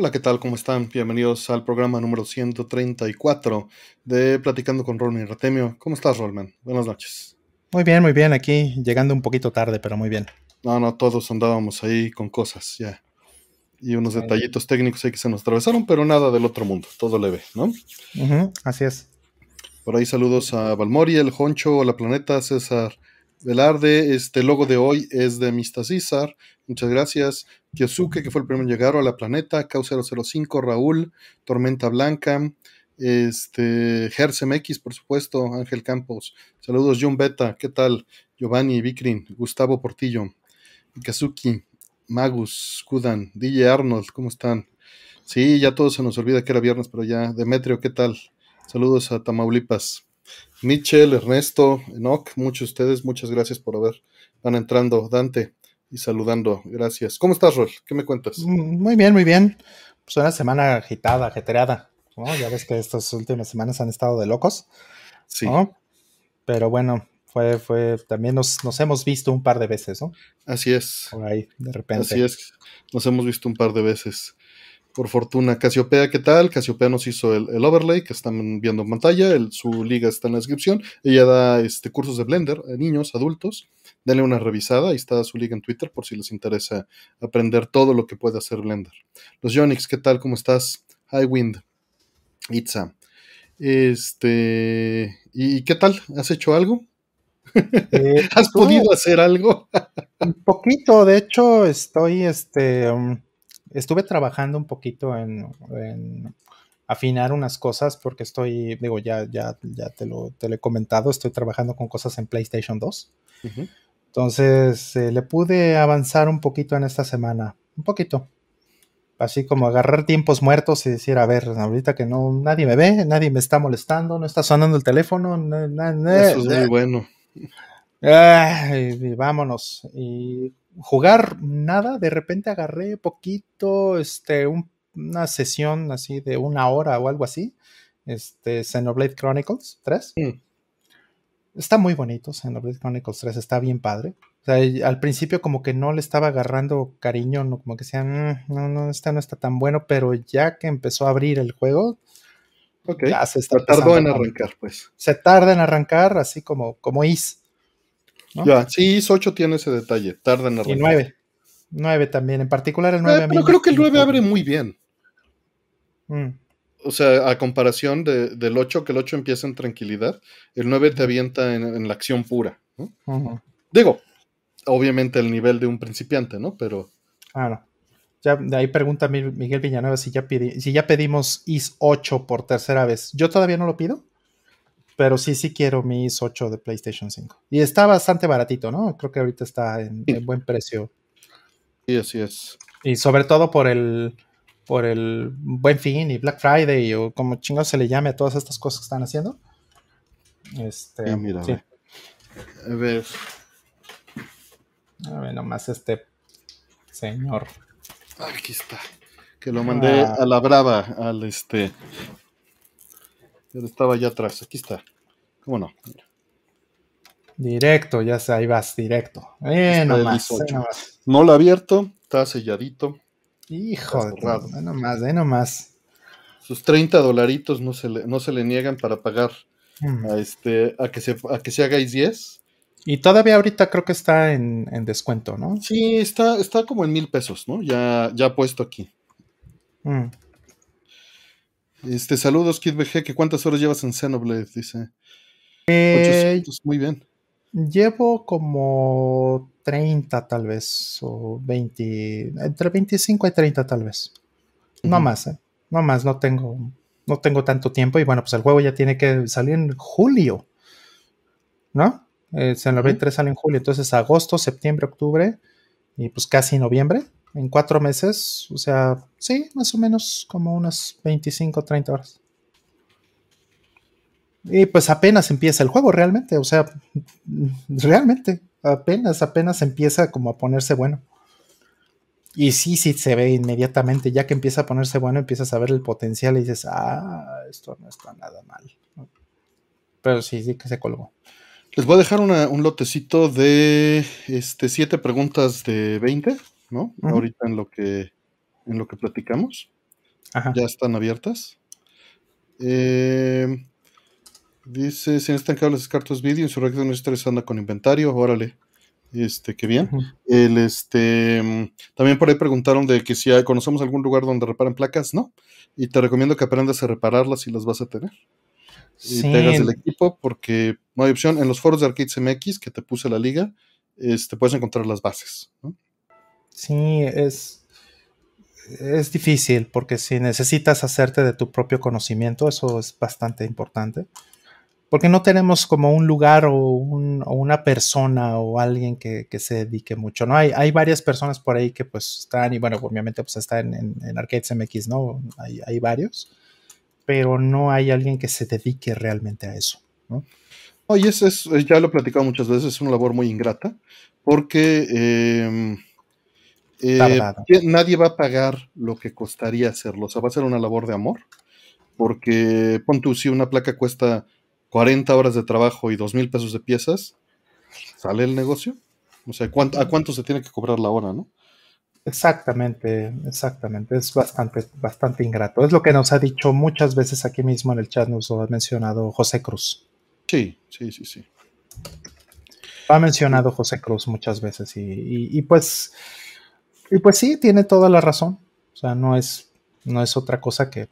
Hola, ¿qué tal? ¿Cómo están? Bienvenidos al programa número 134 de Platicando con Rolman y Ratemio. ¿Cómo estás, Rolman? Buenas noches. Muy bien, muy bien. Aquí llegando un poquito tarde, pero muy bien. No, no, todos andábamos ahí con cosas, ya. Y unos detallitos técnicos ahí que se nos atravesaron, pero nada del otro mundo. Todo leve, ¿no? así es. Por ahí saludos a Valmori, el Honcho, la Planeta, César Velarde. Este logo de hoy es de Mista César. Muchas gracias. Kyosuke, que fue el primero en llegar a la planeta. K005, Raúl, Tormenta Blanca. Este, X, por supuesto, Ángel Campos. Saludos, John Beta, ¿qué tal? Giovanni, Vikrin, Gustavo Portillo, Kazuki, Magus, Kudan, DJ Arnold, ¿cómo están? Sí, ya todo se nos olvida que era viernes, pero ya. Demetrio, ¿qué tal? Saludos a Tamaulipas. Michel, Ernesto, Enoch, muchos de ustedes, muchas gracias por haber van entrando. Dante y saludando, gracias. ¿Cómo estás, Rol? ¿Qué me cuentas? Mm, muy bien, muy bien. Pues una semana agitada, ajetreada. Ya ves que estas últimas semanas han estado de locos. Sí. Pero bueno, fue, fue, también nos, nos, hemos visto un par de veces, ¿no? Así es. Por ahí, de repente. Así es, nos hemos visto un par de veces por fortuna. Casiopea, ¿qué tal? Casiopea nos hizo el, overlay que están viendo en pantalla. su liga está en la descripción. Ella da este, cursos de Blender a niños, adultos. Denle una revisada. Ahí está su liga en Twitter por si les interesa aprender todo lo que puede hacer Blender. Los Yonix, ¿qué tal? ¿Cómo estás? Highwind, Itza. Este. ¿Y qué tal? ¿Has hecho algo? Eh, ¿Has podido hacer algo? un poquito, de hecho, estoy este. Um, estuve trabajando un poquito en, afinar unas cosas porque estoy, digo, ya, ya, ya te lo, te he comentado, estoy trabajando con cosas en PlayStation 2. Entonces, eh, le pude avanzar un poquito en esta semana, un poquito. Así como agarrar tiempos muertos y decir, a ver, ahorita que no, nadie me ve, nadie me está molestando, no está sonando el teléfono. Eso es muy bueno. y vámonos. Y jugar nada, de repente agarré poquito, este, una sesión así de una hora o algo así, este, Xenoblade Chronicles 3. Mm. Está muy bonito, Xenoblade Chronicles 3, está bien padre. O sea, al principio como que no le estaba agarrando cariño, no, como que decían, mm, no, no, este no está tan bueno, pero ya que empezó a abrir el juego, ya se está tardó en arrancar, pues. Se tarda en arrancar, así como, como Is. Ya, sí, IS 8 tiene ese detalle, tarda en arrancar. Y 9. 9 también, en particular el 9 eh, Pero creo que el 9 abre muy bien. Mm. O sea, a comparación del 8, que el 8 empieza en tranquilidad, el 9 te avienta en, la acción pura. Digo, obviamente el nivel de un principiante, ¿no? Pero. Ah, no. Ya, de ahí pregunta Miguel Villanueva si ya, si ya pedimos IS 8 por tercera vez. Yo todavía no lo pido. Pero sí, sí quiero mi IS 8 de PlayStation 5. Y está bastante baratito, ¿no? Creo que ahorita está en, buen precio. Sí, así es. Y sobre todo por el, por el Buen Fin y Black Friday o como chingados se le llame a todas estas cosas que están haciendo. Este, mira, A ver. A ver, nomás este señor. Aquí está. Que lo mandé ah. a la brava, al este, estaba allá atrás. Aquí está. ¿Cómo no? Directo, ya sé, ahí vas, directo. Eh, nomás, No lo ha abierto, está selladito. Hijo de no nomás, eh, nomás. Sus 30 dolaritos no se le, no se le niegan para pagar mm. a, este, a, que se, a que se haga 10. Y todavía ahorita creo que está en, descuento, ¿no? Sí, está, está como en mil pesos, ¿no? Ya, ya puesto aquí. Mm. Este, saludos, Kid BG, que cuántas horas llevas en Xenoblade, dice. Eh, muy bien. Llevo como 30 tal vez, o 20, entre 25 y 30 tal vez. No más, ¿eh? no más, no tengo, no tengo tanto tiempo y bueno, pues el juego ya tiene que salir en julio, ¿no? Eh, Xenoblade 3 sale en julio, entonces agosto, septiembre, octubre y pues casi noviembre en cuatro meses, o sea, sí, más o menos como unas 25, 30 horas. Y pues apenas empieza el juego realmente, o sea, realmente, apenas, apenas empieza como a ponerse bueno. Y sí, sí se ve inmediatamente, ya que empieza a ponerse bueno, empiezas a ver el potencial y dices, ah, esto no está nada mal. Pero sí, sí que se colgó. Les voy a dejar un lotecito de este, siete preguntas de 20 ¿no? Ahorita en lo que en lo que platicamos. ya están abiertas. Eh, dice, si necesitan cables descartos vídeo, en su reactor no anda con inventario, órale. Este, qué bien. El, este, también por ahí preguntaron de que si conocemos algún lugar donde reparan placas, no. Y te recomiendo que aprendas a repararlas si las vas a tener. Y te hagas el equipo porque no hay opción. En los foros de Arcades MX que te puse la liga, este, puedes encontrar las bases. Sí, es, es difícil porque si necesitas hacerte de tu propio conocimiento, eso es bastante importante porque no tenemos como un lugar o, una persona o alguien que, se dedique mucho, ¿no? Hay, hay, varias personas por ahí que pues están, y bueno, obviamente pues está en, en, Arcades MX, ¿no? Hay, hay, varios, pero no hay alguien que se dedique realmente a eso, ¿no? Oye, eso es, ya lo he platicado muchas veces, es una labor muy ingrata, porque em, eh, nadie va a pagar lo que costaría hacerlo, o sea, va a ser una labor de amor, porque pon tú, si una placa cuesta 40 horas de trabajo y 2 mil pesos de piezas, ¿sale el negocio? O sea, ¿a cuánto se tiene que cobrar la hora, no? Exactamente, exactamente. Es bastante, bastante ingrato. Es lo que nos ha dicho muchas veces aquí mismo en el chat, nos lo ha mencionado José Cruz. Sí, sí, sí, sí. Lo ha mencionado José Cruz muchas veces y, y, pues, y pues sí, tiene toda la razón. O sea, no es, no es otra cosa que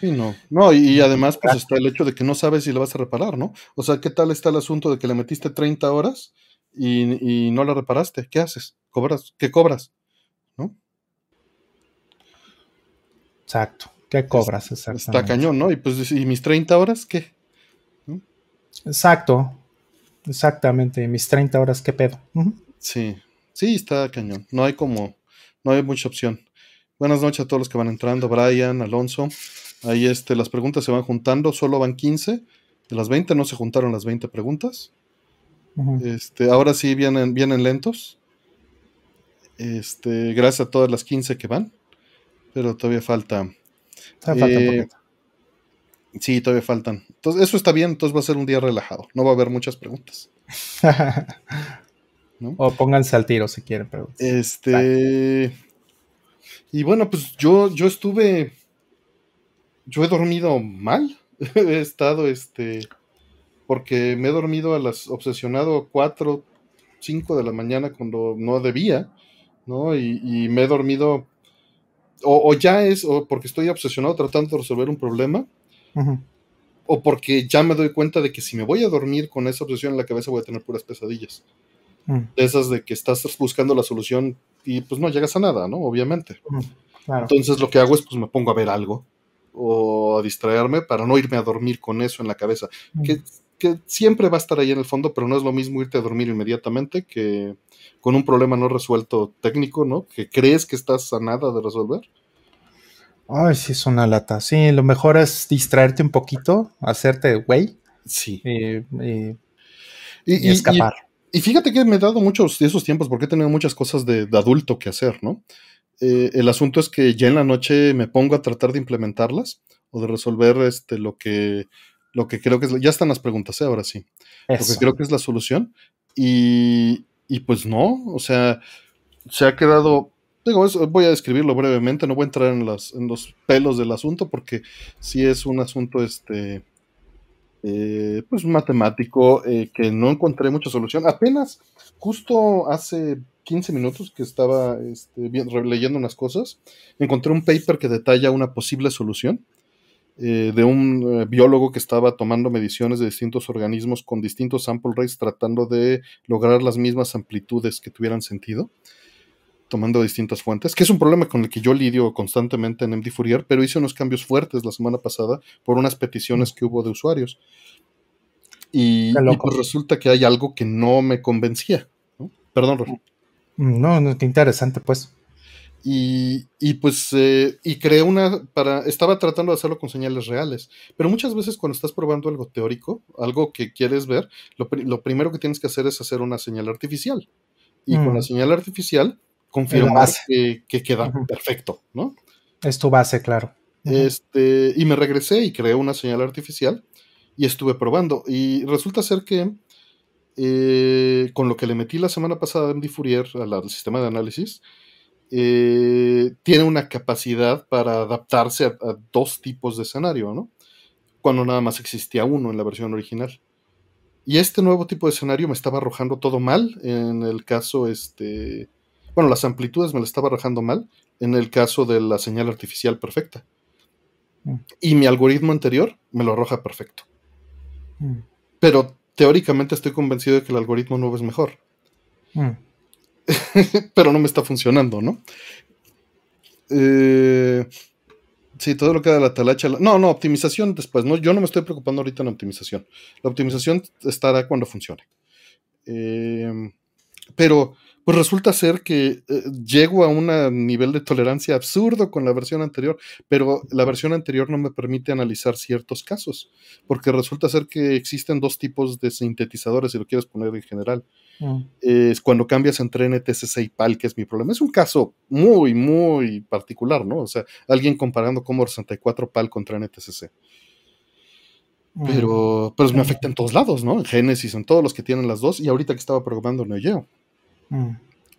Sí, no. No, y, además, pues está el hecho de que no sabes si la vas a reparar, ¿no? O sea, ¿qué tal está el asunto de que le metiste 30 horas y, no la reparaste? ¿Qué haces? ¿Cobras? ¿Qué cobras? ¿No? Exacto. ¿Qué cobras? Está cañón, ¿no? Y pues, ¿y mis 30 horas qué? Exacto. Exactamente. ¿Y mis 30 horas qué pedo? Sí. Sí, está cañón. No hay como, no hay mucha opción. Buenas noches a todos los que van entrando, Brian, Alonso. Ahí este, las preguntas se van juntando, solo van 15. De las 20 no se juntaron las 20 preguntas. este, ahora sí vienen, vienen lentos. Este, gracias a todas las 15 que van. Pero todavía falta. Eh, sí, todavía faltan. Entonces, eso está bien, entonces va a ser un día relajado. No va a haber muchas preguntas. O pónganse al tiro si quieren preguntas. Este. Y bueno, pues yo, yo estuve yo he dormido mal. he estado, este, porque me he dormido a las, obsesionado 4, 5 de la mañana cuando no debía, ¿no? Y, me he dormido, o, ya es, o porque estoy obsesionado tratando de resolver un problema, o porque ya me doy cuenta de que si me voy a dormir con esa obsesión en la cabeza voy a tener puras pesadillas. Mm. De esas de que estás buscando la solución y pues no llegas a nada, ¿no? Obviamente. Entonces lo que hago es pues me pongo a ver algo o a distraerme para no irme a dormir con eso en la cabeza. Mm. Que, siempre va a estar ahí en el fondo, pero no es lo mismo irte a dormir inmediatamente que con un problema no resuelto técnico, ¿no? Que crees que estás a nada de resolver. Ay, sí, es una lata. Sí, lo mejor es distraerte un poquito, hacerte güey. Sí. Y, escapar. Y, fíjate que me he dado muchos de esos tiempos porque he tenido muchas cosas de, de adulto que hacer, ¿no? Eh, el asunto es que ya en la noche me pongo a tratar de implementarlas o de resolver este, lo, que, lo que creo que es. Ya están las preguntas, ¿eh? ahora sí. Lo que creo que es la solución. Y, y pues no, o sea, se ha quedado Digo, voy a describirlo brevemente, no voy a entrar en, las, en los pelos del asunto porque sí es un asunto este, eh, pues matemático que no encontré mucha solución. Apenas, justo hace 15 minutos que estaba este, leyendo unas cosas, encontré un paper que detalla una posible solución eh, de un eh, biólogo que estaba tomando mediciones de distintos organismos con distintos sample rates tratando de lograr las mismas amplitudes que tuvieran sentido tomando distintas fuentes, que es un problema con el que yo lidio constantemente en MD Fourier, pero hice unos cambios fuertes la semana pasada por unas peticiones que hubo de usuarios. Y, pues resulta que hay algo que no me convencía. Perdón, Rafa. No, no, qué interesante, pues. Y, y pues, eh, y creé una para, estaba tratando de hacerlo con señales reales, pero muchas veces cuando estás probando algo teórico, algo que quieres ver, lo, primero que tienes que hacer es hacer una señal artificial. Y con la mm. señal artificial, confirmar que, que, queda perfecto, ¿no? Es tu base, claro. Este, y me regresé y creé una señal artificial y estuve probando. Y resulta ser que eh, con lo que le metí la semana pasada a MD Fourier al, sistema de análisis, eh, tiene una capacidad para adaptarse a, a, dos tipos de escenario, ¿no? Cuando nada más existía uno en la versión original. Y este nuevo tipo de escenario me estaba arrojando todo mal. En el caso, este. Bueno, las amplitudes me lo estaba arrojando mal. En el caso de la señal artificial perfecta. Mm. Y mi algoritmo anterior me lo arroja perfecto. Mm. Pero teóricamente estoy convencido de que el algoritmo nuevo es mejor. Mm. Pero no me está funcionando, ¿no? Eh, sí, todo lo que da la talacha. No, no, optimización después. No, yo no me estoy preocupando ahorita en optimización. La optimización estará cuando funcione. Eh, pero pues resulta ser que eh, llego a un nivel de tolerancia absurdo con la versión anterior, pero la versión anterior no me permite analizar ciertos casos, porque resulta ser que existen dos tipos de sintetizadores, si lo quieres poner en general. Mm. Es cuando cambias entre NTSC y PAL, que es mi problema. Es un caso muy, muy particular, ¿no? O sea, alguien comparando como 64 PAL contra NTSC. Mm. Pero, pero me afecta en todos lados, ¿no? En Genesis, en todos los que tienen las dos, y ahorita que estaba programando Neo Mm.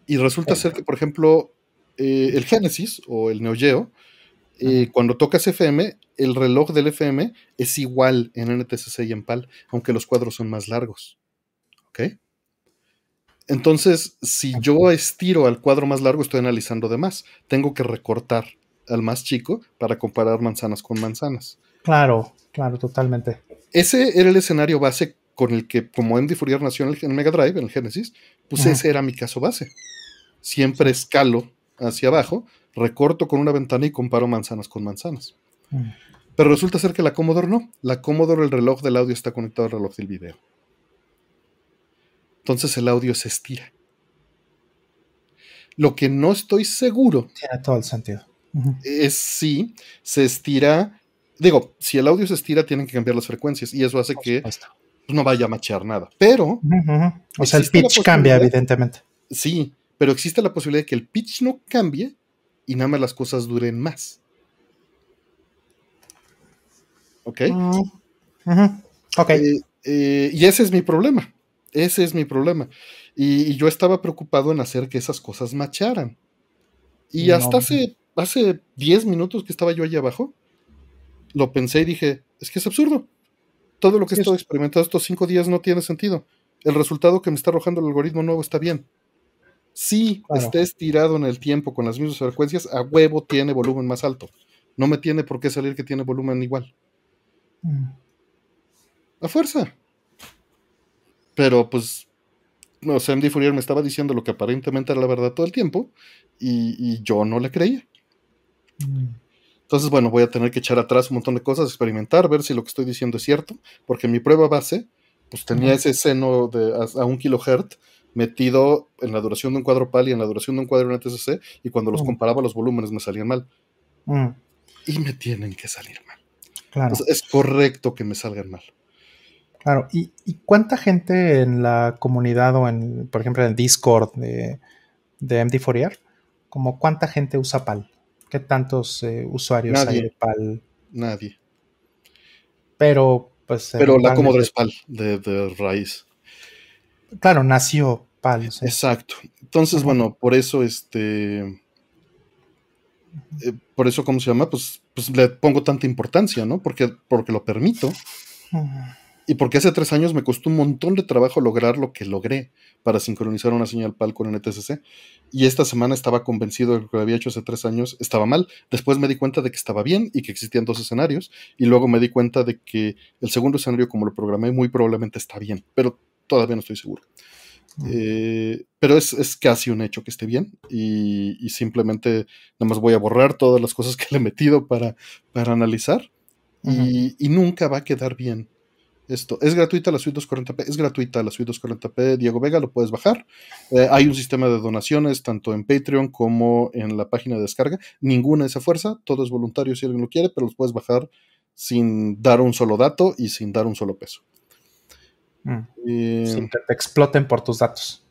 Y resulta ser que, por ejemplo, eh, el Genesis o el Neo Geo, eh, cuando tocas FM, el reloj del FM es igual en NTSC y en PAL, aunque los cuadros son más largos. ¿Ok? Entonces, si yo estiro al cuadro más largo, estoy analizando de más. Tengo que recortar al más chico para comparar manzanas con manzanas. Claro, claro, totalmente. Ese era el escenario base con el que, como MD Fourier nació en el Mega Drive, en el Genesis, pues ese era mi caso base. Siempre escalo hacia abajo, recorto con una ventana y comparo manzanas con manzanas. Pero resulta ser que la Commodore no. La Commodore, el reloj del audio está conectado al reloj del video. Entonces el audio se estira. Lo que no estoy seguro. Tiene todo el sentido. Es si se estira. Digo, si el audio se estira, tienen que cambiar las frecuencias. Y eso hace que pues, no vaya a machear nada. Pero. O sea, el pitch cambia, evidentemente. Sí, pero existe la posibilidad de que el pitch no cambie y nada más las cosas duren más. ¿Ok? Ok. Eh, eh, y ese es mi problema. Ese es mi problema. Y, yo estaba preocupado en hacer que esas cosas macharan. Y hasta hace, hace 10 minutos que estaba yo allí abajo, lo pensé y dije, es que es absurdo. Todo lo que he estado experimentando estos cinco días no tiene sentido. El resultado que me está arrojando el algoritmo nuevo está bien. Si esté estirado en el tiempo con las mismas frecuencias, a huevo tiene volumen más alto. No me tiene por qué salir que tiene volumen igual. Mm. A fuerza. Pero pues, no sé, MD Fourier me estaba diciendo lo que aparentemente era la verdad todo el tiempo y, yo no le creía. Mm. Entonces, bueno, voy a tener que echar atrás un montón de cosas, experimentar, ver si lo que estoy diciendo es cierto, porque mi prueba base, pues tenía ese seno de a, un kilohertz metido en la duración de un cuadro PAL y en la duración de un cuadro NTSC, y cuando los comparaba los volúmenes me salían mal. Y me tienen que salir mal. Claro. es correcto que me salgan mal. Claro, ¿Y, cuánta gente en la comunidad o en, por ejemplo, en el Discord de, de MD Fourier, como cuánta gente usa PAL? ¿Qué tantos eh, usuarios hay de PAL? Nadie. Pero, pues. Pero la Commodore es PAL de, raíz. Claro, nació PAL. Exacto. Entonces, bueno, por eso este. Eh, por eso, ¿cómo se llama? Pues, pues le pongo tanta importancia, ¿no? Porque, porque lo permito. Y porque hace tres años me costó un montón de trabajo lograr lo que logré para sincronizar una señal PAL con NTSC. Y esta semana estaba convencido de que lo que había hecho hace tres años estaba mal. Después me di cuenta de que estaba bien y que existían dos escenarios. Y luego me di cuenta de que el segundo escenario, como lo programé, muy probablemente está bien. Pero todavía no estoy seguro. Eh, pero es, casi un hecho que esté bien y, simplemente nada más voy a borrar todas las cosas que le he metido para, para analizar y, y, nunca va a quedar bien. Esto es gratuita la suite 240p, es gratuita la suite 240p Diego Vega, lo puedes bajar. Eh, hay un sistema de donaciones tanto en Patreon como en la página de descarga. Ninguna es a fuerza, todo es voluntario si alguien lo quiere, pero los puedes bajar sin dar un solo dato y sin dar un solo peso. Mm. sin que te exploten por tus datos.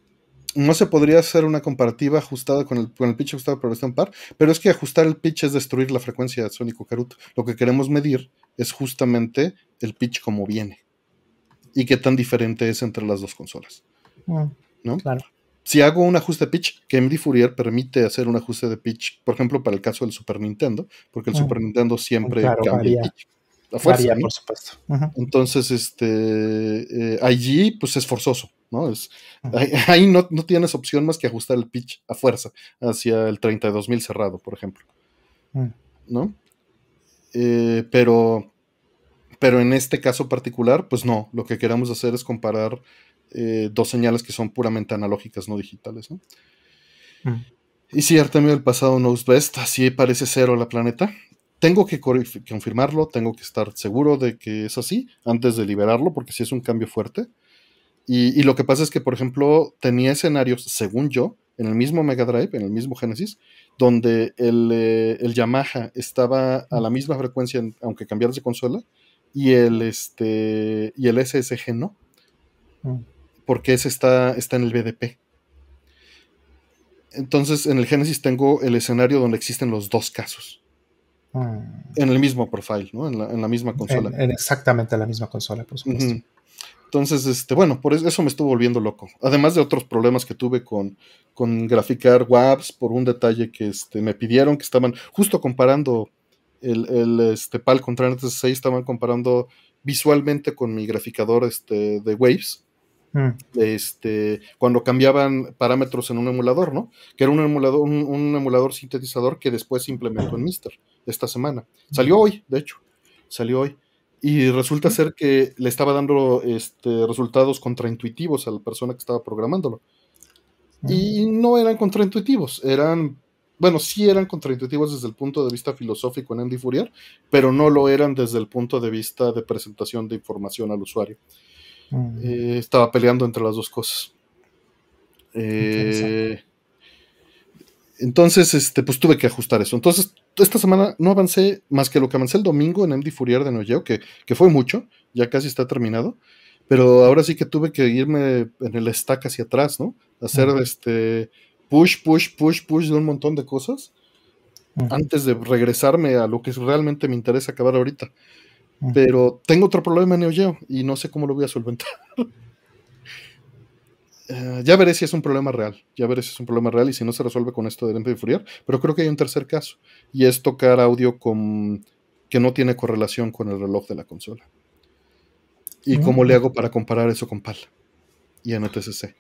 No se podría hacer una comparativa ajustada con el, con el pitch ajustado por versión par, pero es que ajustar el pitch es destruir la frecuencia sónico Karuto. Lo que queremos medir es justamente el pitch como viene y qué tan diferente es entre las dos consolas. Mm, ¿No? Claro. si hago un ajuste de pitch, que MD Fourier permite hacer un ajuste de pitch, por ejemplo, para el caso del Super Nintendo, porque el Mm. Super Nintendo siempre Claro, cambia varía. el pitch. A fuerza, Varía, ¿no? por supuesto. Entonces, este eh, IG, pues es forzoso, ¿no? Es, ahí no, no tienes opción más que ajustar el pitch a fuerza hacia el 32.000 cerrado, por ejemplo, Mm. ¿no? Eh, pero, pero en este caso particular, pues no, lo que queremos hacer es comparar eh, dos señales que son puramente analógicas, no digitales, ¿no? Mm. Y si Artemio del pasado knows best, así parece cero la planeta. Tengo que confirmarlo, tengo que estar seguro de que es así antes de liberarlo, porque sí es un cambio fuerte. Y, y lo que pasa es que, por ejemplo, tenía escenarios, según yo, en el mismo Mega Drive, en el mismo Genesis, donde el, eh, el Yamaha estaba a la misma frecuencia, en- aunque cambiaras de consola, y el, este, y el SSG no, Mm. porque ese está, está en el BDP. Entonces, en el Genesis tengo el escenario donde existen los dos casos, Mm. en el mismo profile, ¿no? en, la, en la misma consola. En, en exactamente la misma consola, por supuesto. Entonces, este, bueno, por eso, me estuvo volviendo loco. Además de otros problemas que tuve con, con graficar WAVs por un detalle que este, me pidieron, que estaban justo comparando el, el este, PAL contra NTSC, estaban comparando visualmente con mi graficador este, de Waves, Mm. este, cuando cambiaban parámetros en un emulador, ¿no? Que era un emulador, un, un emulador sintetizador que después se implementó en Mister esta semana. Salió hoy, de hecho, salió hoy. Y resulta ser que le estaba dando este, resultados contraintuitivos a la persona que estaba programándolo. Mm. Y no eran contraintuitivos, eran, bueno, sí eran contraintuitivos desde el punto de vista filosófico en Andy Fourier, pero no lo eran desde el punto de vista de presentación de información al usuario. Mm. Eh, estaba peleando entre las dos cosas. Eh, entonces, este, pues tuve que ajustar eso. Entonces, esta semana no avancé más que lo que avancé el domingo en MD Fourier de Neo Geo, que, que fue mucho, ya casi está terminado. Pero ahora sí que tuve que irme en el stack hacia atrás, ¿no? Hacer este push, push, push, push de un montón de cosas antes de regresarme a lo que realmente me interesa acabar ahorita. Pero tengo otro problema en Neo Geo y no sé cómo lo voy a solventar. Eh, ya veré si es un problema real. Ya veré si es un problema real y si no se resuelve con esto de Fourier. Pero creo que hay un tercer caso. Y es tocar audio con que no tiene correlación con el reloj de la consola. ¿Y Mm. cómo le hago para comparar eso con PAL y NTSC?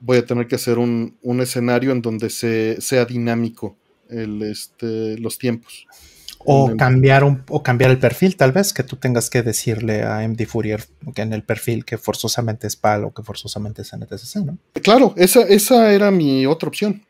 Voy a tener que hacer un, un escenario en donde se, sea dinámico el, este, los tiempos. O En- cambiar, un, o cambiar el perfil, tal vez, que tú tengas que decirle a MD Fourier que en el perfil que forzosamente es PAL o que forzosamente es NTSC, ¿no? Claro, esa, esa era mi otra opción.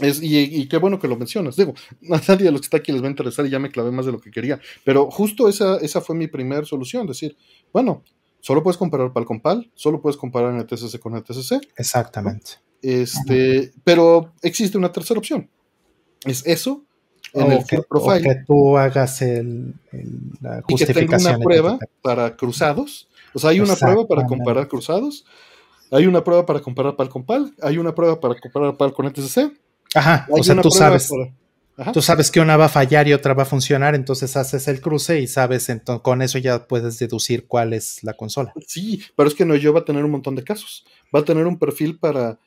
Es, y, y qué bueno que lo mencionas. Digo, a nadie de los que está aquí les va a interesar y ya me clavé más de lo que quería. Pero justo esa, esa fue mi primera solución. Decir, bueno, solo puedes comparar PAL con PAL, solo puedes comparar NTSC con NTSC. Exactamente. Este, pero existe una tercera opción. Es eso en o, el que, o profile. que tú hagas el, el- la y que tenga justificación. una prueba para cruzados. O sea, hay una prueba para comparar cruzados. Hay una prueba para comparar PAL con PAL. Hay una prueba para comparar PAL con NTSC. Ajá, o sea, tú sabes, para- Ajá. tú sabes que una va a fallar y otra va a funcionar, entonces haces el cruce y sabes, entonces con eso ya puedes deducir cuál es la consola. Sí, pero es que NeoGeo va a tener un montón de casos. Va a tener un perfil para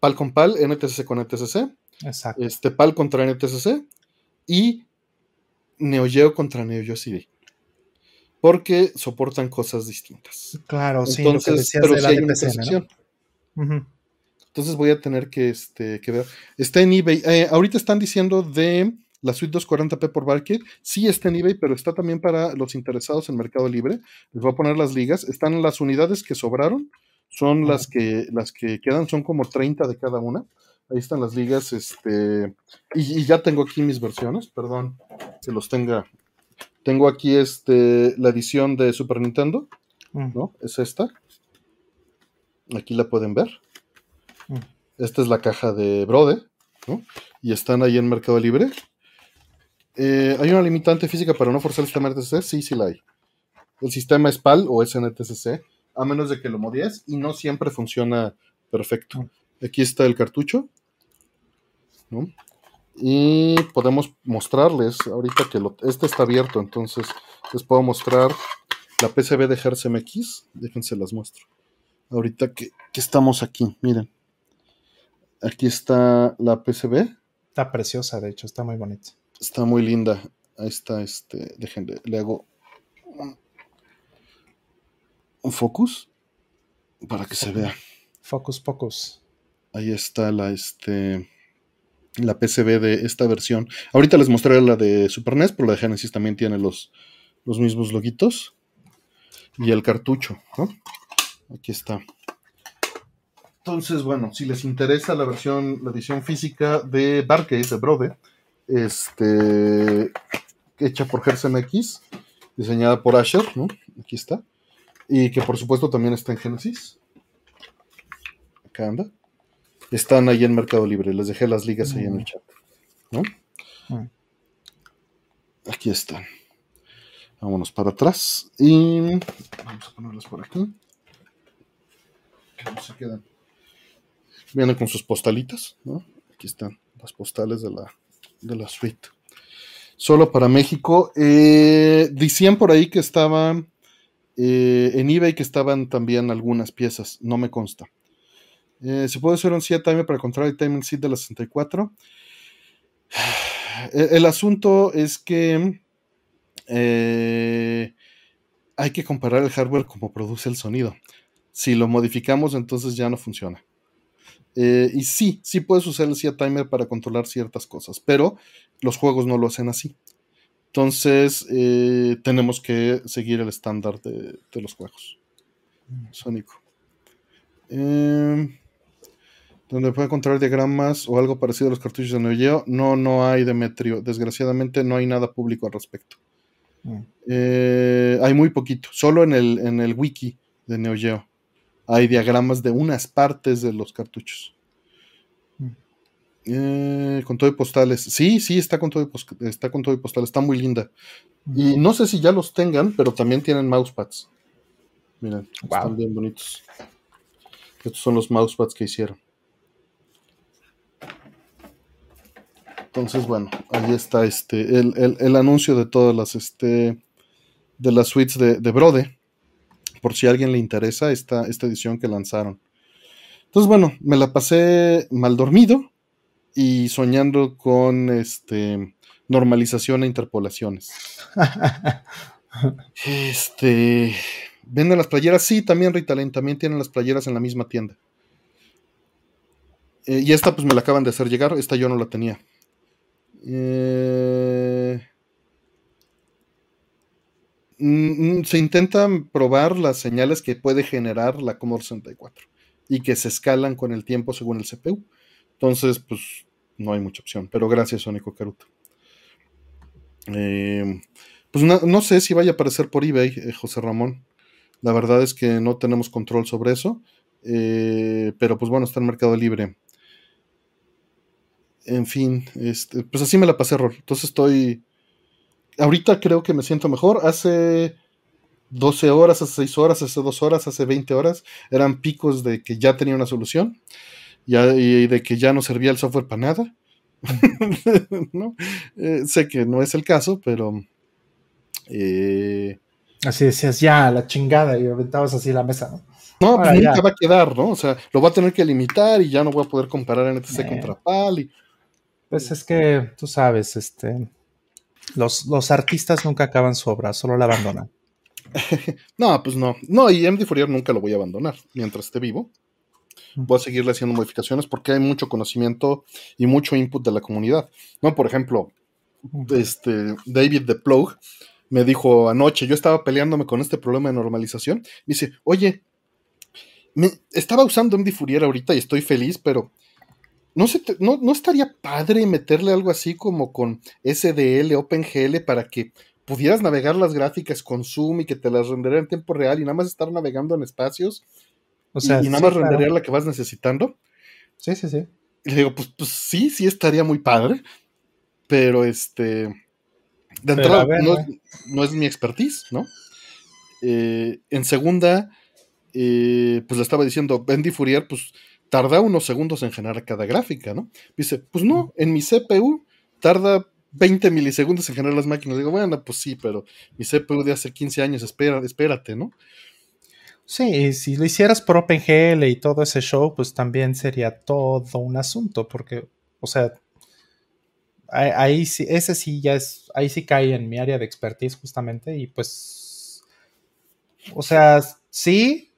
PAL con PAL, NTSC con NTSC, Exacto. este, PAL contra NTSC y NeoGeo contra NeoGeo CD. Porque soportan cosas distintas. Claro, sí, lo que decías pero de la hay una. ¿no? Entonces voy a tener que, este, que ver. Está en eBay. Eh, ahorita están diciendo de la suite 240p por Barkit. Sí está en eBay, pero está también para los interesados en Mercado Libre. Les voy a poner las ligas. Están las unidades que sobraron. Son las que, las que quedan, son como 30 de cada una. Ahí están las ligas, este. Y, y ya tengo aquí mis versiones, perdón que los tenga. Tengo aquí este, la edición de Super Nintendo, Mm, ¿no? Es esta. Aquí la pueden ver. Esta es la caja de Brode, ¿no? Y están ahí en Mercado Libre. Eh, ¿Hay una limitante física para no forzar el sistema NTSC? Sí, sí la hay. El sistema es PAL o es NTSC, a menos de que lo modies y no siempre funciona perfecto. Aquí está el cartucho, ¿no? Y podemos mostrarles, ahorita que lo- este está abierto, entonces les puedo mostrar la PCB de Hertz MX. Déjense las muestro. ahorita que estamos aquí, miren. Aquí está la PCB. Está preciosa, de hecho, está muy bonita. Está muy linda. Ahí está, este, déjenle, le hago un, un focus para que se vea. Focus, focus. Ahí está la, este, la PCB de esta versión. Ahorita les mostraré la de Super NES, pero la de Genesis también tiene los, los mismos loguitos. Y el cartucho, ¿no? Aquí está. Entonces, bueno, si les interesa la versión, la edición física de Barcade, de Brode, este, hecha por Gersen X, diseñada por Asher, ¿no? Aquí está. Y que por supuesto también está en Genesis. Acá anda. Están ahí en Mercado Libre. Les dejé las ligas ahí en el chat. ¿no? Mm. Aquí están. Vámonos para atrás. Y vamos a ponerlas por aquí. Que no se quedan. Vienen con sus postalitas, ¿no? Aquí están las postales de la, de la suite. Solo para México. Eh, decían por ahí que estaban eh, en eBay que estaban también algunas piezas. No me consta. Eh, ¿Se puede hacer un CIA timer para encontrar el timing seed de la 64? El, asunto es que eh, hay que comparar el hardware como produce el sonido. Si lo modificamos, entonces ya no funciona. Eh, y sí, sí puedes usar el CIA timer para controlar ciertas cosas, pero los juegos no lo hacen así. Entonces, eh, tenemos que seguir el estándar de, de los juegos. Sónico. Eh, donde puede encontrar diagramas o algo parecido a los cartuchos de Neo Geo. No, no hay Demetrio. Desgraciadamente no hay nada público al respecto. Mm. Eh, hay muy poquito. Solo en el, en el wiki de Neo Geo hay diagramas de unas partes de los cartuchos. Mm. Eh, con todo y postales. Sí, sí, está con todo y, está con todo y postales. Está muy linda. Y no sé si ya los tengan, pero también tienen mousepads. Miren, Wow. están bien bonitos. Estos son los mousepads que hicieron. Entonces, bueno, ahí está este, el, el- el anuncio de todas las, este, de las suites de, de Brode. Por si a alguien le interesa esta, esta edición que lanzaron. Entonces, bueno, me la pasé mal dormido y soñando con este, normalización e interpolaciones. Este. ¿Venden las playeras? Sí, también Ritalin, también tienen las playeras en la misma tienda. Eh, y esta pues me la acaban de hacer llegar, esta yo no la tenía. Eh, se intentan probar las señales que puede generar la Commodore 64 y que se escalan con el tiempo según el CPU. Entonces, pues no hay mucha opción. Pero gracias, Sónico Caruto. Eh, pues no, no sé si vaya a aparecer por eBay, eh, José Ramón. La verdad es que no tenemos control sobre eso. eh, pero pues bueno, está en Mercado Libre. En fin, este, pues así me la pasé, Rol. Entonces estoy. Ahorita creo que me siento mejor. Hace 12 horas, hace 6 horas, hace 2 horas, hace 20 horas eran picos de que ya tenía una solución ya, y de que ya no servía el software para nada. ¿no? Eh, sé que no es el caso, pero. eh, Así decías, ya, la chingada, y aventabas así la mesa, ¿no? no, pues ya. nunca va a quedar, ¿no? O sea, lo voy a tener que limitar y ya no voy a poder comparar NTC Eh. contra PAL. Y, Pues es que, tú sabes, este, los, los artistas nunca acaban su obra, solo la abandonan. no, pues no. No, y MD Fourier nunca lo voy a abandonar mientras esté vivo. Voy a seguirle haciendo modificaciones porque hay mucho conocimiento y mucho input de la comunidad. No, por ejemplo, este David de Plug me dijo anoche, yo estaba peleándome con este problema de normalización. Me dice, oye, me, estaba usando MD Fourier ahorita y estoy feliz, pero ¿no, se te- no, ¿no estaría padre meterle algo así como con SDL, OpenGL para que pudieras navegar las gráficas con Zoom y que te las rendería en tiempo real y nada más estar navegando en espacios O sea, y, y nada sí, más claro. renderear la que vas necesitando? Sí, sí, sí. Y le digo, pues, pues sí, sí estaría muy padre, pero este, de entrada ver, no, no es mi expertise, ¿no? Eh, en segunda, eh, pues le estaba diciendo, Bendy Fourier, pues tarda unos segundos en generar cada gráfica, ¿no? Dice, pues no, en mi CPU tarda 20 milisegundos en generar las máquinas. Digo, bueno, pues sí, pero mi CPU de hace 15 años, espera, espérate, ¿no? Sí, si lo hicieras por OpenGL y todo ese show, pues también sería todo un asunto, porque, o sea, ahí, sí, ese sí ya es, ahí sí cae en mi área de expertise justamente, y pues, o sea, sí,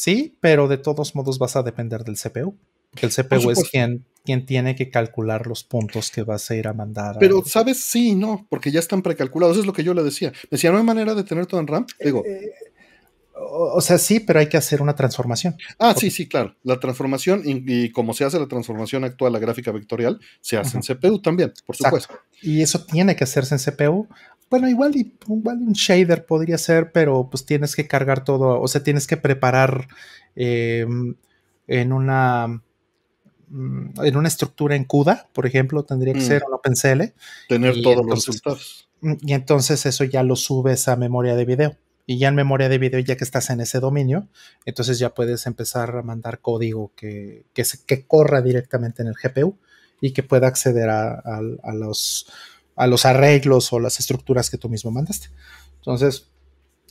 sí, pero de todos modos vas a depender del CPU, porque el CPU es quien, quien tiene que calcular los puntos que vas a ir a mandar. Pero, ¿sabes? Sí, no, porque ya están precalculados, es lo que yo le decía. Me decía, ¿no hay manera de tener todo en RAM? Digo, eh, o sea, sí, pero hay que hacer una transformación. Ah, sí, sí, claro. La transformación, y, como se hace la transformación actual, la gráfica vectorial, se hace en CPU también, por supuesto. Y eso tiene que hacerse en CPU. Bueno, igual, igual un shader podría ser, pero pues tienes que cargar todo, o sea, tienes que preparar em, en una mm, en una estructura en CUDA, por ejemplo, tendría que mm. ser un OpenCL. Tener todos los resultados. Mm, y entonces eso ya lo subes a memoria de video y ya en memoria de video, ya que estás en ese dominio, entonces ya puedes empezar a mandar código que, que, corra directamente en el GPU y que pueda acceder a, los, a los arreglos o las estructuras que tú mismo mandaste. Entonces,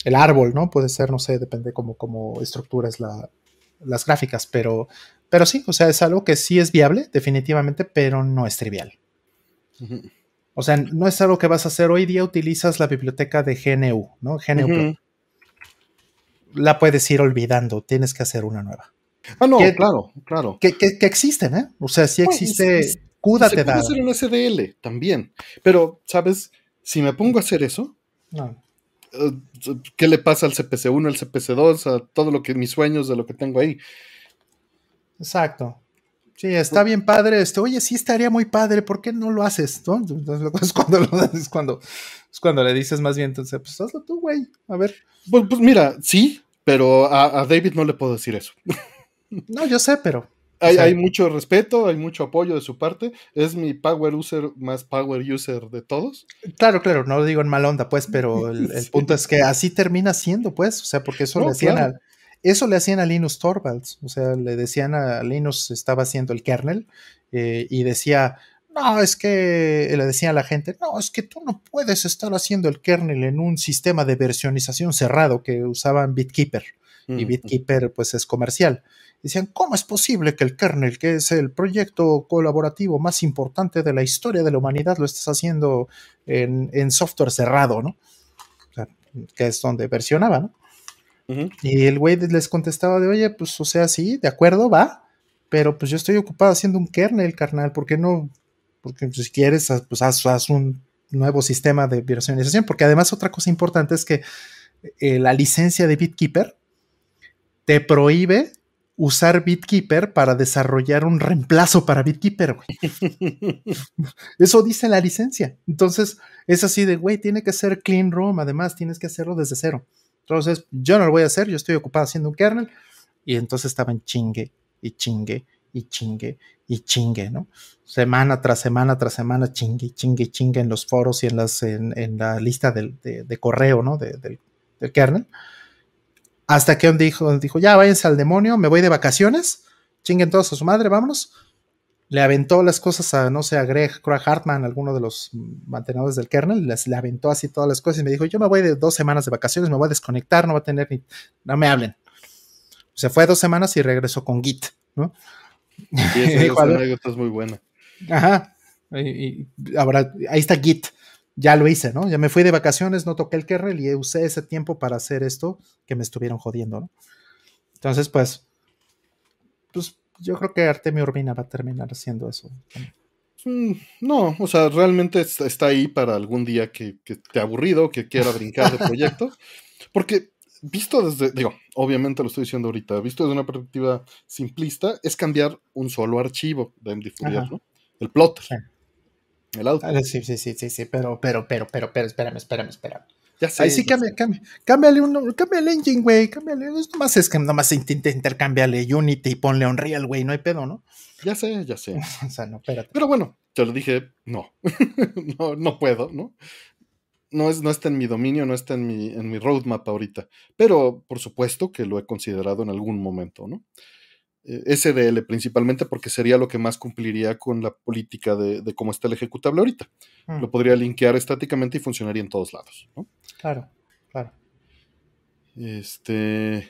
el árbol, ¿no? Puede ser, no sé, depende cómo, cómo estructuras las gráficas, pero, pero sí, o sea, es algo que sí es viable, definitivamente, pero no es trivial. O sea, no es algo que vas a hacer hoy día, utilizas la biblioteca de GNU, ¿no? GNU la puedes ir olvidando, tienes que hacer una nueva. Ah, no, claro, claro. Que, existen, ¿eh? O sea, sí existe. CUDA te puede hacer un SDL también. Pero, ¿sabes? Si me pongo a hacer eso, eh, ¿qué le pasa al CPC1, al CPC2, a todo lo que mis sueños de lo que tengo ahí? Exacto. Sí, está bien padre esto. Oye, sí estaría muy padre, ¿por qué no lo haces? ¿no? Es, cuando es, cuando, es cuando le dices más bien, entonces, pues hazlo tú, güey. A ver. Pues, pues mira, sí, pero a, David no le puedo decir eso. No, yo sé, pero. Hay, mucho respeto, hay mucho apoyo de su parte. Es mi power user más power user de todos. Claro, claro, no lo digo en mal onda, pues, pero el, punto es que así termina siendo, pues, o sea, porque eso le hacían a, eso le hacían a Linus Torvalds, o sea, le decían a Linus, estaba haciendo el kernel, eh, y decía, no, es que le decía a la gente, no, es que tú no puedes estar haciendo el kernel en un sistema de versionización cerrado que usaban BitKeeper. Y BitKeeper pues es comercial. Decían, ¿cómo es posible que el kernel, que es el proyecto colaborativo más importante de la historia de la humanidad, lo estés haciendo en, software cerrado, ¿no? O sea, que es donde versionaba, ¿no? Y el güey les contestaba de, oye, pues, o sea, sí, de acuerdo, va, pero pues yo estoy ocupado haciendo un kernel, carnal, ¿por qué no porque si quieres, pues haz, un nuevo sistema de virtualización, porque además otra cosa importante es que eh, la licencia de BitKeeper te prohíbe usar BitKeeper para desarrollar un reemplazo para BitKeeper, güey. Eso dice la licencia. Entonces, es así de, güey, tiene que ser clean room, además tienes que hacerlo desde cero. Entonces, yo no lo voy a hacer, yo estoy ocupado haciendo un kernel. Y entonces estaban chingue y chingue y chingue y chingue, ¿no? Semana tras semana tras semana, chingue, chingue, chingue en los foros y en, las, en, la lista de, correo, ¿no? del, kernel. Hasta que dijo, dijo, ya váyanse al demonio, me voy de vacaciones, chinguen todos a su madre, vámonos. Le aventó las cosas a, no sé, a Greg, Craig Hartman, alguno de los mantenedores del kernel, les, le aventó así todas las cosas y me dijo, yo me voy de dos semanas de vacaciones, me voy a desconectar, no voy a tener ni, no me hablen. Se fue dos semanas y regresó con Git, ¿no? Y esa, anécdota es muy buena. Ajá. Y, ahora, ahí está Git. Ya lo hice, ¿no? Ya me fui de vacaciones, no toqué el kernel y usé ese tiempo para hacer esto que me estuvieron jodiendo, ¿no? Entonces, pues, pues yo creo que Artemio Urbina va a terminar haciendo eso. Mm, no, o sea, realmente está ahí para algún día que, que te aburrido, que quiera brincar de proyecto. Porque visto desde, digo, obviamente lo estoy diciendo ahorita, visto desde una perspectiva simplista, es cambiar un solo archivo de MD Fourier, ¿no? El plotter. El. Ah, sí, sí, sí, sí, sí, pero, pero, pero, pero, pero, espérame, espérame, espérame. Ya sé, Ahí sí, cambia, cambia, cámbiale, uno, cámbiale engine, güey, cámbiale, nomás es que nomás intenta intercambiarle Unity y ponle Unreal, güey, no hay pedo, ¿no? Ya sé, ya sé. o sea, no, espérate. Pero bueno, yo le dije, no, no, no puedo, ¿no? no, es, no está en mi dominio, no está en mi, en mi roadmap ahorita, pero por supuesto que lo he considerado en algún momento, ¿no? Eh, SDL principalmente porque sería lo que más cumpliría con la política de, cómo está el ejecutable ahorita. Mm. Lo podría linkear estáticamente y funcionaría en todos lados, ¿no? Claro, claro. Este.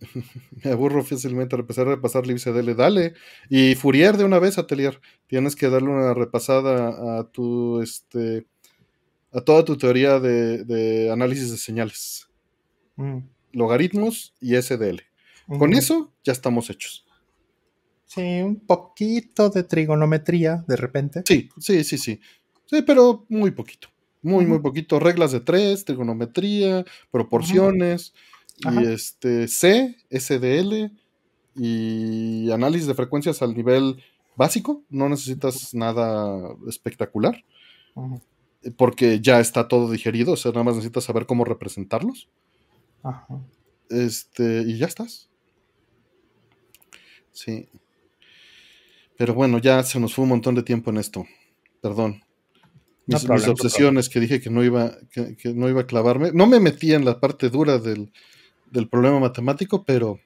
Me aburro fácilmente a empezar a repasar libcdl. Dale. Y Fourier de una vez, Atelier. Tienes que darle una repasada a tu este a toda tu teoría de, análisis de señales. Mm. Logaritmos y SDL. Con eso ya estamos hechos. Sí, un poquito de trigonometría de repente. Sí, sí, sí, sí. Sí, pero muy poquito. Muy, muy poquito. Reglas de tres, trigonometría, proporciones, y este C, SDL y análisis de frecuencias al nivel básico. No necesitas nada espectacular. Porque ya está todo digerido. O sea, nada más necesitas saber cómo representarlos. Ajá. Este, y ya estás. Sí. Pero bueno, ya se nos fue un montón de tiempo en esto. Perdón. Mis, obsesiones que dije que no iba, que, no iba a clavarme. No me metí en la parte dura del, problema matemático, pero,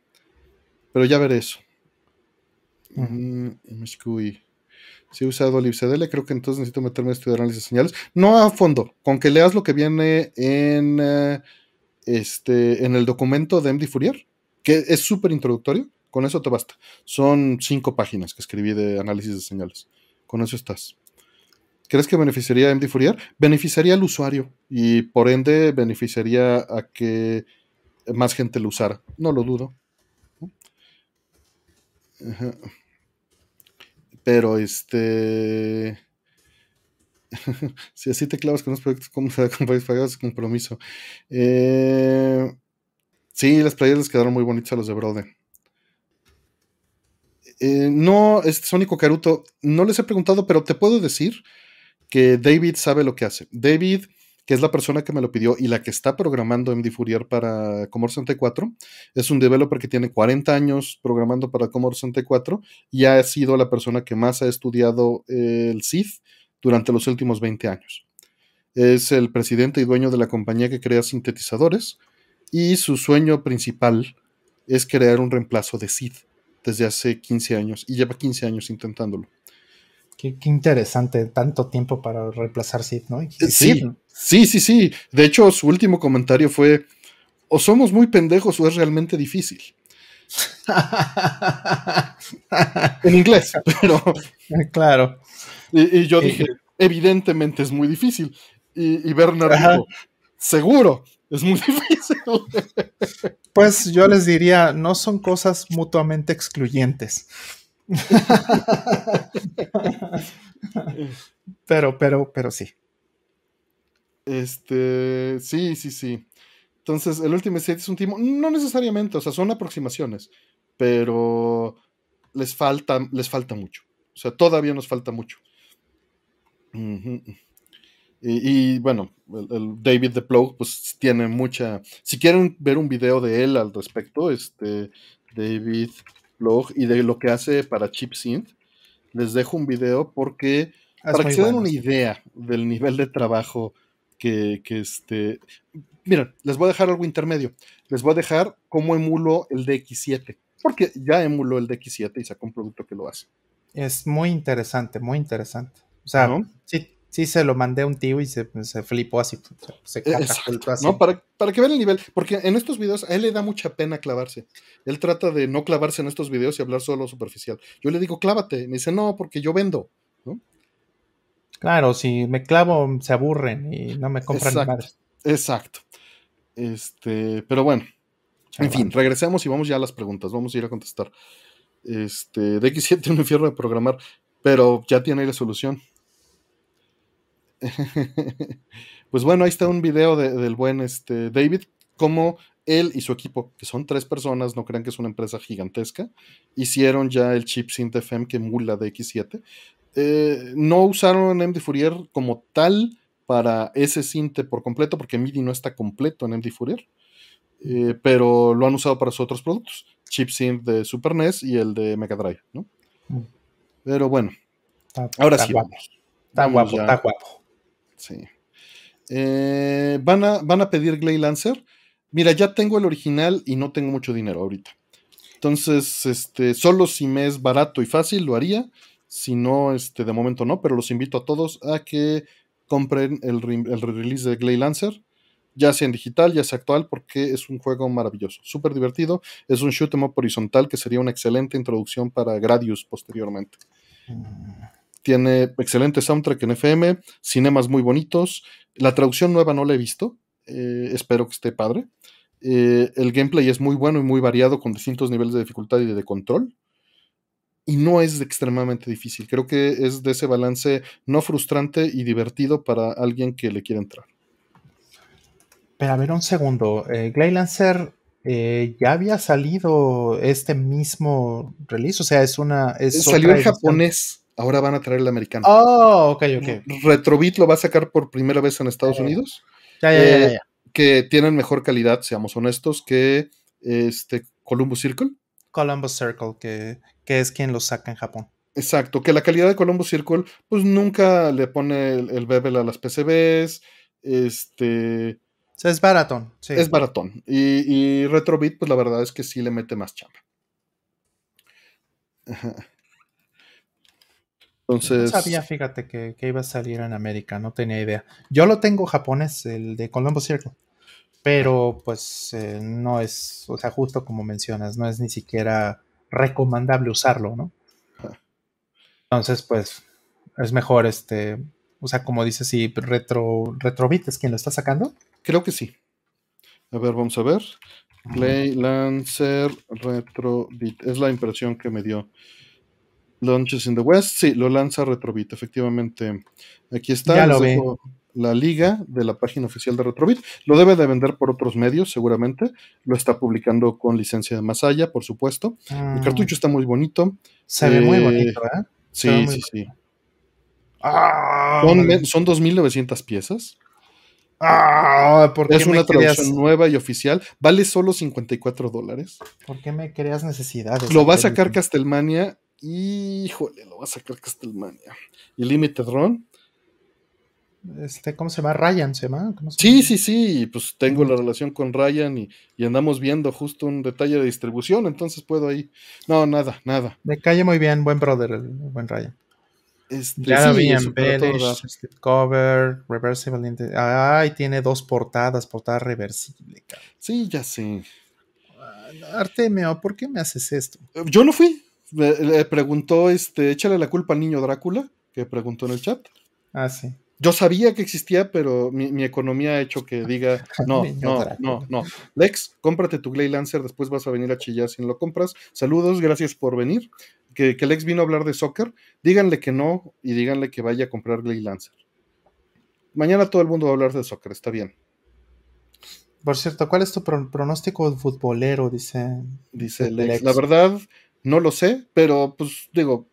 pero ya veré eso. Mm, si he usado libcdl, creo que entonces necesito meterme a estudiar análisis de señales. No a fondo, con que leas lo que viene en, eh, este, en el documento de MD Fourier, que es súper introductorio, con eso te basta. Son cinco páginas que escribí de análisis de señales. Con eso estás. ¿Crees que beneficiaría a MD Fourier? Beneficiaría al usuario y por ende beneficiaría a que más gente lo usara. No lo dudo. Pero este. si así te clavas con los proyectos, ¿cómo se ese compromiso? Eh, sí, las playeras quedaron muy bonitas a los de Brode. Eh, no, este Sónico Caruto, no les he preguntado, pero te puedo decir que David sabe lo que hace. David, que es la persona que me lo pidió y la que está programando MD Fourier para Commodore 64, es un developer que tiene 40 años programando para Commodore 64 y ha sido la persona que más ha estudiado el CID durante los últimos 20 años. Es el presidente y dueño de la compañía que crea sintetizadores y su sueño principal es crear un reemplazo de CID desde hace 15 años y lleva 15 años intentándolo. Qué, interesante, tanto tiempo para reemplazar Sid, ¿no? Sí, sí, sí, sí. De hecho, su último comentario fue, o somos muy pendejos o es realmente difícil. en inglés, pero... Claro. Y, yo dije, evidentemente es muy difícil. Y, y Bernard dijo, seguro, es muy difícil. pues yo les diría, no son cosas mutuamente excluyentes. pero, pero, pero sí. Este, sí, sí, sí. Entonces, el último set es un timo, no necesariamente, o sea, son aproximaciones, pero les falta, les falta mucho. O sea, todavía nos falta mucho. Y, bueno, el, David de Plow, pues tiene mucha. Si quieren ver un video de él al respecto, este David y de lo que hace para ChipSynth. Les dejo un video porque para que se den una idea del nivel de trabajo que, que este. Miren, les voy a dejar algo intermedio. Les voy a dejar cómo emulo el DX7. Porque ya emuló el DX7 y sacó un producto que lo hace. Es muy interesante, muy interesante. O sea, sí, sí se lo mandé a un tío y se, flipó así. Se e, así. ¿no? Para, para, que vean el nivel, porque en estos videos a él le da mucha pena clavarse. Él trata de no clavarse en estos videos y hablar solo superficial. Yo le digo, clávate. Me dice, no, porque yo vendo. ¿no? Claro, si me clavo se aburren y no me compran exacto, Exacto. Este, pero bueno. En fin, regresemos y vamos ya a las preguntas. Vamos a ir a contestar. Este, DX7 un infierno de programar, pero ya tiene la solución. pues bueno, ahí está un video del buen este, David, como él y su equipo, que son tres personas, no crean que es una empresa gigantesca, hicieron ya el chip Synth FM que emula de X7. Eh, no usaron MD Fourier como tal para ese synth por completo, porque MIDI no está completo en MD Fourier, eh, pero lo han usado para sus otros productos, chip Synth de Super NES y el de Mega Drive, ¿no? Mm. Pero bueno, ahora sí. Está guapo, está guapo. Sí. Eh, van, a, van a pedir Glay Lancer. Mira, ya tengo el original y no tengo mucho dinero ahorita. Entonces, este, solo si me es barato y fácil lo haría. Si no, este, de momento no, pero los invito a todos a que compren el, el release de Glay Lancer. ya sea en digital, ya sea actual, porque es un juego maravilloso, súper divertido. Es un shoot 'em up horizontal que sería una excelente introducción para Gradius posteriormente. Tiene excelente soundtrack en FM, cinemas muy bonitos. La traducción nueva no la he visto, eh, espero que esté padre. Eh, el gameplay es muy bueno y muy variado con distintos niveles de dificultad y de control. Y no es extremadamente difícil. Creo que es de ese balance no frustrante y divertido para alguien que le quiere entrar. Pero a ver un segundo. Eh, Lancer eh, ya había salido este mismo release. O sea, es una. Es Salió en japonés. Ahora van a traer el americano. Oh, ok, ok. Retrobit lo va a sacar por primera vez en Estados Unidos. Ya, ya, ya, ya que tienen mejor calidad, seamos honestos, que este Columbus Circle. Columbus Circle, que, es quien lo saca en Japón. Exacto, que la calidad de Columbus Circle, pues nunca le pone el, bevel a las PCBs. Este. es baratón. Sí. Es baratón. Y, y Retrobit, pues la verdad es que sí le mete más chamba. Entonces. No sabía, fíjate, que, iba a salir en América, no tenía idea. Yo lo tengo japonés, el de Columbus Circle. Pero pues eh, no es, o sea, justo como mencionas, no es ni siquiera recomendable usarlo, ¿no? Entonces, pues, es mejor este, o sea, como dices, si Retro, Retrobit es quien lo está sacando. Creo que sí. A ver, vamos a ver. Play Lancer Retrobit. Es la impresión que me dio. Launches in the West, sí, lo lanza Retrobit, efectivamente. Aquí está. Ya lo la liga de la página oficial de Retrobit. Lo debe de vender por otros medios, seguramente. Lo está publicando con licencia de Masaya, por supuesto. El ah. cartucho está muy bonito. Se ve muy eh, bonito, ¿eh? Sí, sí, sí. Ah, son, son 2.900 piezas. Ah, es una traducción nueva y oficial. Vale solo 54 dólares. ¿Por qué me creas necesidades? Lo va a sacar Castelmania Híjole, lo va a sacar Castlevania. ¿Y Limited Run? Este, ¿Cómo se llama? Ryan, ¿se llama? sí, sí, sí. Pues tengo la relación con Ryan y, andamos viendo justo un detalle de distribución, entonces puedo ahí. No, nada, nada. Me calle muy bien, buen brother, el buen Ryan. Este, ya sí, cover, reversible. Ay, tiene dos portadas, portada reversible. Sí, ya sé. Artemio, ¿por qué me haces esto? Yo no fui le preguntó, este, échale la culpa al niño Drácula, que preguntó en el chat. Ah, sí. Yo sabía que existía, pero mi, economía ha hecho que diga, no, no, no, no. Lex, cómprate tu Glay Lancer, después vas a venir a chillar si no lo compras. Saludos, gracias por venir. Que, que Lex vino a hablar de soccer. Díganle que no y díganle que vaya a comprar Glay Lancer. Mañana todo el mundo va a hablar de soccer, está bien. Por cierto, ¿cuál es tu pronóstico futbolero? Dice, dice Lex. La verdad, no lo sé, pero pues digo,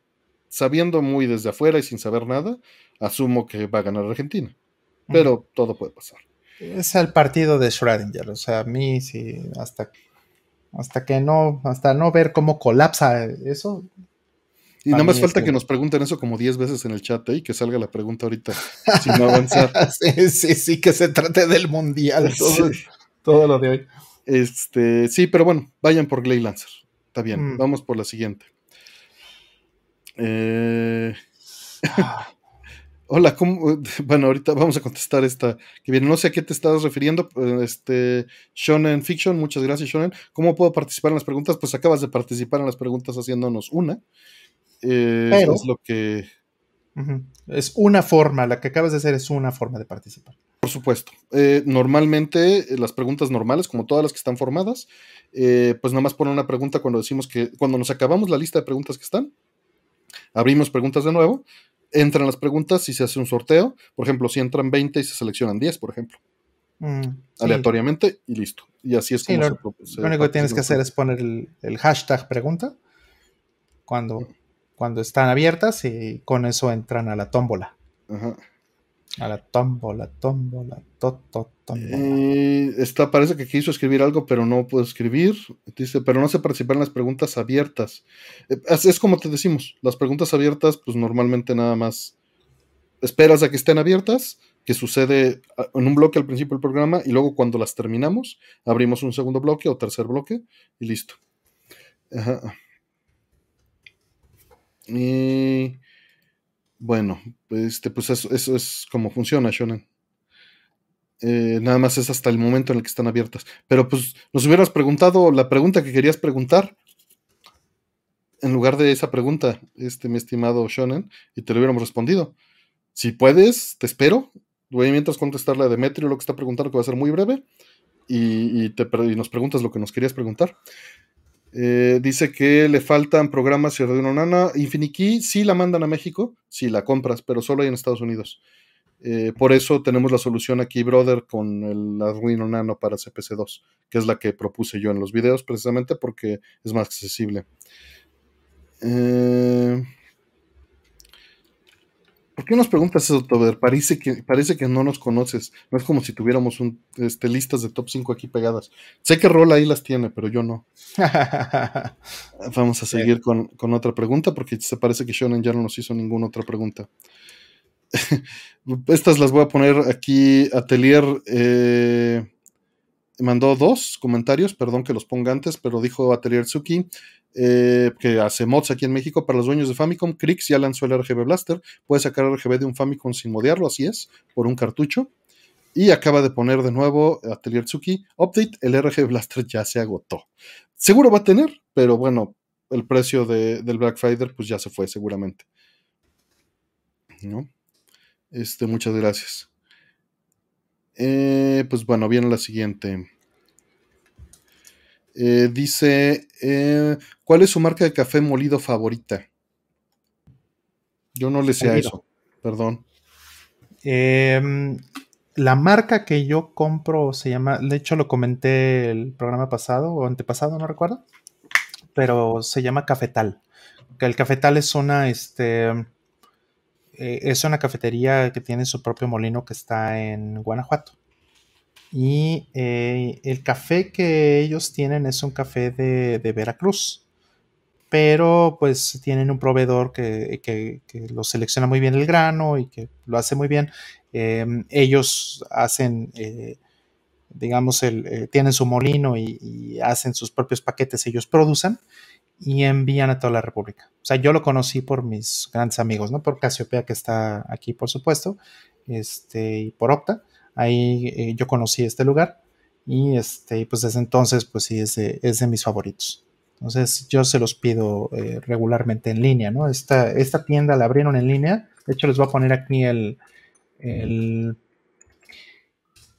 sabiendo muy desde afuera y sin saber nada, asumo que va a ganar Argentina. Pero todo puede pasar. Es el partido de Schrödinger, o sea, a mí sí, hasta, hasta que no, hasta no ver cómo colapsa eso. Y nada más falta que... nos pregunten eso como 10 veces en el chat ¿eh? y que salga la pregunta ahorita, sin avanzar. sí, sí, sí, que se trate del mundial, todo, todo lo de hoy. Este, sí, pero bueno, vayan por Glay Lancer. Está bien, mm. vamos por la siguiente. Eh, hola, ¿cómo? bueno, ahorita vamos a contestar esta que viene. No sé a qué te estás refiriendo. Este, Shonen Fiction, muchas gracias, Shonen. ¿Cómo puedo participar en las preguntas? Pues acabas de participar en las preguntas haciéndonos una. Eh, es lo que. Es una forma, la que acabas de hacer es una forma de participar. Por supuesto. Eh, normalmente, las preguntas normales, como todas las que están formadas, eh, pues nada más ponen una pregunta cuando decimos que, cuando nos acabamos la lista de preguntas que están, abrimos preguntas de nuevo, entran las preguntas y se hace un sorteo. Por ejemplo, si entran 20 y se seleccionan 10, por ejemplo. Mm, aleatoriamente y listo. Y así es como lo, lo único que tienes que hacer es poner el, hashtag pregunta cuando, cuando están abiertas y con eso entran a la tómbola. Ajá. A la tómbola, tómbola, to, eh, está, parece que quiso escribir algo, pero no puedo escribir. Dice, pero no se participar en las preguntas abiertas. Eh, es, como te decimos, las preguntas abiertas, pues normalmente nada más esperas a que estén abiertas, que sucede en un bloque al principio del programa, y luego cuando las terminamos, abrimos un segundo bloque o tercer bloque, y listo. Ajá. Y bueno, este, pues eso, es como funciona, Shonen. Eh, nada más es hasta el momento en el que están abiertas. Pero pues nos hubieras preguntado la pregunta que querías preguntar en lugar de esa pregunta, este, mi estimado Shonen, y te lo hubiéramos respondido. Si puedes, te espero. Voy a mientras contestarle a Demetrio lo que está preguntando, que va a ser muy breve, y, te, y nos preguntas lo que nos querías preguntar. Eh, dice que le faltan programas y Arduino Nana. Infinikey sí la mandan a México, sí la compras, pero solo hay en Estados Unidos. Eh, por eso tenemos la solución aquí, brother, con el Arduino Nano para CPC2, que es la que propuse yo en los videos, precisamente porque es más accesible. Eh, ¿Por qué nos preguntas eso, Tober? Parece que, parece que no nos conoces. No es como si tuviéramos un, este, listas de top 5 aquí pegadas. Sé que Rola ahí las tiene, pero yo no. Vamos a seguir con, con, otra pregunta porque se parece que Shonen ya no nos hizo ninguna otra pregunta. Estas las voy a poner aquí. Atelier eh, mandó dos comentarios, perdón que los ponga antes, pero dijo Atelier Tsuki eh, que hace mods aquí en México para los dueños de Famicom. Crix ya lanzó el RGB Blaster. Puede sacar RGB de un Famicom sin modearlo, así es, por un cartucho. Y acaba de poner de nuevo Atelier Tsuki. Update, el RGB Blaster ya se agotó. Seguro va a tener, pero bueno, el precio del Black Friday pues ya se fue seguramente. ¿No? Este, muchas gracias. Eh, pues bueno, viene la siguiente. Eh, dice, eh, ¿cuál es su marca de café molido favorita? Yo no le sé a eso, perdón. Em, la marca que yo compro se llama, de hecho lo comenté el programa pasado o antepasado, no recuerdo, pero se llama Cafetal. El Cafetal es una, este, eh, es una cafetería que tiene su propio molino que está en Guanajuato. Y eh, el café que ellos tienen es un café de, Veracruz. Pero pues tienen un proveedor que, lo selecciona muy bien el grano y que lo hace muy bien. Em, ellos hacen, eh, digamos, tienen su molino y, y, hacen sus propios paquetes, ellos producen y envían a toda la República. O sea, yo lo conocí por mis grandes amigos, ¿no? Por Casiopea, que está aquí, por supuesto, este, y por Opta. Ahí eh, yo conocí este lugar y este, pues desde entonces, pues sí, es de, es de mis favoritos. Entonces, yo se los pido eh, regularmente en línea, ¿no? Esta, esta tienda la abrieron en línea. De hecho, les voy a poner aquí el, el,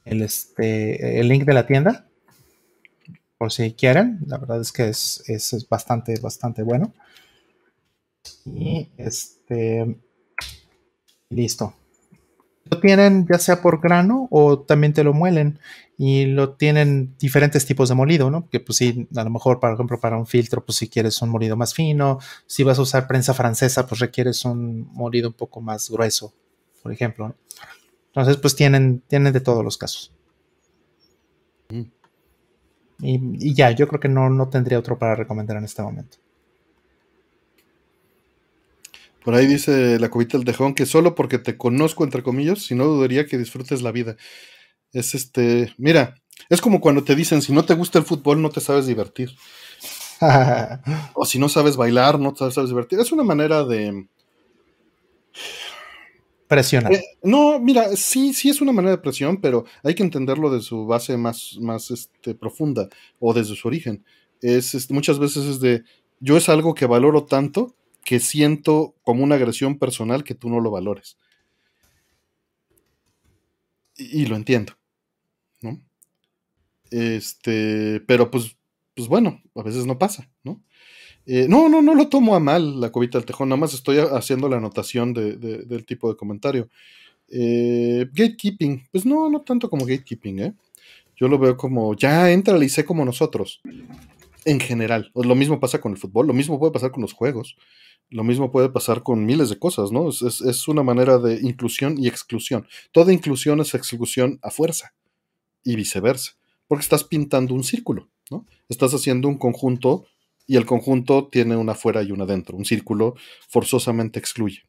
el, este, el link de la tienda por si quieren. La verdad es que es, es, bastante, bastante bueno. Y este, listo. Lo tienen ya sea por grano o también te lo muelen y lo tienen diferentes tipos de molido, ¿no? Que pues sí, a lo mejor, por ejemplo, para un filtro, pues si quieres un molido más fino, si vas a usar prensa francesa, pues requieres un molido un poco más grueso, por ejemplo. Entonces, pues tienen, tienen de todos los casos. Mm. Y, ya, yo creo que no, no tendría otro para recomendar en este momento. Por ahí dice la cubita del tejón que solo porque te conozco, entre comillas, si no dudaría que disfrutes la vida. Es este, mira, es como cuando te dicen, si no te gusta el fútbol, no te sabes divertir. o si no sabes bailar, no te sabes divertir. Es una manera de, Presionar. Eh, no, mira, sí, sí es una manera de presión, pero hay que entenderlo de su base más, más este, profunda o desde su origen. Es, muchas veces es de, yo es algo que valoro tanto que siento como una agresión personal que tú no lo valores. Y, lo entiendo, ¿no? Este, pero pues, pues bueno, a veces no pasa, ¿no? Eh, no, no, no lo tomo a mal la cobita del tejón, nada más estoy haciendo la anotación del tipo de comentario. Eh, gatekeeping, pues no, no tanto como gatekeeping, ¿eh? Yo lo veo como, ya entra y sé como nosotros, en general. Lo mismo pasa con el fútbol, lo mismo puede pasar con los juegos, lo mismo puede pasar con miles de cosas, ¿no? Es, es una manera de inclusión y exclusión. Toda inclusión es exclusión a fuerza y viceversa, porque estás pintando un círculo, ¿no? Estás haciendo un conjunto y el conjunto tiene una fuera y una dentro. Un círculo forzosamente excluye.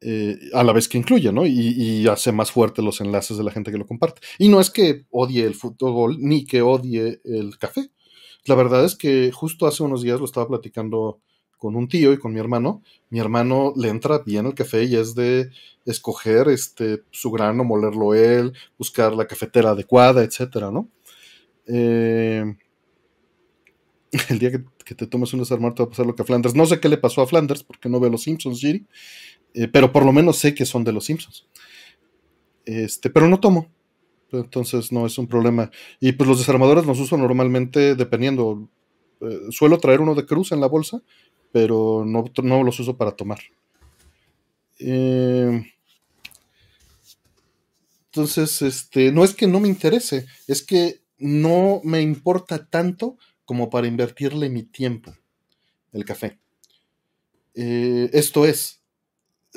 Eh, a la vez que incluye, ¿no? Y, hace más fuertes los enlaces de la gente que lo comparte. Y no es que odie el fútbol ni que odie el café. La verdad es que justo hace unos días lo estaba platicando con un tío y con mi hermano, mi hermano le entra bien el café y es de escoger este, su grano, molerlo él, buscar la cafetera adecuada, etcétera, ¿no? Eh, el día que, te tomes un desarmar te va a pasar lo que a Flanders. No sé qué le pasó a Flanders porque no ve los Simpsons, Giri, eh, pero por lo menos sé que son de los Simpsons. Este, pero no tomo. Entonces no es un problema. Y pues los desarmadores los uso normalmente dependiendo. Eh, suelo traer uno de cruz en la bolsa, pero no, no los uso para tomar. Eh, entonces, este, no es que no me interese, es que no me importa tanto como para invertirle mi tiempo el café. Eh, esto es,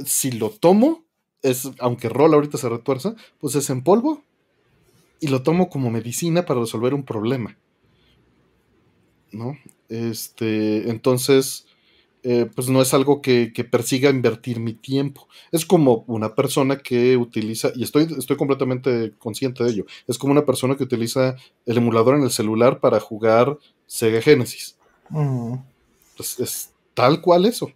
si lo tomo, es, aunque Roll ahorita se retuerza, pues es en polvo y lo tomo como medicina para resolver un problema. ¿No? Este, entonces, eh, pues no es algo que, persiga invertir mi tiempo. Es como una persona que utiliza, y estoy, estoy completamente consciente de ello, es como una persona que utiliza el emulador en el celular para jugar Sega Genesis. Mm. Pues es tal cual eso.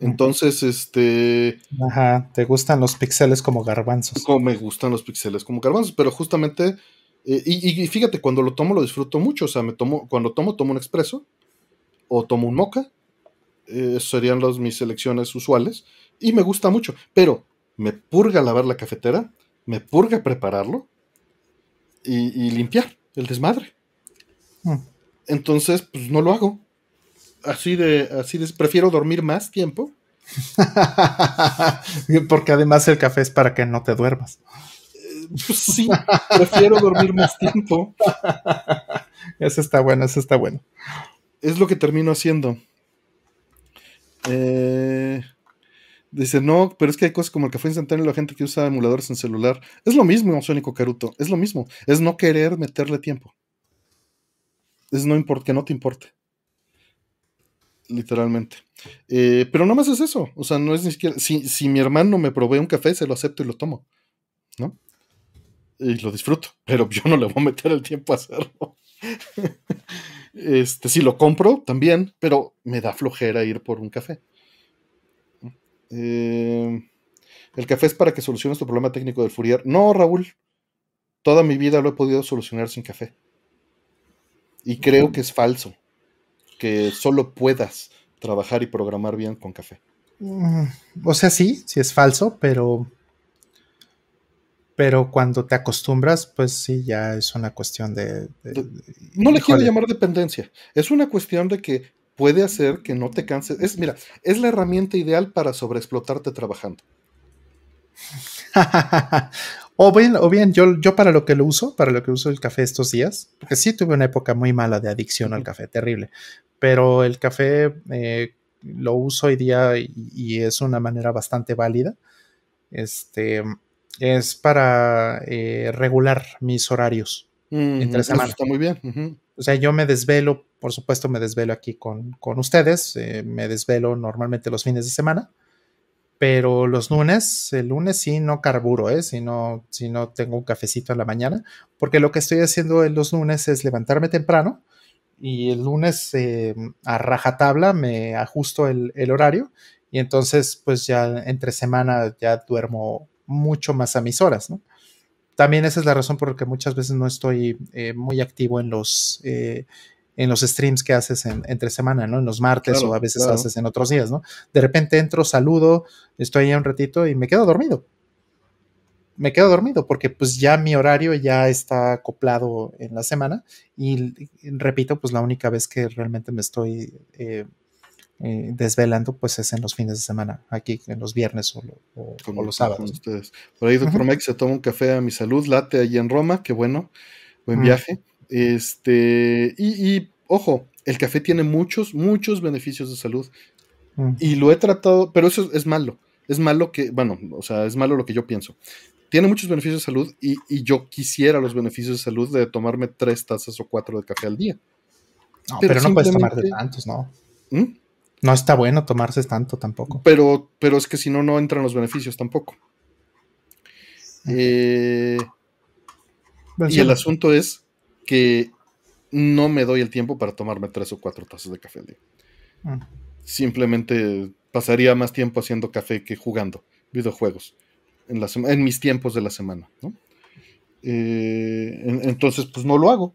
Entonces, este. Ajá, te gustan los pixeles como garbanzos. Como me gustan los pixeles como garbanzos, pero justamente. Eh, y, fíjate, cuando lo tomo lo disfruto mucho. O sea, me tomo, cuando tomo, tomo un expreso o tomo un moca. Eh, serían las, mis selecciones usuales. Y me gusta mucho. Pero me purga lavar la cafetera, me purga prepararlo y, limpiar el desmadre. Mm. Entonces, pues no lo hago. Así de, así de, prefiero dormir más tiempo. Porque además el café es para que no te duermas. Eh, pues sí, prefiero dormir más tiempo. Eso está bueno, eso está bueno es lo que termino haciendo. Eh, dice, no, pero es que hay cosas como el café instantáneo y la gente que usa emuladores en celular. Es lo mismo, Sónico Caruto, es lo mismo. Es no querer meterle tiempo. Es no que no te importe. Literalmente. Eh, pero no más es eso. O sea, no es ni siquiera. Si, si mi hermano me provee un café, se lo acepto y lo tomo. ¿No? Y lo disfruto. Pero yo no le voy a meter el tiempo a hacerlo. Este, si lo compro también, pero me da flojera ir por un café. Eh, el café es para que soluciones tu problema técnico del Fourier. No, Raúl. Toda mi vida lo he podido solucionar sin café. Y creo que es falso. Que solo puedas trabajar y programar bien con café. Mm, o sea, sí, sí es falso, pero pero cuando te acostumbras, pues sí, ya es una cuestión de... no le quiero llamar dependencia, es una cuestión de que puede hacer que no te canses. Es, mira, es la herramienta ideal para sobreexplotarte trabajando. o bien, o bien yo, yo para lo que lo uso, para lo que uso el café estos días, porque sí tuve una época muy mala de adicción al café, terrible, pero el café eh, lo uso hoy día y, y, es una manera bastante válida. Este, es para eh, regular mis horarios entre semana. está muy bien. O sea, yo me desvelo, por supuesto, me desvelo aquí con, ustedes, eh, me desvelo normalmente los fines de semana, pero los lunes, el lunes sí no carburo, ¿eh? si, no, si no tengo un cafecito en la mañana, porque lo que estoy haciendo en los lunes es levantarme temprano y el lunes eh, a rajatabla me ajusto el, horario y entonces pues ya entre semana ya duermo mucho más a mis horas. También esa es la razón por la que muchas veces no estoy eh, muy activo en los, eh, en los streams que haces entre semana, ¿no? En los martes o a veces haces en otros días, ¿no? De repente entro, saludo, estoy ahí un ratito y me quedo dormido. Me quedo dormido porque pues ya mi horario ya está acoplado en la semana y, repito, pues la única vez que realmente me estoy eh, eh, desvelando, pues es en los fines de semana, aquí en los viernes o, los sábados. Ustedes. Por ahí, doctor Mike se toma un café a mi salud, late allí en Roma, qué bueno, buen viaje. Este, y, ojo, el café tiene muchos, muchos beneficios de salud. Y lo he tratado, pero eso es malo. Es malo que, bueno, o sea, es malo lo que yo pienso. Tiene muchos beneficios de salud y, yo quisiera los beneficios de salud de tomarme tres tazas o cuatro de café al día. No, pero, no puedes tomar de tantos, ¿no? ¿Mm? No está bueno tomarse tanto tampoco. Pero, pero es que si no, no entran los beneficios tampoco. Eh, y el asunto es que no me doy el tiempo para tomarme tres o cuatro tazas de café al día. Mm. Simplemente pasaría más tiempo haciendo café que jugando videojuegos en, en mis tiempos de la semana, eh, entonces, pues no lo hago.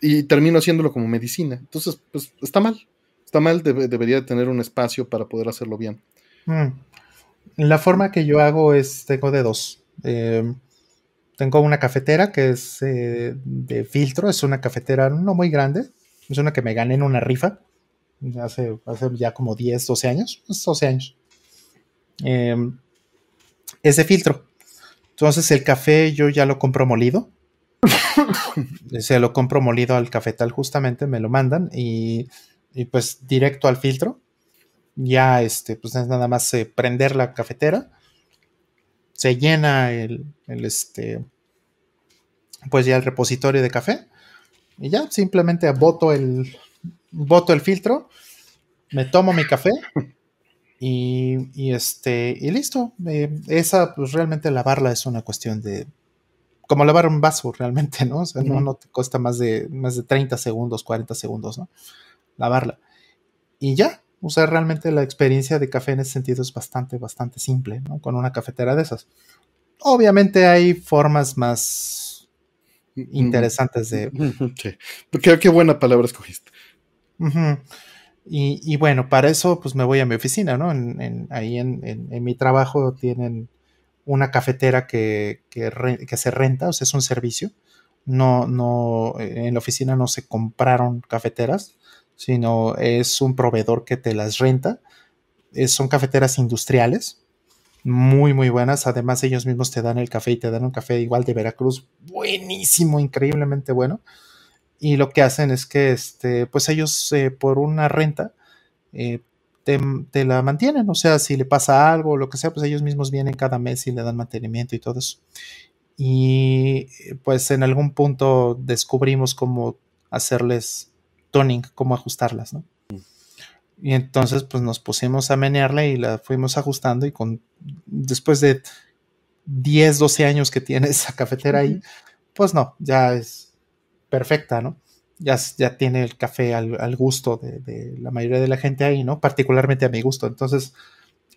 Y termino haciéndolo como medicina. Entonces, pues está mal. Está mal, debería tener un espacio para poder hacerlo bien. Mm. La forma que yo hago es, tengo de dos. Eh, tengo una cafetera que es eh, de filtro, es una cafetera no muy grande, es una que me gané en una rifa hace, hace ya como 10, 12 años, 12 años. Em, es de filtro. Entonces el café yo ya lo compro molido. Se lo compro molido al cafetal justamente, me lo mandan y, pues directo al filtro. Ya este, pues nada más eh, prender la cafetera se llena el, este, pues ya el repositorio de café y ya simplemente boto el, boto el filtro, me tomo mi café y, este, y listo. Eh, esa, pues realmente lavarla es una cuestión de, como lavar un vaso realmente, ¿no? O sea, no, no, te cuesta más de, más de 30 segundos, 40 segundos, ¿no? Lavarla. Y ya, o sea, realmente la experiencia de café en ese sentido es bastante, bastante simple, ¿no? Con una cafetera de esas. Obviamente hay formas más interesantes de... Sí. Qué, qué buena palabra escogiste. y, bueno, para eso pues me voy a mi oficina, ¿no? En, ahí en, mi trabajo tienen una cafetera que, que, se renta, o sea, es un servicio. No, no, en la oficina no se compraron cafeteras, sino es un proveedor que te las renta. son cafeteras industriales, muy, muy buenas. Además, ellos mismos te dan el café y te dan un café igual de Veracruz, buenísimo, increíblemente bueno. Y lo que hacen es que, este, pues ellos eh, por una renta eh, te, la mantienen. O sea, si le pasa algo o lo que sea, pues ellos mismos vienen cada mes y le dan mantenimiento y todo eso. Y pues en algún punto descubrimos cómo hacerles toning, cómo ajustarlas, ¿no? Y entonces pues nos pusimos a menearla y la fuimos ajustando y con después de 10, 12 años que tiene esa cafetera ahí, pues no, ya es perfecta, ¿no? Ya, ya tiene el café al, gusto de, de, la mayoría de la gente ahí, ¿no? Particularmente a mi gusto. Entonces,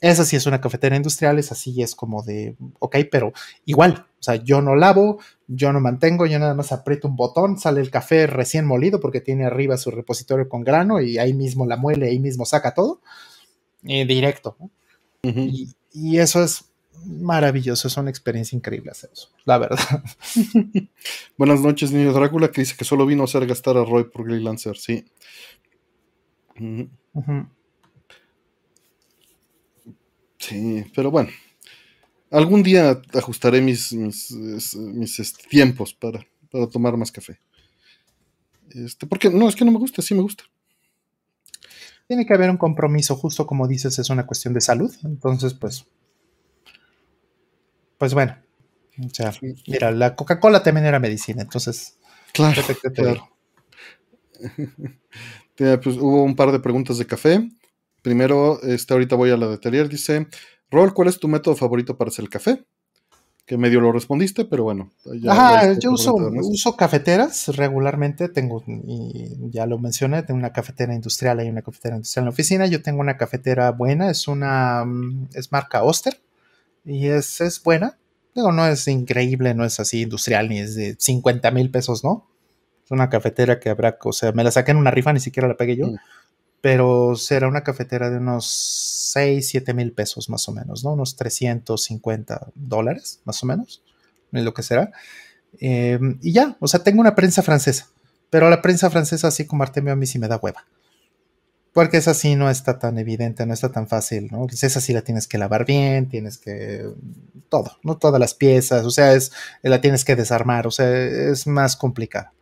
esa sí es una cafetera industrial, esa sí es como de, ok, pero igual, o sea, yo no lavo, yo no mantengo, yo nada más aprieto un botón, sale el café recién molido porque tiene arriba su repositorio con grano y ahí mismo la muele, ahí mismo saca todo, y directo. y, eso es maravilloso, es una experiencia increíble hacer eso, la verdad. Buenas noches, niño Drácula, que dice que solo vino a hacer gastar a Roy por Grey Lancer, sí. Sí, pero bueno. Algún día ajustaré mis, mis, este, tiempos para, tomar más café. Este, porque no, es que no me gusta, sí me gusta. Tiene que haber un compromiso, justo como dices, es una cuestión de salud. Entonces, pues. Pues bueno. O sea, mira, la Coca-Cola también era medicina, entonces. Claro, claro. pues, hubo un par de preguntas de café. Primero, este, ahorita voy a la de Telier, dice, Rol, ¿cuál es tu método favorito para hacer el café? Que medio lo respondiste, pero bueno. Ajá, yo uso, uso, cafeteras regularmente, tengo, y ya lo mencioné, tengo una cafetera industrial, hay una cafetera industrial en la oficina, yo tengo una cafetera buena, es una, mm, es marca Oster, y es, es buena, digo, no es increíble, no es así industrial, ni es de 50 mil pesos, ¿no? Es una cafetera que habrá, o sea, me la saqué en una rifa, ni siquiera la pegué yo. Mm pero será una cafetera de unos 6, 7 mil pesos más o menos, ¿no? Unos 350 dólares más o menos, es lo que será. Em, y ya, o sea, tengo una prensa francesa, pero la prensa francesa, así como Artemio, a mí sí me da hueva. Porque esa sí no está tan evidente, no está tan fácil, ¿no? Pues esa sí la tienes que lavar bien, tienes que... todo, ¿no? Todas las piezas, o sea, es, la tienes que desarmar, o sea, es más complicada.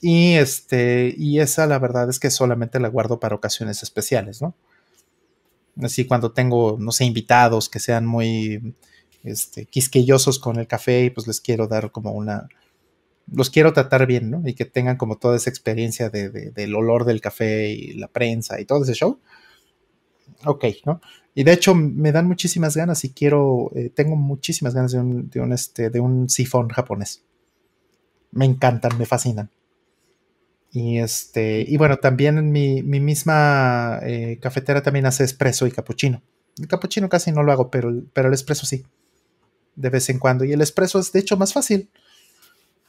Y este, y esa la verdad es que solamente la guardo para ocasiones especiales, ¿no? Así cuando tengo, no sé, invitados que sean muy este, quisquillosos con el café y pues les quiero dar como una, los quiero tratar bien, ¿no? Y que tengan como toda esa experiencia de, del olor del café y la prensa y todo ese show. Ok, ¿no? Y de hecho me dan muchísimas ganas y quiero, eh, tengo muchísimas ganas de un, de un, este, de un sifón japonés. Me encantan, me fascinan. Y este, y bueno, también mi, mi misma eh, cafetera también hace espresso y cappuccino. El cappuccino casi no lo hago, pero, pero el espresso sí. De vez en cuando. Y el espresso es de hecho más fácil.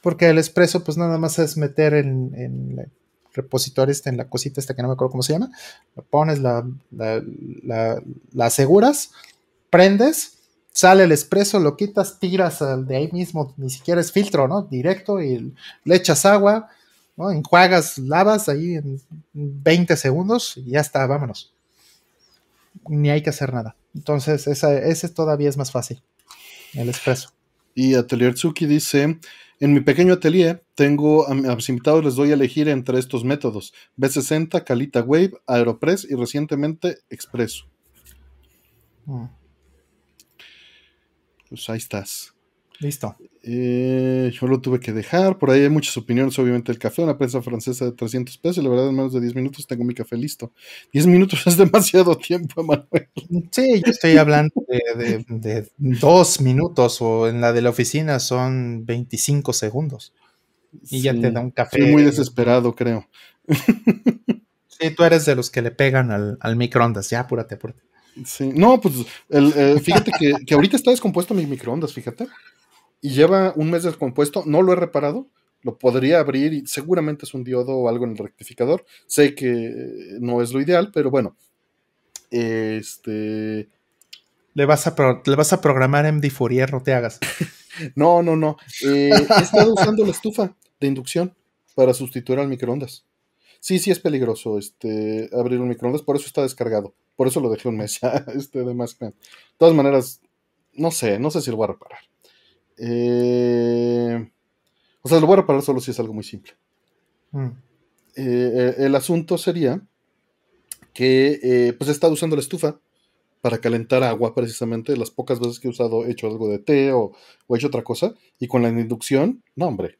Porque el espresso, pues nada más es meter en, en el repositorio este, en la cosita esta que no me acuerdo cómo se llama. Lo pones, la, la, la, aseguras, prendes, sale el espresso, lo quitas, tiras de ahí mismo, ni siquiera es filtro, ¿no? Directo y le echas agua, ¿no? Enjuagas, lavas ahí en 20 segundos y ya está, vámonos. Ni hay que hacer nada. Entonces, ese todavía es más fácil, el espresso. Y Atelier Tsuki dice, en mi pequeño atelier tengo a, mis invitados les doy a elegir entre estos métodos: B60, Calita Wave, Aeropress y recientemente Expresso. Mm. Pues ahí estás. Listo. Eh, yo lo tuve que dejar. Por ahí hay muchas opiniones, obviamente, el café, una prensa francesa de 300 pesos. la verdad, en menos de 10 minutos tengo mi café listo. 10 minutos es demasiado tiempo, Manuel. Sí, yo estoy hablando de, de, dos minutos o en la de la oficina son 25 segundos. Y ya te da un café. Estoy muy desesperado, creo. Sí, tú eres de los que le pegan al, al microondas. Ya, apúrate, apúrate. Sí, no, pues eh, fíjate que, que ahorita está descompuesto mi microondas, fíjate y lleva un mes descompuesto, no lo he reparado, lo podría abrir y seguramente es un diodo o algo en el rectificador. Sé que no es lo ideal, pero bueno. Este. Le vas a, le vas a programar MD Fourier, no te hagas. no, no, no. Eh, he estado usando la estufa de inducción para sustituir al microondas. Sí, sí es peligroso este, abrir un microondas, por eso está descargado. Por eso lo dejé un mes ya, este, de más. De todas maneras, no sé, no sé si lo voy a reparar. Eh, o sea, lo voy a reparar solo si es algo muy simple. Mm. Eh, eh, el asunto sería que pues he estado usando la estufa para calentar agua precisamente. Las pocas veces que he usado, he hecho algo de té o, he hecho otra cosa. Y con la inducción, no, hombre.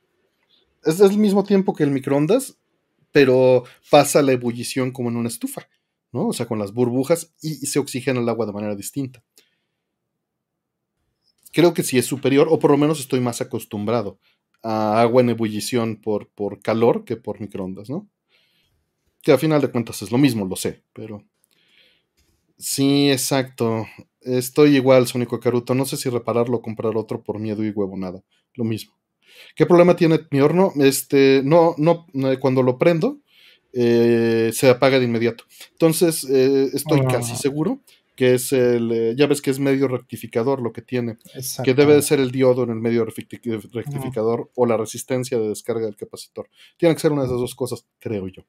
Es, el mismo tiempo que el microondas, pero pasa la ebullición como en una estufa, ¿no? O sea, con las burbujas y se oxigena el agua de manera distinta creo que sí es superior, o por lo menos estoy más acostumbrado a agua en ebullición por, por calor que por microondas, ¿no? Que a final de cuentas es lo mismo, lo sé, pero... Sí, exacto. Estoy igual, Sónico Caruto. No sé si repararlo o comprar otro por miedo y huevo, nada. Lo mismo. ¿Qué problema tiene mi horno? Este, no, no, eh, cuando lo prendo, eh, se apaga de inmediato. Entonces, eh, estoy casi ah. seguro que es el, eh, ya ves que es medio rectificador lo que tiene, que debe de ser el diodo en el medio rectificador o la resistencia de descarga del capacitor. Tiene que ser una de esas dos cosas, creo yo.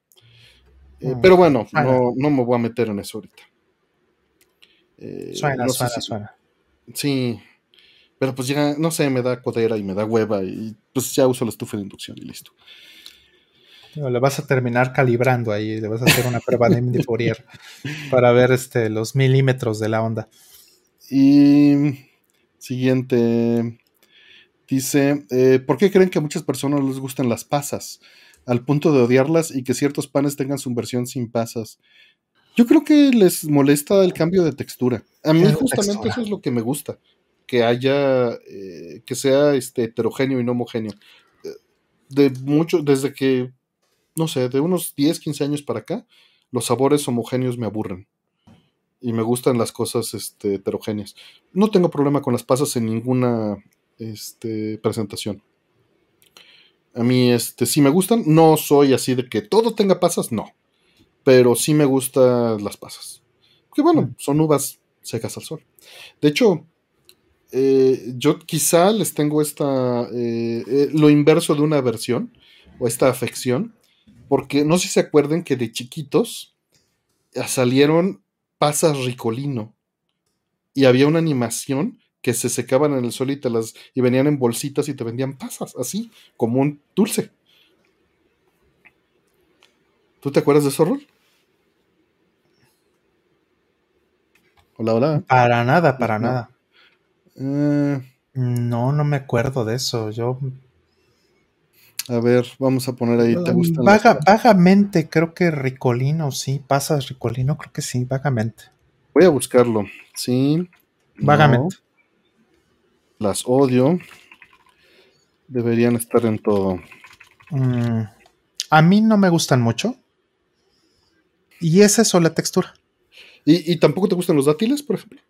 Eh, pero bueno, no, no, me voy a meter en eso ahorita. Eh, suena, suena, suena. Sí, pero pues ya, no sé, me da codera y me da hueva y pues ya uso la estufa de inducción y listo. Le vas a terminar calibrando ahí, le vas a hacer una prueba de Fourier para ver este, los milímetros de la onda. Y siguiente. Dice, eh, ¿por qué creen que a muchas personas les gustan las pasas? Al punto de odiarlas y que ciertos panes tengan su versión sin pasas. Yo creo que les molesta el cambio de textura. A mí justamente eso es lo que me gusta. Que haya, eh, que sea este, heterogéneo y no homogéneo. Eh, de mucho, desde que no sé, de unos 10, 15 años para acá, los sabores homogéneos me aburren. Y me gustan las cosas este, heterogéneas. No tengo problema con las pasas en ninguna este, presentación. A mí, este, sí me gustan. No soy así de que todo tenga pasas, no. Pero sí me gustan las pasas. Que bueno, mm. son uvas secas al sol. De hecho, eh, yo quizá les tengo esta. Eh, eh, lo inverso de una versión. O esta afección porque no sé si se acuerden que de chiquitos eh, salieron pasas ricolino y había una animación que se secaban en el sol y, las, y venían en bolsitas y te vendían pasas, así, como un dulce. ¿Tú te acuerdas de eso, Rol? Hola, hola. Para nada, para nada. Eh, no, no me acuerdo de eso. Yo a ver, vamos a poner ahí. ¿Te gustan vagamente, creo que Ricolino, sí. Pasas Ricolino, creo que sí, vagamente. Voy a buscarlo. Sí. Vagamente. Las odio. Deberían estar en todo. Mm, A mí no me gustan mucho. Y es eso, la textura. ¿Y, tampoco te gustan los dátiles, por ejemplo?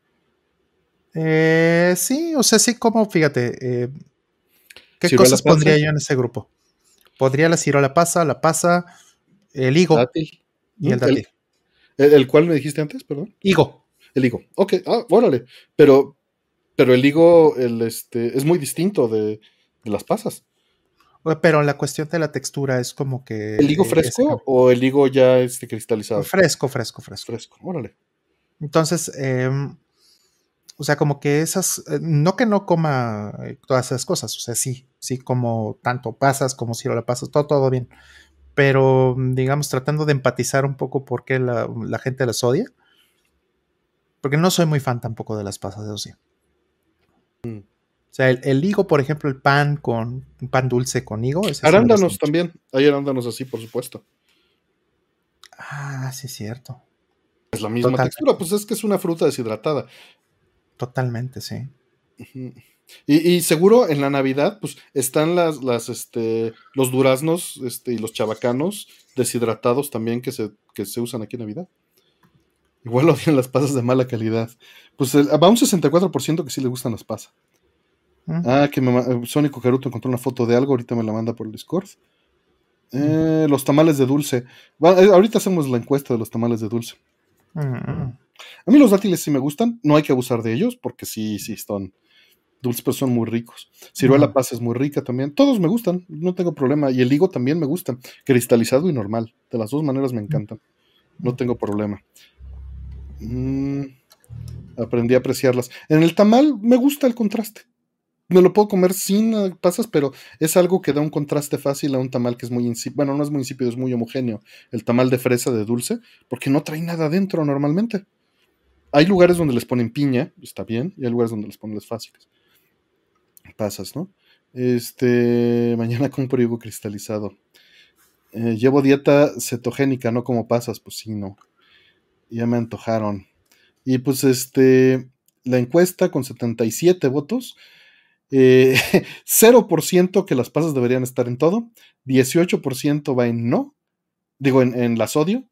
Eh, sí, o sea, sí, como, fíjate, eh, ¿qué cosas pondría yo en ese grupo? Podría la cirola pasa, la pasa, el higo y el dátil. El, cual me dijiste antes, perdón? Higo. El higo. Ok, ah, órale. Pero, pero el higo el, este, es muy distinto de, las pasas. Pero la cuestión de la textura es como que. ¿El higo fresco o el higo ya este, cristalizado? Fresco, fresco, fresco. Fresco, órale. Entonces, em, o sea, como que esas. Eh, no que no coma eh, todas esas cosas, o sea, sí, sí, como tanto pasas como si la pasas, todo, todo bien pero digamos tratando de empatizar un poco por qué la, gente las odia. Porque no soy muy fan tampoco de las pasas de ocio. Mm. O sea, el, higo, por ejemplo, el pan con un pan dulce con higo. arándanos también. Hay arándanos así, por supuesto. Ah, sí, es cierto. Es la misma textura, pues es que es una fruta deshidratada. Totalmente, sí. Y, seguro en la Navidad, pues están las, las, este, los duraznos este, y los chabacanos deshidratados también que se, que se usan aquí en Navidad. Igual odian las pasas de mala calidad. Pues va un 64% que sí le gustan las pasas. Ah, que me, Sónico Caruto encontró una foto de algo, ahorita me la manda por el Discord. Eh, los tamales de dulce. Eh, ahorita hacemos la encuesta de los tamales de dulce. A mí los dátiles sí me gustan, no hay que abusar de ellos porque sí, sí están, dulces, pero son muy ricos. Ciruela pasa es muy rica también. Todos me gustan, no tengo problema. Y el higo también me gusta, cristalizado y normal. De las dos maneras me encantan. No tengo problema. Mm, aprendí a apreciarlas. En el tamal me gusta el contraste. Me lo puedo comer sin eh, pasas, pero es algo que da un contraste fácil a un tamal que es muy insípido. Bueno, no es muy insípido, es muy homogéneo. El tamal de fresa de dulce, porque no trae nada adentro normalmente. Hay lugares donde les ponen piña, está bien, y hay lugares donde les ponen las fáciles pasas, ¿no? Este, mañana compro higo cristalizado. Eh, llevo dieta cetogénica, no como pasas, pues sí, no. Ya me antojaron. Y pues este, la encuesta con 77 votos, 0% eh, que las pasas deberían estar en todo, 18% va en no, digo en, en la sodio,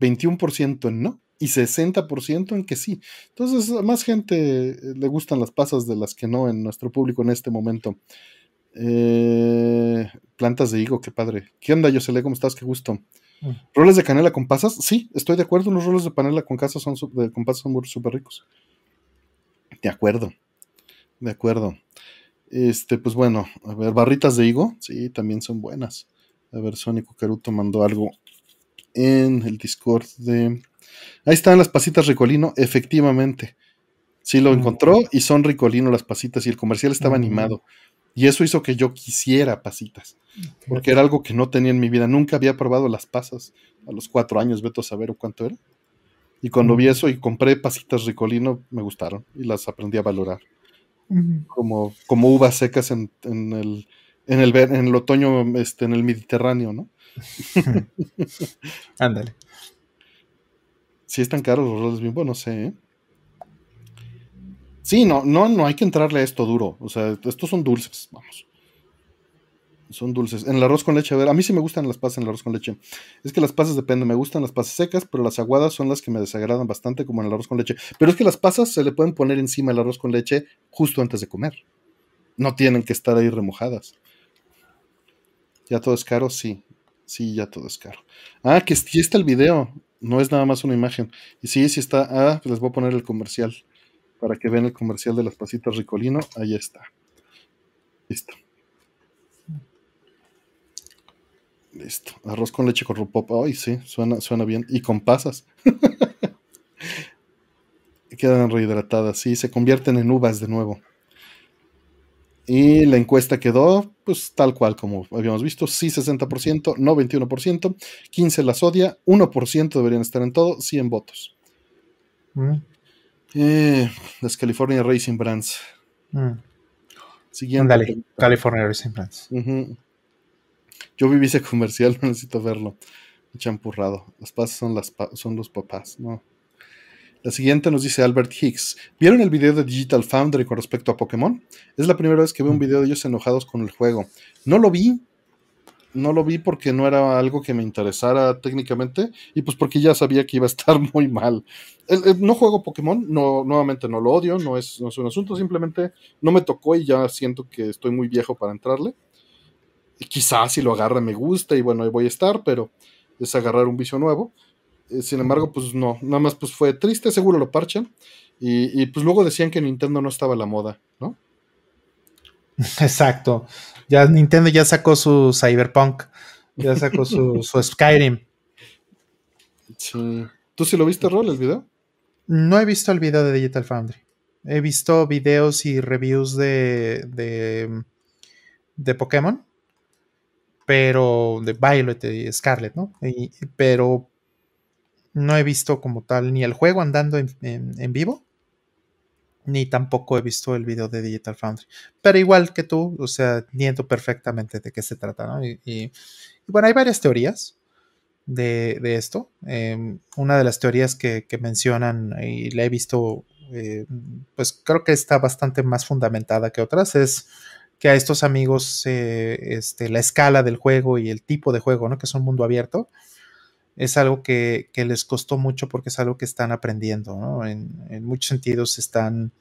21% en no, y 60% en que sí. Entonces, a más gente eh, le gustan las pasas de las que no en nuestro público en este momento. Eh, plantas de higo, qué padre. ¿Qué onda, Yosele? ¿Cómo estás? Qué gusto. Mm. ¿Roles de canela con pasas? Sí, estoy de acuerdo. Los roles de panela con, casas son, con pasas son súper ricos. De acuerdo. De acuerdo. Este, pues bueno, a ver, barritas de higo, sí, también son buenas. A ver, Sónico Caruto mandó algo en el Discord de Ahí están las pasitas Ricolino, efectivamente. Sí lo encontró y son Ricolino las pasitas y el comercial estaba animado. Y eso hizo que yo quisiera pasitas, porque era algo que no tenía en mi vida. Nunca había probado las pasas a los cuatro años, veto a saber cuánto era. Y cuando vi eso y compré pasitas Ricolino, me gustaron y las aprendí a valorar. como, como uvas secas en, el, en, el, en el otoño este, en el Mediterráneo, ¿no? Ándale si están caros los roles Bimbo, no sé. ¿eh? Sí, no, no, no hay que entrarle a esto duro. O sea, estos son dulces, vamos. Son dulces. En el arroz con leche, a ver, a mí sí me gustan las pasas en el arroz con leche. Es que las pasas dependen, me gustan las pasas secas, pero las aguadas son las que me desagradan bastante, como en el arroz con leche. Pero es que las pasas se le pueden poner encima el arroz con leche justo antes de comer. No tienen que estar ahí remojadas. ¿Ya todo es caro? Sí. Sí, ya todo es caro. Ah, que sí está el video no es nada más una imagen. Y sí, sí está. Ah, les voy a poner el comercial. Para que vean el comercial de las pasitas Ricolino. Ahí está. Listo. Listo. Arroz con leche con rupopa. Ay, sí, suena, suena bien. Y con pasas. Quedan rehidratadas. Sí, se convierten en uvas de nuevo. Y la encuesta quedó, pues tal cual como habíamos visto, sí 60%, no 21%, 15 las odia, 1% deberían estar en todo, 100 votos. Mm. Eh, las California Racing Brands. Mm. Siguiente. California Racing Brands. Yo viví ese comercial, no necesito verlo. Champurrado. Las pasas son, las son los papás, ¿no? La siguiente nos dice Albert Hicks. ¿Vieron el video de Digital Foundry con respecto a Pokémon? Es la primera vez que veo un video de ellos enojados con el juego. No lo vi. no lo vi porque no era algo que me interesara técnicamente y pues porque ya sabía que iba a estar muy mal. no juego Pokémon, no, nuevamente no lo odio, no es, no es un asunto, simplemente no me tocó y ya siento que estoy muy viejo para entrarle. Y quizás si lo agarra me gusta y bueno, ahí voy a estar, pero es agarrar un vicio nuevo. Eh, sin embargo, pues no, nada más pues fue triste, seguro lo parchan. Y, y pues luego decían que Nintendo no estaba a la moda, ¿no? Exacto. Ya Nintendo ya sacó su Cyberpunk, ya sacó su, Skyrim. Sí. ¿Tú sí lo viste, Rol, el video? No he visto el video de Digital Foundry. He visto videos y reviews de, de, de Pokémon, pero de Violet y Scarlet, ¿no? pero no he visto como tal ni el juego andando en vivo, ni tampoco he visto el video de Digital Foundry. Pero igual que tú, o sea, entiendo perfectamente de qué se trata, ¿no? Y, bueno, hay varias teorías de, esto. Em, una de las teorías que, mencionan y la he visto, eh, pues creo que está bastante más fundamentada que otras, es que a estos amigos eh, este, la escala del juego y el tipo de juego, ¿no? Que es un mundo abierto, es algo que, les costó mucho porque es algo que están aprendiendo, ¿no? En, muchos sentidos están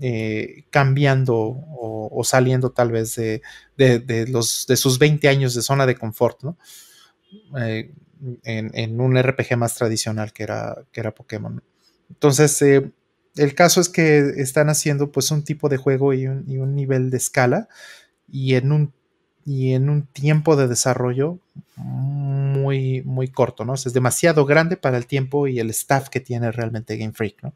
eh, cambiando o, saliendo tal vez de, los, de sus 20 años de zona de confort, ¿no? Eh, en, un RPG más tradicional que era, que era Pokémon. Entonces, eh, el caso es que están haciendo pues un tipo de juego y un, y un nivel de escala y en un y en un tiempo de desarrollo muy, muy corto, ¿no? es demasiado grande para el tiempo y el staff que tiene realmente Game Freak, ¿no?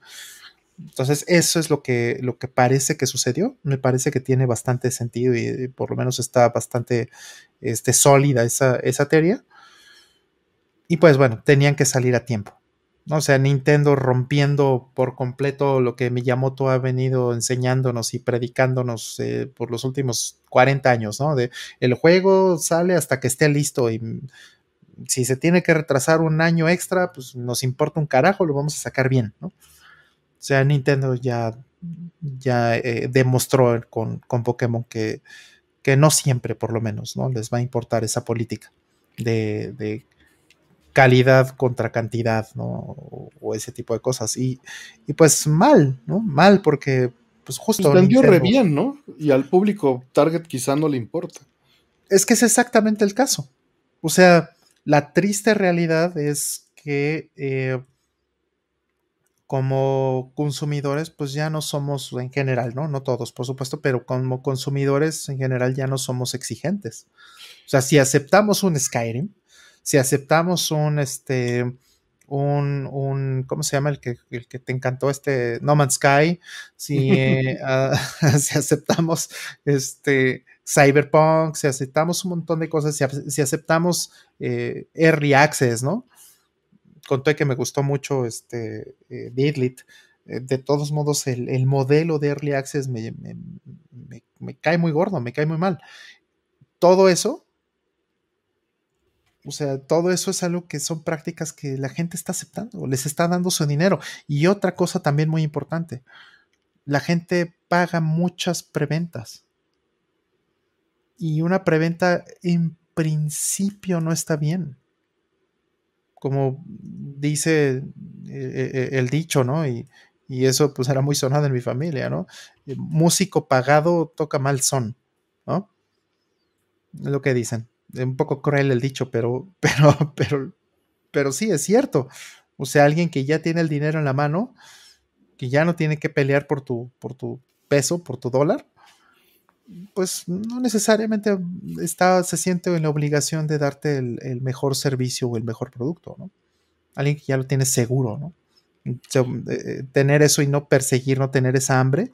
Entonces, eso es lo que, lo que parece que sucedió. Me parece que tiene bastante sentido y, por lo menos está bastante este, sólida esa, esa teoría. Y pues bueno, tenían que salir a tiempo. O sea, Nintendo rompiendo por completo lo que Miyamoto ha venido enseñándonos y predicándonos eh, por los últimos 40 años, ¿no? De el juego sale hasta que esté listo y si se tiene que retrasar un año extra, pues nos importa un carajo, lo vamos a sacar bien, ¿no? O sea, Nintendo ya, ya eh, demostró con, con Pokémon que, que no siempre, por lo menos, ¿no? Les va a importar esa política de, de calidad contra cantidad, ¿no? O, ese tipo de cosas. Y, pues mal, ¿no? Mal porque pues justo... Pues vendió re bien, ¿no? Y al público target quizá no le importa. Es que es exactamente el caso. O sea, la triste realidad es que eh, como consumidores, pues ya no somos en general, ¿no? No todos, por supuesto, pero como consumidores en general ya no somos exigentes. O sea, si aceptamos un Skyrim, si aceptamos un, este, un, un, ¿cómo se llama el que, el que te encantó? Este No Man's Sky, si, eh, ah, si aceptamos este Cyberpunk, si aceptamos un montón de cosas, si, aceptamos eh, Early Access, ¿no? Conté que me gustó mucho este eh. Eh, de todos modos, el, modelo de Early Access me, me cae muy gordo, me cae muy mal. Todo eso o sea, todo eso es algo que son prácticas que la gente está aceptando, les está dando su dinero. Y otra cosa también muy importante, la gente paga muchas preventas. Y una preventa en principio no está bien. Como dice eh, eh, el dicho, ¿no? Y, y eso pues era muy sonado en mi familia, ¿no? Músico pagado toca mal son, ¿no? Es lo que dicen un poco cruel el dicho, pero, pero, pero, pero sí es cierto. O sea, alguien que ya tiene el dinero en la mano, que ya no tiene que pelear por tu, por tu peso, por tu dólar, pues no necesariamente está, se siente en la obligación de darte el, mejor servicio o el mejor producto, ¿no? Alguien que ya lo tiene seguro, ¿no? Eh, tener eso y no perseguir, no tener esa hambre,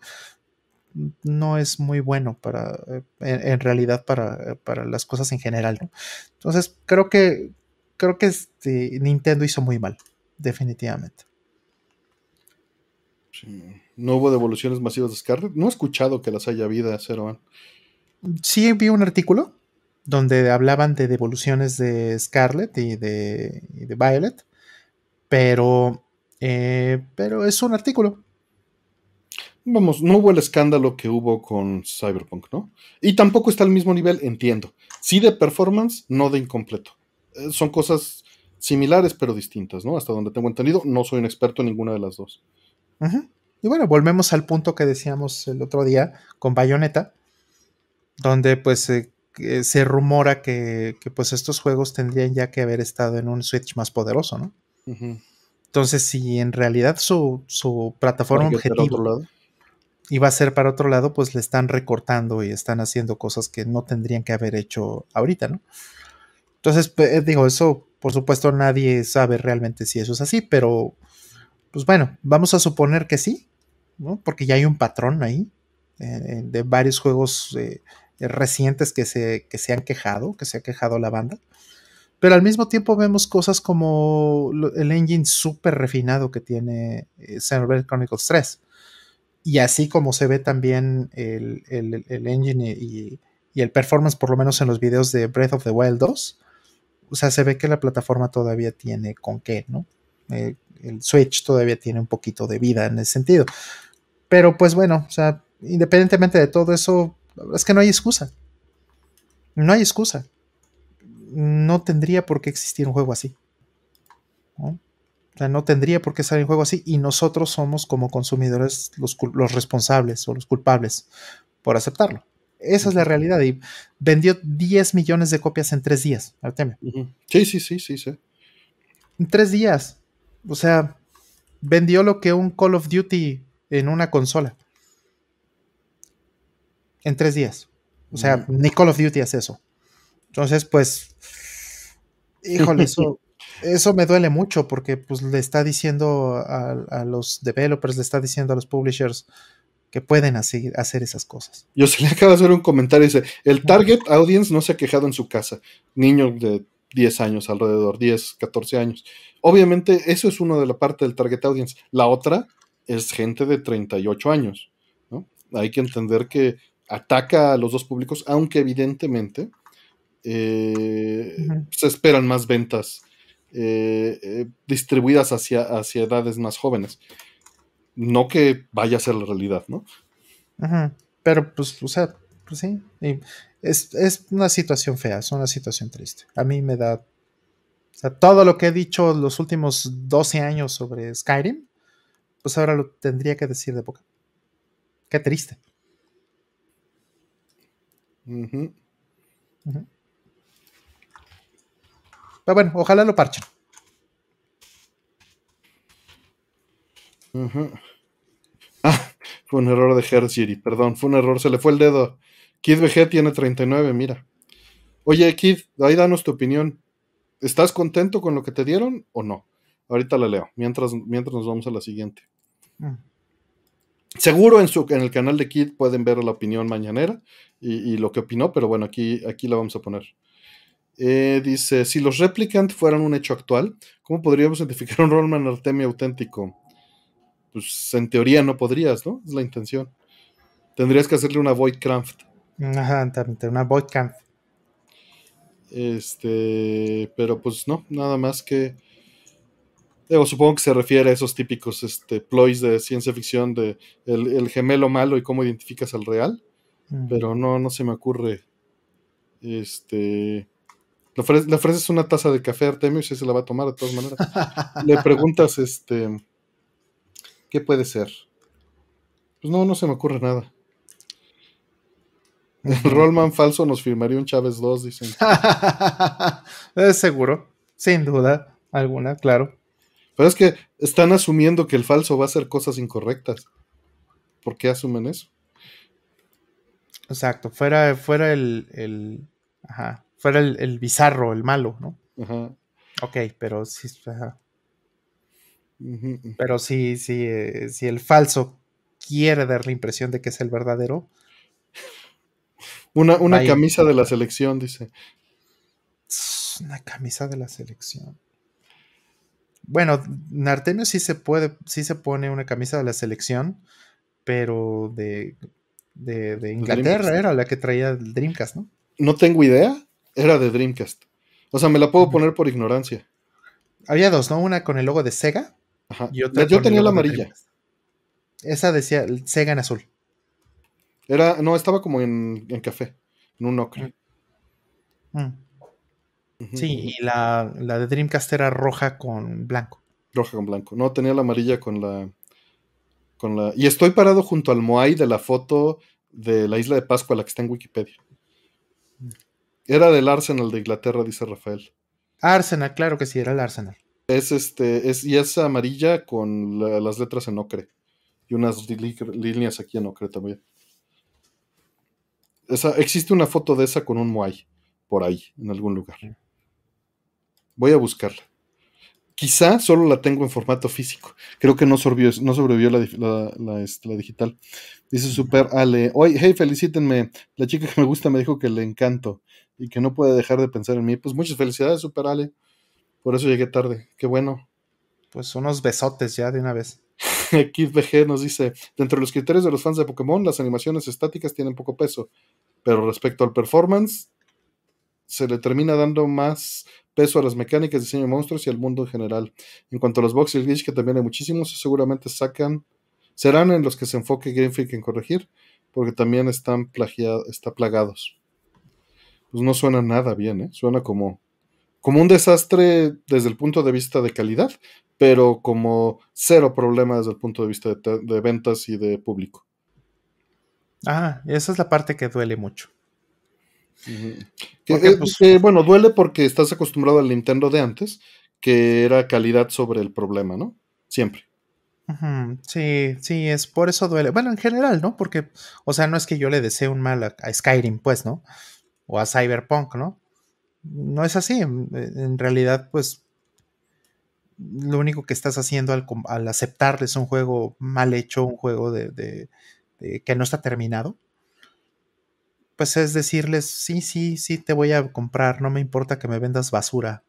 no es muy bueno para, eh, en, realidad, para, las cosas en general. Entonces, creo que, creo que este, Nintendo hizo muy mal, definitivamente. No hubo devoluciones masivas de Scarlet. No he escuchado que las haya habido, Cero. Sí, vi un artículo donde hablaban de devoluciones de Scarlet y de, de Violet, pero, eh, pero es un artículo vamos, no hubo el escándalo que hubo con Cyberpunk, ¿no? Y tampoco está al mismo nivel, entiendo. Sí de performance, no de incompleto. Eh, son cosas similares pero distintas, ¿no? Hasta donde tengo entendido, no soy un experto en ninguna de las dos. Y bueno, volvemos al punto que decíamos el otro día con Bayonetta, donde pues eh, se rumora que, pues estos juegos tendrían ya que haber estado en un Switch más poderoso, ¿no? Entonces, si en realidad su, su plataforma objetivo iba a ser para otro lado, pues le están recortando y están haciendo cosas que no tendrían que haber hecho ahorita, ¿no? Entonces, eh, digo, eso, por supuesto, nadie sabe realmente si eso es así, pero, pues bueno, vamos a suponer que sí, ¿no? Porque ya hay un patrón ahí eh, de varios juegos eh, recientes que se, que se han quejado, que se ha quejado la banda. Pero al mismo tiempo vemos cosas como el engine súper refinado que tiene eh, Xenoblade Chronicles 3. Y así como se ve también el, engine y, el performance, por lo menos en los videos de Breath of the Wild 2, o sea, se ve que la plataforma todavía tiene con qué, ¿no? Eh, el Switch todavía tiene un poquito de vida en ese sentido. Pero pues bueno, o sea, independientemente de todo eso, es que no hay excusa. No hay excusa no tendría por qué existir un juego así. ¿no? O sea, no tendría por qué salir un juego así y nosotros somos como consumidores los, responsables o los culpables por aceptarlo. Esa es la realidad. Y vendió 10 millones de copias en tres días, Artemio. Sí, sí, sí, sí, sí. En tres días. O sea, vendió lo que un Call of Duty en una consola. En tres días. O sea, ni Call of Duty hace eso. Entonces, pues, híjole, eso, eso me duele mucho porque pues le está diciendo a, los developers, le está diciendo a los publishers que pueden hacer, hacer esas cosas. Yo se le acabo de hacer un comentario, dice, el target audience no se ha quejado en su casa, niño de 10 años alrededor, 10, 14 años. Obviamente eso es una de la parte del target audience. La otra es gente de 38 años. ¿no? Hay que entender que ataca a los dos públicos, aunque evidentemente eh, se esperan más ventas eh, eh, distribuidas hacia, hacia edades más jóvenes. No que vaya a ser la realidad, ¿no? Pero, pues, o sea, pues sí. Es, es, una situación fea, es una situación triste. A mí me da. O sea, todo lo que he dicho los últimos 12 años sobre Skyrim, pues ahora lo tendría que decir de boca. Qué triste. Pero bueno, ojalá lo parchen. Ah, fue un error de Hershey, perdón, fue un error, se le fue el dedo. Kid VG tiene 39, mira. Oye, Kid, ahí danos tu opinión. ¿Estás contento con lo que te dieron o no? Ahorita la leo, mientras, mientras nos vamos a la siguiente. Seguro en, su, en el canal de Kid pueden ver la opinión mañanera y, lo que opinó, pero bueno, aquí, aquí la vamos a poner. Eh, dice, si los replicant fueran un hecho actual, ¿cómo podríamos identificar un Rollman Artemio auténtico? Pues en teoría no podrías, ¿no? Es la intención. Tendrías que hacerle una Void Craft. Ajá, una Craft. Este, pero pues no, nada más que... supongo que se refiere a esos típicos este, ploys de ciencia ficción de el, gemelo malo y cómo identificas al real. Pero no, no se me ocurre. Este le, ofreces, una taza de café a Artemio y se la va a tomar de todas maneras. le preguntas, este, ¿qué puede ser? Pues no, no se me ocurre nada. El Rollman falso nos firmaría un Chávez 2, dicen. es seguro, sin duda alguna, claro. Pero es que están asumiendo que el falso va a hacer cosas incorrectas. ¿Por qué asumen eso? Exacto, fuera, fuera el, el, ajá, fuera el, bizarro, el malo, ¿no? Ajá. Ok, pero sí. Pero sí, sí, eh, si el falso quiere dar la impresión de que es el verdadero. Una, una camisa de la selección, dice. Una camisa de la selección. Bueno, Nartemio sí se puede, sí se pone una camisa de la selección, pero de, de, de Inglaterra era la que traía el Dreamcast, ¿no? No tengo idea, era de Dreamcast. O sea, me la puedo poner por ignorancia. Había dos, ¿no? Una con el logo de Sega. Ajá. Y otra Yo tenía la amarilla. Esa decía Sega en azul. Era, no, estaba como en, café, en un ocre. Mm. Mm. Sí, y la, la, de Dreamcast era roja con blanco. Roja con blanco. No, tenía la amarilla con la. Con la. Y estoy parado junto al Moai de la foto de la isla de Pascua, la que está en Wikipedia. Era del Arsenal de Inglaterra, dice Rafael. Arsenal, claro que sí, era el Arsenal. Es este, es, y es amarilla con las letras en ocre. Y unas líneas aquí en ocre también. Esa, existe una foto de esa con un Moai por ahí, en algún lugar. Voy a buscarla. Quizá solo la tengo en formato físico. Creo que no sobrevivió, no sobrevivió la, este, la, digital. Dice Super Ale. Oye, hey, felicítenme. La chica que me gusta me dijo que le encanto y que no puede dejar de pensar en mí. Pues muchas felicidades, Super Ale. Por eso llegué tarde. Qué bueno. Pues unos besotes ya de una vez. Kid BG nos dice: Dentro de los criterios de los fans de Pokémon, las animaciones estáticas tienen poco peso. Pero respecto al performance, se le termina dando más peso a las mecánicas, diseño de monstruos y al mundo en general. En cuanto a los box y glitch, que también hay muchísimos, seguramente sacan, serán en los que se enfoque Game Freak en corregir, porque también están plagiados, está plagados. Pues no suena nada bien, ¿eh? Suena como, como un desastre desde el punto de vista de calidad, pero como cero problema desde el punto de vista de ventas y de público. Ah, esa es la parte que duele mucho. Pues, bueno, duele porque estás acostumbrado al Nintendo de antes, que era calidad sobre el problema, ¿no? Siempre. Sí, sí, es por eso duele. Bueno, en general, ¿no? Porque, o sea, no es que yo le desee un mal a, Skyrim, pues, ¿no? O a Cyberpunk, ¿no? No es así. En, realidad, pues, lo único que estás haciendo al, al aceptarles un juego mal hecho, un juego de, que no está terminado, pues es decirles, sí, sí, sí, te voy a comprar, no me importa que me vendas basura,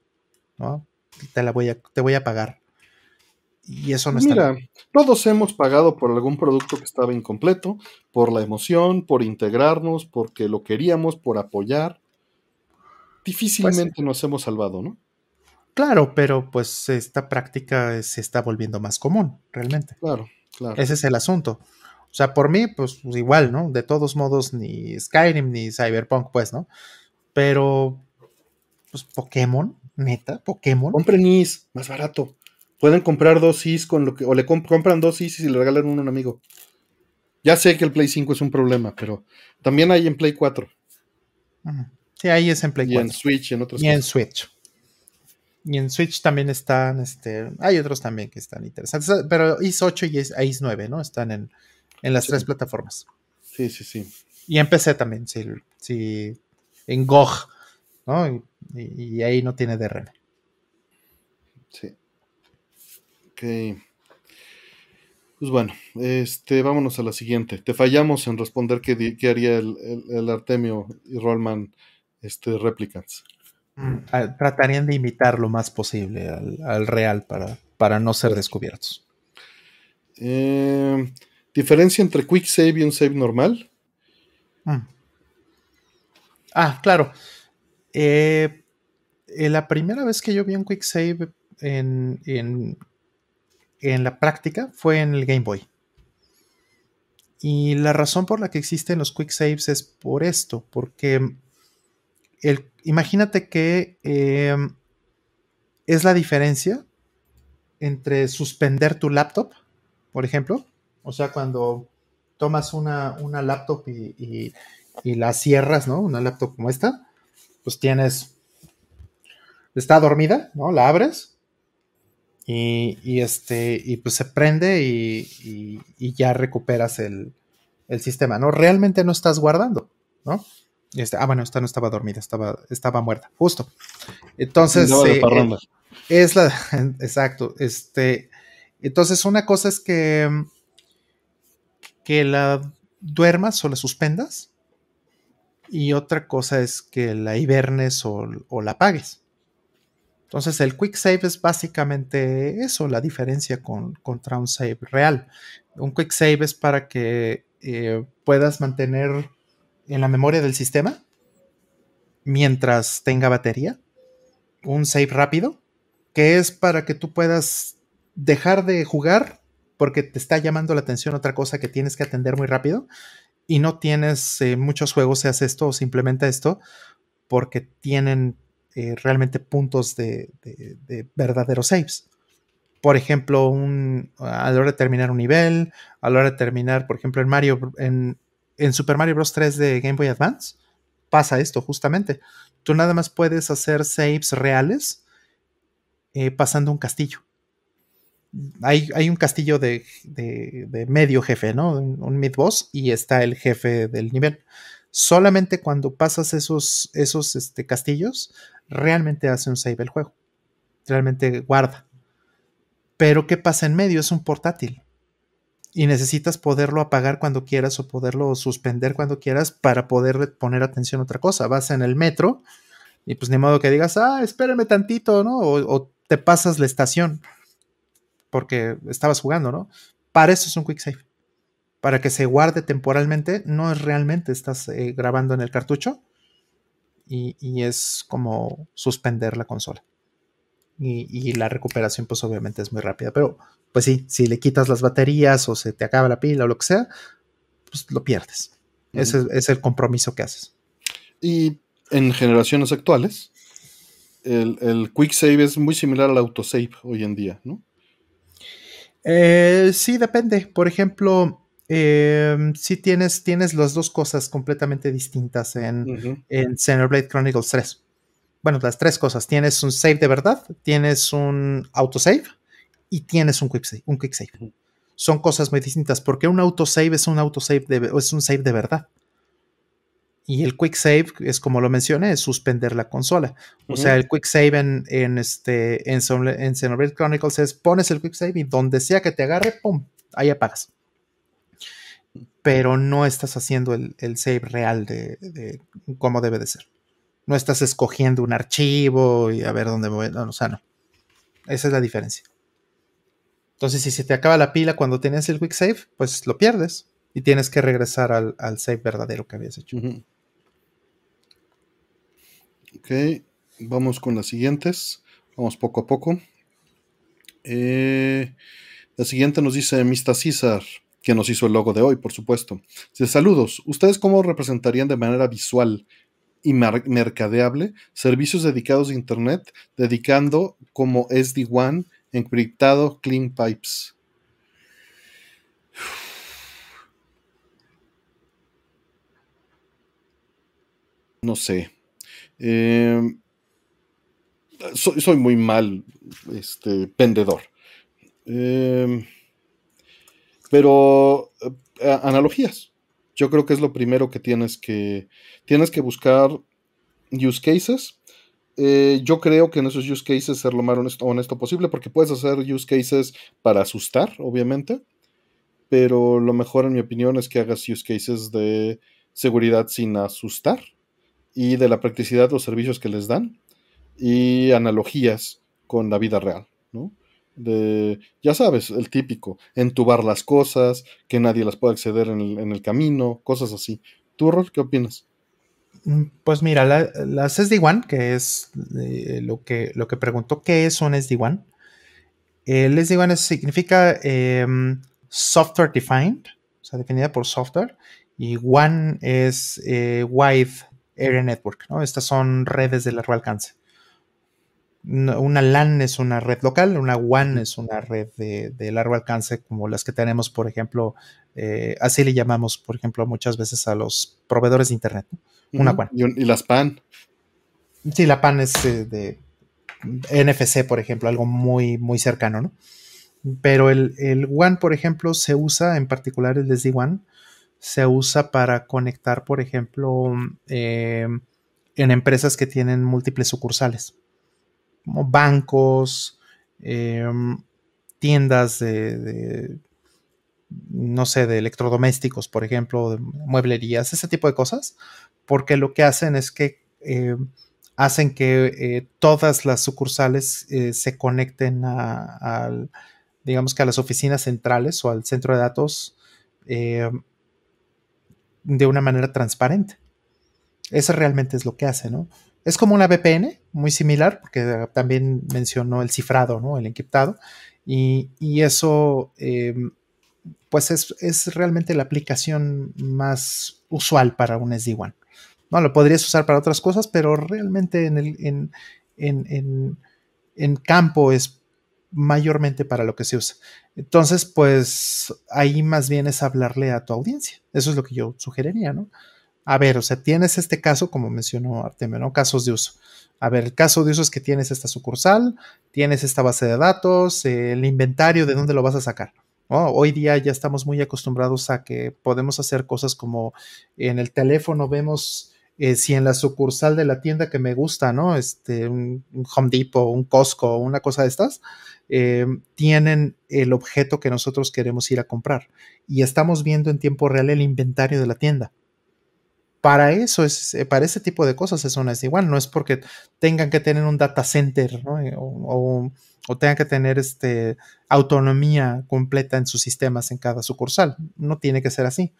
¿no? Te la voy a, te voy a pagar. Y eso no Mira, todos hemos pagado por algún producto que estaba incompleto, por la emoción, por integrarnos, porque lo queríamos, por apoyar. Difícilmente pues nos hemos salvado, ¿no? Claro, pero pues esta práctica se está volviendo más común, realmente. Claro, claro. Ese es el asunto. O sea, por mí, pues, igual, ¿no? De todos modos, ni Skyrim ni Cyberpunk, pues, ¿no? Pero, pues, Pokémon, neta, Pokémon. Compren Is, más barato. Pueden comprar dos Is con lo que, o le compran dos Is y le regalan uno a un amigo. Ya sé que el Play 5 es un problema, pero también hay en Play 4. Sí, ahí es en Play 4. Y en Switch, en otros. Y en Switch. Y en Switch también están, este, hay otros también que están interesantes, pero IS 8 y IS 9, ¿no? Están en, en las tres plataformas. Sí, sí, sí. Y en PC también, sí, sí en GOG, ¿no? Y, ahí no tiene DRM. Sí. Ok. Pues bueno, este, vámonos a la siguiente. Te fallamos en responder qué, qué haría el, Artemio y Rollman este, Replicants. Mm, tratarían de imitar lo más posible al, real para, para no ser descubiertos. Eh, ¿Diferencia entre quick save y un save normal? Mm. Ah, claro. Eh, eh, la primera vez que yo vi un quick save en, en, la práctica fue en el Game Boy. Y la razón por la que existen los quick saves es por esto, porque el, imagínate que em, es la diferencia entre suspender tu laptop, por ejemplo, o sea, cuando tomas una, laptop y, la cierras, ¿no? Una laptop como esta, pues tienes, está dormida, ¿no? La abres y, este, y pues se prende y, ya recuperas el, sistema, ¿no? Realmente no estás guardando, ¿no? Este, ah, bueno, esta no estaba dormida, estaba, estaba muerta, justo. Entonces, eh, eh, es la, exacto, este, entonces una cosa es que que la duermas o la suspendas. Y otra cosa es que la hibernes o, la apagues. Entonces el quick save es básicamente eso, la diferencia con, contra un save real. Un quick save es para que eh, puedas mantener en la memoria del sistema mientras tenga batería. Un save rápido, que es para que tú puedas dejar de jugar porque te está llamando la atención otra cosa que tienes que atender muy rápido y no tienes eh, muchos juegos, se hace esto o se implementa esto, porque tienen eh, realmente puntos de, verdaderos saves. Por ejemplo, a la hora de terminar un nivel, a la hora de terminar, por ejemplo, en Mario, en, en Super Mario Bros. 3 de Game Boy Advance, pasa esto justamente. Tú nada más puedes hacer saves reales eh, pasando un castillo. Hay, un castillo de, medio jefe, ¿no? Un, mid boss y está el jefe del nivel. Solamente cuando pasas esos, esos este, castillos, realmente hace un save el juego. Realmente guarda. Pero ¿qué pasa en medio? Es un portátil y necesitas poderlo apagar cuando quieras o poderlo suspender cuando quieras para poder poner atención a otra cosa. Vas en el metro y pues ni modo que digas, ah, espérame tantito, ¿no? O, te pasas la estación porque estabas jugando, ¿no? Para eso es un quick save. Para que se guarde temporalmente, no es realmente estás eh, grabando en el cartucho y es como suspender la consola y, la recuperación pues obviamente es muy rápida. Pero pues sí, si le quitas las baterías o se te acaba la pila o lo que sea, pues lo pierdes. Ese es el compromiso que haces. Y en generaciones actuales, el, quick save es muy similar al autosave hoy en día, ¿no? Eh, sí, depende. Por ejemplo, em, si tienes, tienes las dos cosas completamente distintas en, en Xenoblade Chronicles 3 bueno, las tres cosas. Tienes un save de verdad, tienes un autosave y tienes un quick save. Un quick save. Son cosas muy distintas porque un autosave es un autosave de, es un save de verdad. Y el quick save es como lo mencioné, es suspender la consola. O sea, el quick save en, en este en, en Xenoblade Chronicles es pones el quick save y donde sea que te agarre, pum, ahí apagas. Pero no estás haciendo el, save real de, de cómo debe de ser. No estás escogiendo un archivo y a ver dónde voy. No, o sea, no. Esa es la diferencia. Entonces, si se te acaba la pila cuando tenías el quick save, pues lo pierdes y tienes que regresar al, save verdadero que habías hecho. Ok, vamos con las siguientes. Vamos poco a poco. Eh, la siguiente nos dice Mr. César, que nos hizo el logo de hoy, por supuesto. Dice, saludos. ¿Ustedes cómo representarían de manera visual y mercadeable servicios dedicados a Internet, dedicando como SD-WAN, encriptado, clean pipes. No sé. Em, soy, muy mal este, vendedor. Em, pero eh, analogías. Yo creo que es lo primero que tienes que, tienes que buscar use cases. Eh, yo creo que en esos use cases ser lo más honesto, posible, porque puedes hacer use cases para asustar, obviamente, pero lo mejor en mi opinión es que hagas use cases de seguridad sin asustar y de la practicidad de los servicios que les dan y analogías con la vida real, ¿no? ya sabes, el típico, entubar las cosas, que nadie las pueda acceder en el, camino, cosas así. ¿Tú, Rol, qué opinas? Mm, pues mira, la, las SD-WAN, que es eh, lo, que, lo que preguntó, ¿qué es un SD-WAN? El SD-WAN significa em, Software Defined, o sea, definida por software, y WAN es eh, Wide Area Network, ¿no? Estas son redes de largo alcance una LAN es una red local, una WAN es una red de, largo alcance como las que tenemos, por ejemplo, eh, así le llamamos, por ejemplo, muchas veces a los proveedores de Internet. Una WAN. ¿Y, las PAN? Sí, la PAN es eh, de NFC, por ejemplo, algo muy, muy cercano, ¿no? Pero el, el WAN, por ejemplo, se usa, en particular el SD-WAN, se usa para conectar, por ejemplo, eh, en empresas que tienen múltiples sucursales como bancos, em, tiendas de, no sé, de electrodomésticos, por ejemplo, de mueblerías, ese tipo de cosas, porque lo que hacen es que em, hacen que eh, todas las sucursales eh, se conecten a, digamos que a las oficinas centrales o al centro de datos de una manera transparente. Eso realmente es lo que hace, ¿no? Es como una VPN, muy similar, porque también mencionó el cifrado, ¿no? El encriptado. Y, eso, em, pues es, realmente la aplicación más usual para un SD-WAN. No, lo podrías usar para otras cosas, pero realmente en, el, en, en, en campo es mayormente para lo que se usa. Entonces, pues ahí más bien es hablarle a tu audiencia. Eso es lo que yo sugeriría, ¿no? A ver, o sea, tienes este caso, como mencionó Artemio, ¿no? Casos de uso. A ver, el caso de uso es que tienes esta sucursal, tienes esta base de datos, el inventario, ¿de dónde lo vas a sacar? Hoy día ya estamos muy acostumbrados a que podemos hacer cosas como en el teléfono vemos eh, si en la sucursal de la tienda que me gusta, ¿no? Este, un, Home Depot, un Costco, una cosa de estas, eh, tienen el objeto que nosotros queremos ir a comprar y estamos viendo en tiempo real el inventario de la tienda. Para eso es, eh, para ese tipo de cosas es una igual, no es porque tengan que tener un data center o, tengan que tener este, autonomía completa en sus sistemas en cada sucursal. No tiene que ser así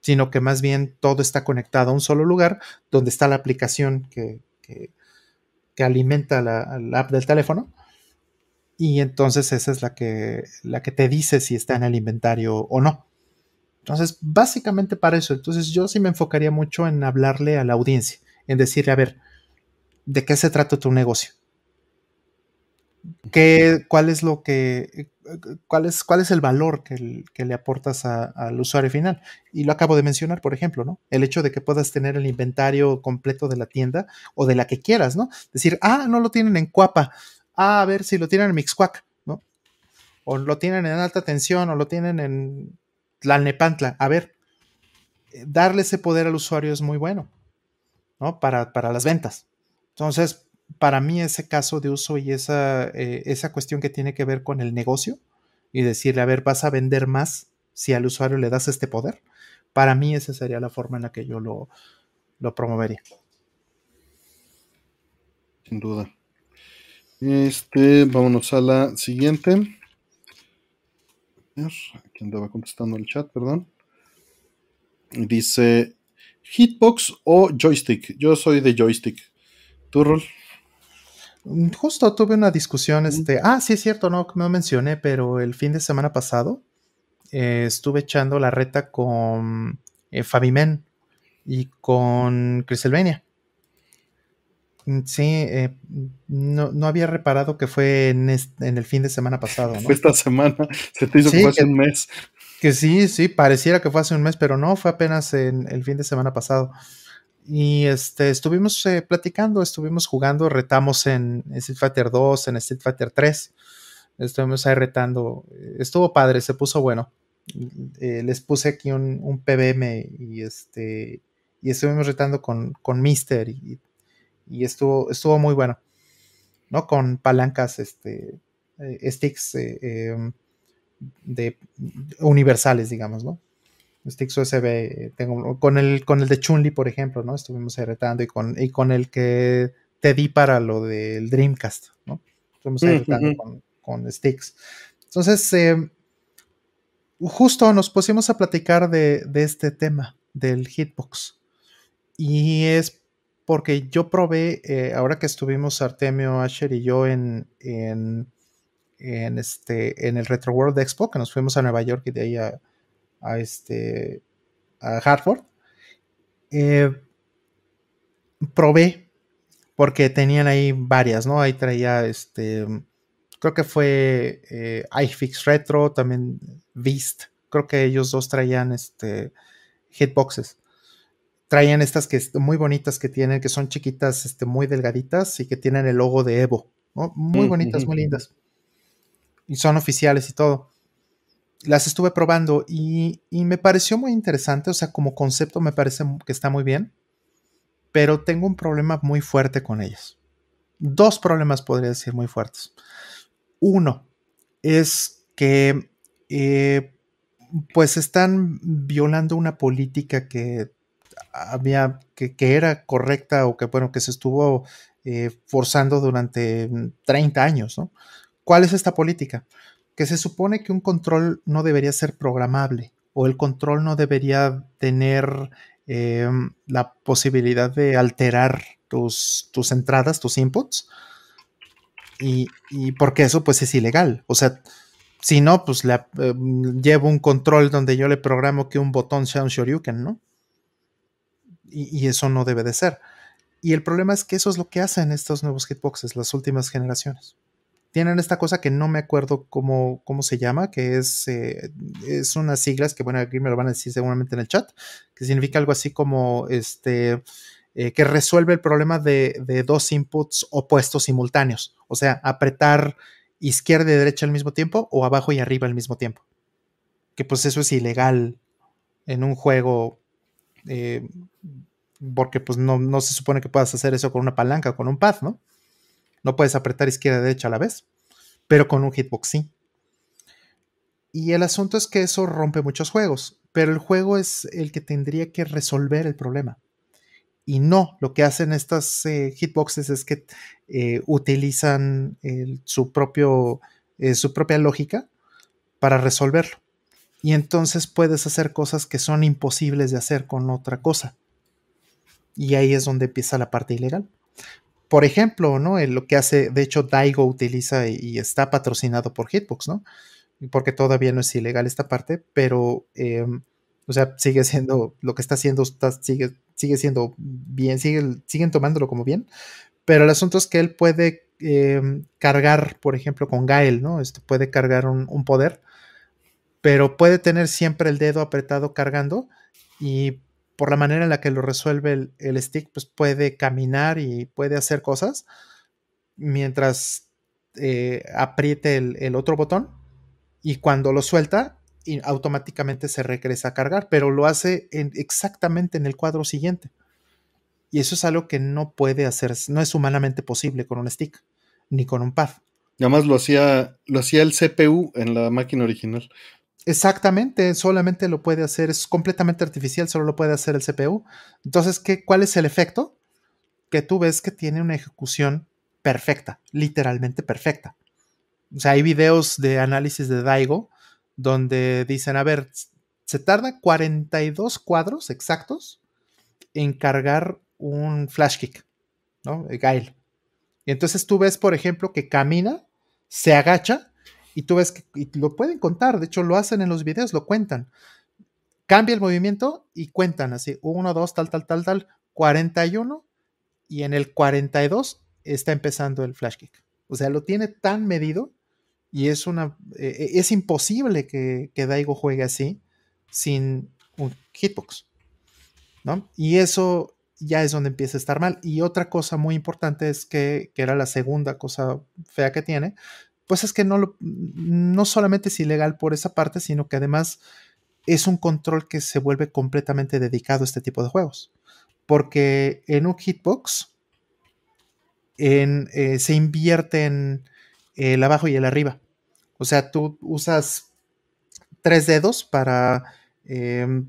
sino que más bien todo está conectado a un solo lugar donde está la aplicación que, alimenta la, app del teléfono. Y entonces esa es la que, la que te dice si está en el inventario o no. Entonces, básicamente para eso. Entonces, yo sí me enfocaría mucho en hablarle a la audiencia, en decirle, a ver, ¿de qué se trata tu negocio? ¿Qué, ¿Cuál es lo que, cuál es, cuál es el valor que, le aportas al usuario final? Y lo acabo de mencionar, por ejemplo, ¿no? El hecho de que puedas tener el inventario completo de la tienda o de la que quieras, ¿no? Decir, ah, no lo tienen en Cuapa, ah, a ver si lo tienen en Mixquack, ¿no? O lo tienen en alta tensión, o lo tienen en Tlalnepantla. A ver, darle ese poder al usuario es muy bueno, ¿no? Para, para las ventas. Entonces, para mí ese caso de uso y esa, eh, esa cuestión que tiene que ver con el negocio y decirle, a ver, vas a vender más si al usuario le das este poder, para mí esa sería la forma en la que yo lo, lo promovería. Sin duda. Este, vámonos a la siguiente. Aquí andaba contestando el chat, perdón. Dice Hitbox o joystick. Yo soy de joystick. ¿Tú, Rol? Justo tuve una discusión, este, ah, sí es cierto, no, no mencioné, pero el fin de semana pasado eh, estuve echando la reta con eh, Fabimen y con Criselvenia. Mm, sí, eh, no, había reparado que fue en, el fin de semana pasado. Fue esta semana, se te hizo que fue hace un mes. Que sí, sí, pareciera que fue hace un mes, pero no, fue apenas en el fin de semana pasado. Y este, estuvimos eh, platicando, estuvimos jugando, retamos en, Street Fighter 2, en Street Fighter 3. Estuvimos ahí retando. Estuvo padre, se puso bueno. Eh, les puse aquí un, PBM y este. Y estuvimos retando con, con Mister y, estuvo, estuvo muy bueno. ¿No? Con palancas, este. Eh, sticks em, de universales, digamos, ¿no? Sticks USB, tengo con el, con el de Chunli, por ejemplo, ¿no? Estuvimos retando y con, y con el que te di para lo del Dreamcast, ¿no? Estuvimos retando con, sticks. Entonces, eh, justo nos pusimos a platicar de, este tema del Hitbox. Y es porque yo probé, eh, ahora que estuvimos Artemio, Asher y yo en, en, en, este, en el Retro World Expo, que nos fuimos a Nueva York y de ahí a, a este a Hartford. Eh, probé porque tenían ahí varias, ¿no? Ahí traía este, creo que fue eh, iFix Retro, también Beast. Creo que ellos dos traían este hitboxes. Traían estas que muy bonitas que tienen, que son chiquitas, este, muy delgaditas y que tienen el logo de Evo. Muy mm, bonitas, muy lindas. Y son oficiales y todo las estuve probando y, me pareció muy interesante, o sea, como concepto me parece que está muy bien, pero tengo un problema muy fuerte con ellas. Dos problemas podría decir muy fuertes. Uno es que eh, pues están violando una política que había, que, era correcta o que bueno, que se estuvo eh, forzando durante 30 años. ¿Cuál es esta política? Que se supone que un control no debería ser programable o el control no debería tener em, la posibilidad de alterar tus, tus entradas, tus inputs. Y, porque eso pues es ilegal. O sea, Si no, pues le, eh, llevo un control donde yo le programo que un botón sea un Shoryuken, ¿no? Y, y, eso no debe de ser. Y el problema es que eso es lo que hacen estos nuevos hitboxes, las últimas generaciones. Tienen esta cosa que no me acuerdo cómo, cómo se llama, que es, eh, es unas siglas que, bueno, aquí me lo van a decir seguramente en el chat, que significa algo así como este eh, que resuelve el problema de, dos inputs opuestos simultáneos. O sea, apretar izquierda y derecha al mismo tiempo o abajo y arriba al mismo tiempo. Que pues eso es ilegal en un juego. Eh, porque pues no, no, se supone que puedas hacer eso con una palanca o con un pad, ¿no? No puedes apretar izquierda y derecha a la vez. Pero con un hitbox sí. Y el asunto es que eso rompe muchos juegos. Pero el juego es el que tendría que resolver el problema. Y no, lo que hacen estas eh, hitboxes es que eh, utilizan su, propio, eh, su propia lógica para resolverlo. Y entonces puedes hacer cosas que son imposibles de hacer con otra cosa. Y ahí es donde empieza la parte ilegal. Por ejemplo, ¿no? lo que hace, de hecho, Daigo utiliza y, está patrocinado por Hitbox, ¿no? Porque todavía no es ilegal esta parte, pero em, o sea, sigue siendo, lo que está haciendo sigue, sigue siendo bien, sigue, siguen tomándolo como bien. Pero el asunto es que él puede eh, cargar, por ejemplo, con Gael, ¿no? Este puede cargar un, un, poder, pero puede tener siempre el dedo apretado cargando y por la manera en la que lo resuelve el, stick, pues puede caminar y puede hacer cosas mientras eh, apriete el, otro botón y cuando lo suelta, automáticamente se regresa a cargar, pero lo hace en, exactamente en el cuadro siguiente. Y eso es algo que no puede hacer, no es humanamente posible con un stick, ni con un pad. Y además lo hacía, lo hacía el CPU en la máquina original. Exactamente, solamente lo puede hacer, es completamente artificial, solo lo puede hacer el CPU. Entonces, ¿qué, ¿cuál es el efecto? Que tú ves que tiene una ejecución perfecta, literalmente perfecta. O sea, hay videos de análisis de Daigo donde dicen, a ver, se tarda 42 cuadros exactos en cargar un flash kick, ¿no? Gail. Y entonces tú ves, por ejemplo, que camina, se agacha y tú ves que y lo pueden contar, de hecho lo hacen en los videos, lo cuentan. Cambia el movimiento y cuentan así, 1, 2, tal, tal, tal, tal, 41 y en el 42 está empezando el flash kick. O sea, lo tiene tan medido y es una. Eh, es imposible que, que, Daigo juegue así sin un hitbox. ¿no? Y eso ya es donde empieza a estar mal. Y otra cosa muy importante es que, que era la segunda cosa fea que tiene, pues es que no, lo, no solamente es ilegal por esa parte, sino que además es un control que se vuelve completamente dedicado a este tipo de juegos. Porque en un hitbox eh, se invierte en el abajo y el arriba. O sea, tú usas tres dedos para, eh,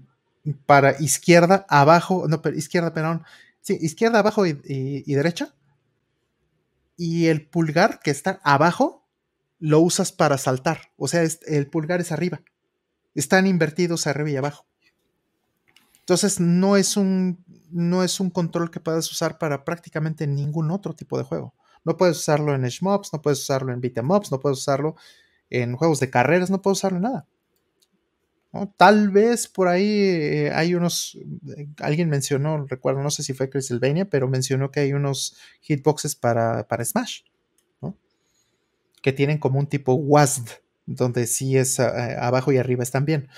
para izquierda, abajo, no, pero izquierda, perdón, sí, izquierda, abajo y, derecha. Y el pulgar que está abajo lo usas para saltar. O sea, el pulgar es arriba. Están invertidos arriba y abajo. Entonces no es un, no es un control que puedas usar para prácticamente ningún otro tipo de juego. No puedes usarlo en Shmobs, no puedes usarlo en Beat'em Ups, no puedes usarlo en juegos de carreras, no puedes usarlo en nada. Tal vez por ahí eh, hay unos, eh, alguien mencionó, recuerdo, no sé si fue Castlevania, pero mencionó que hay unos hitboxes para, para Smash. Que tienen como un tipo WASD, donde sí es a, abajo y arriba están bien.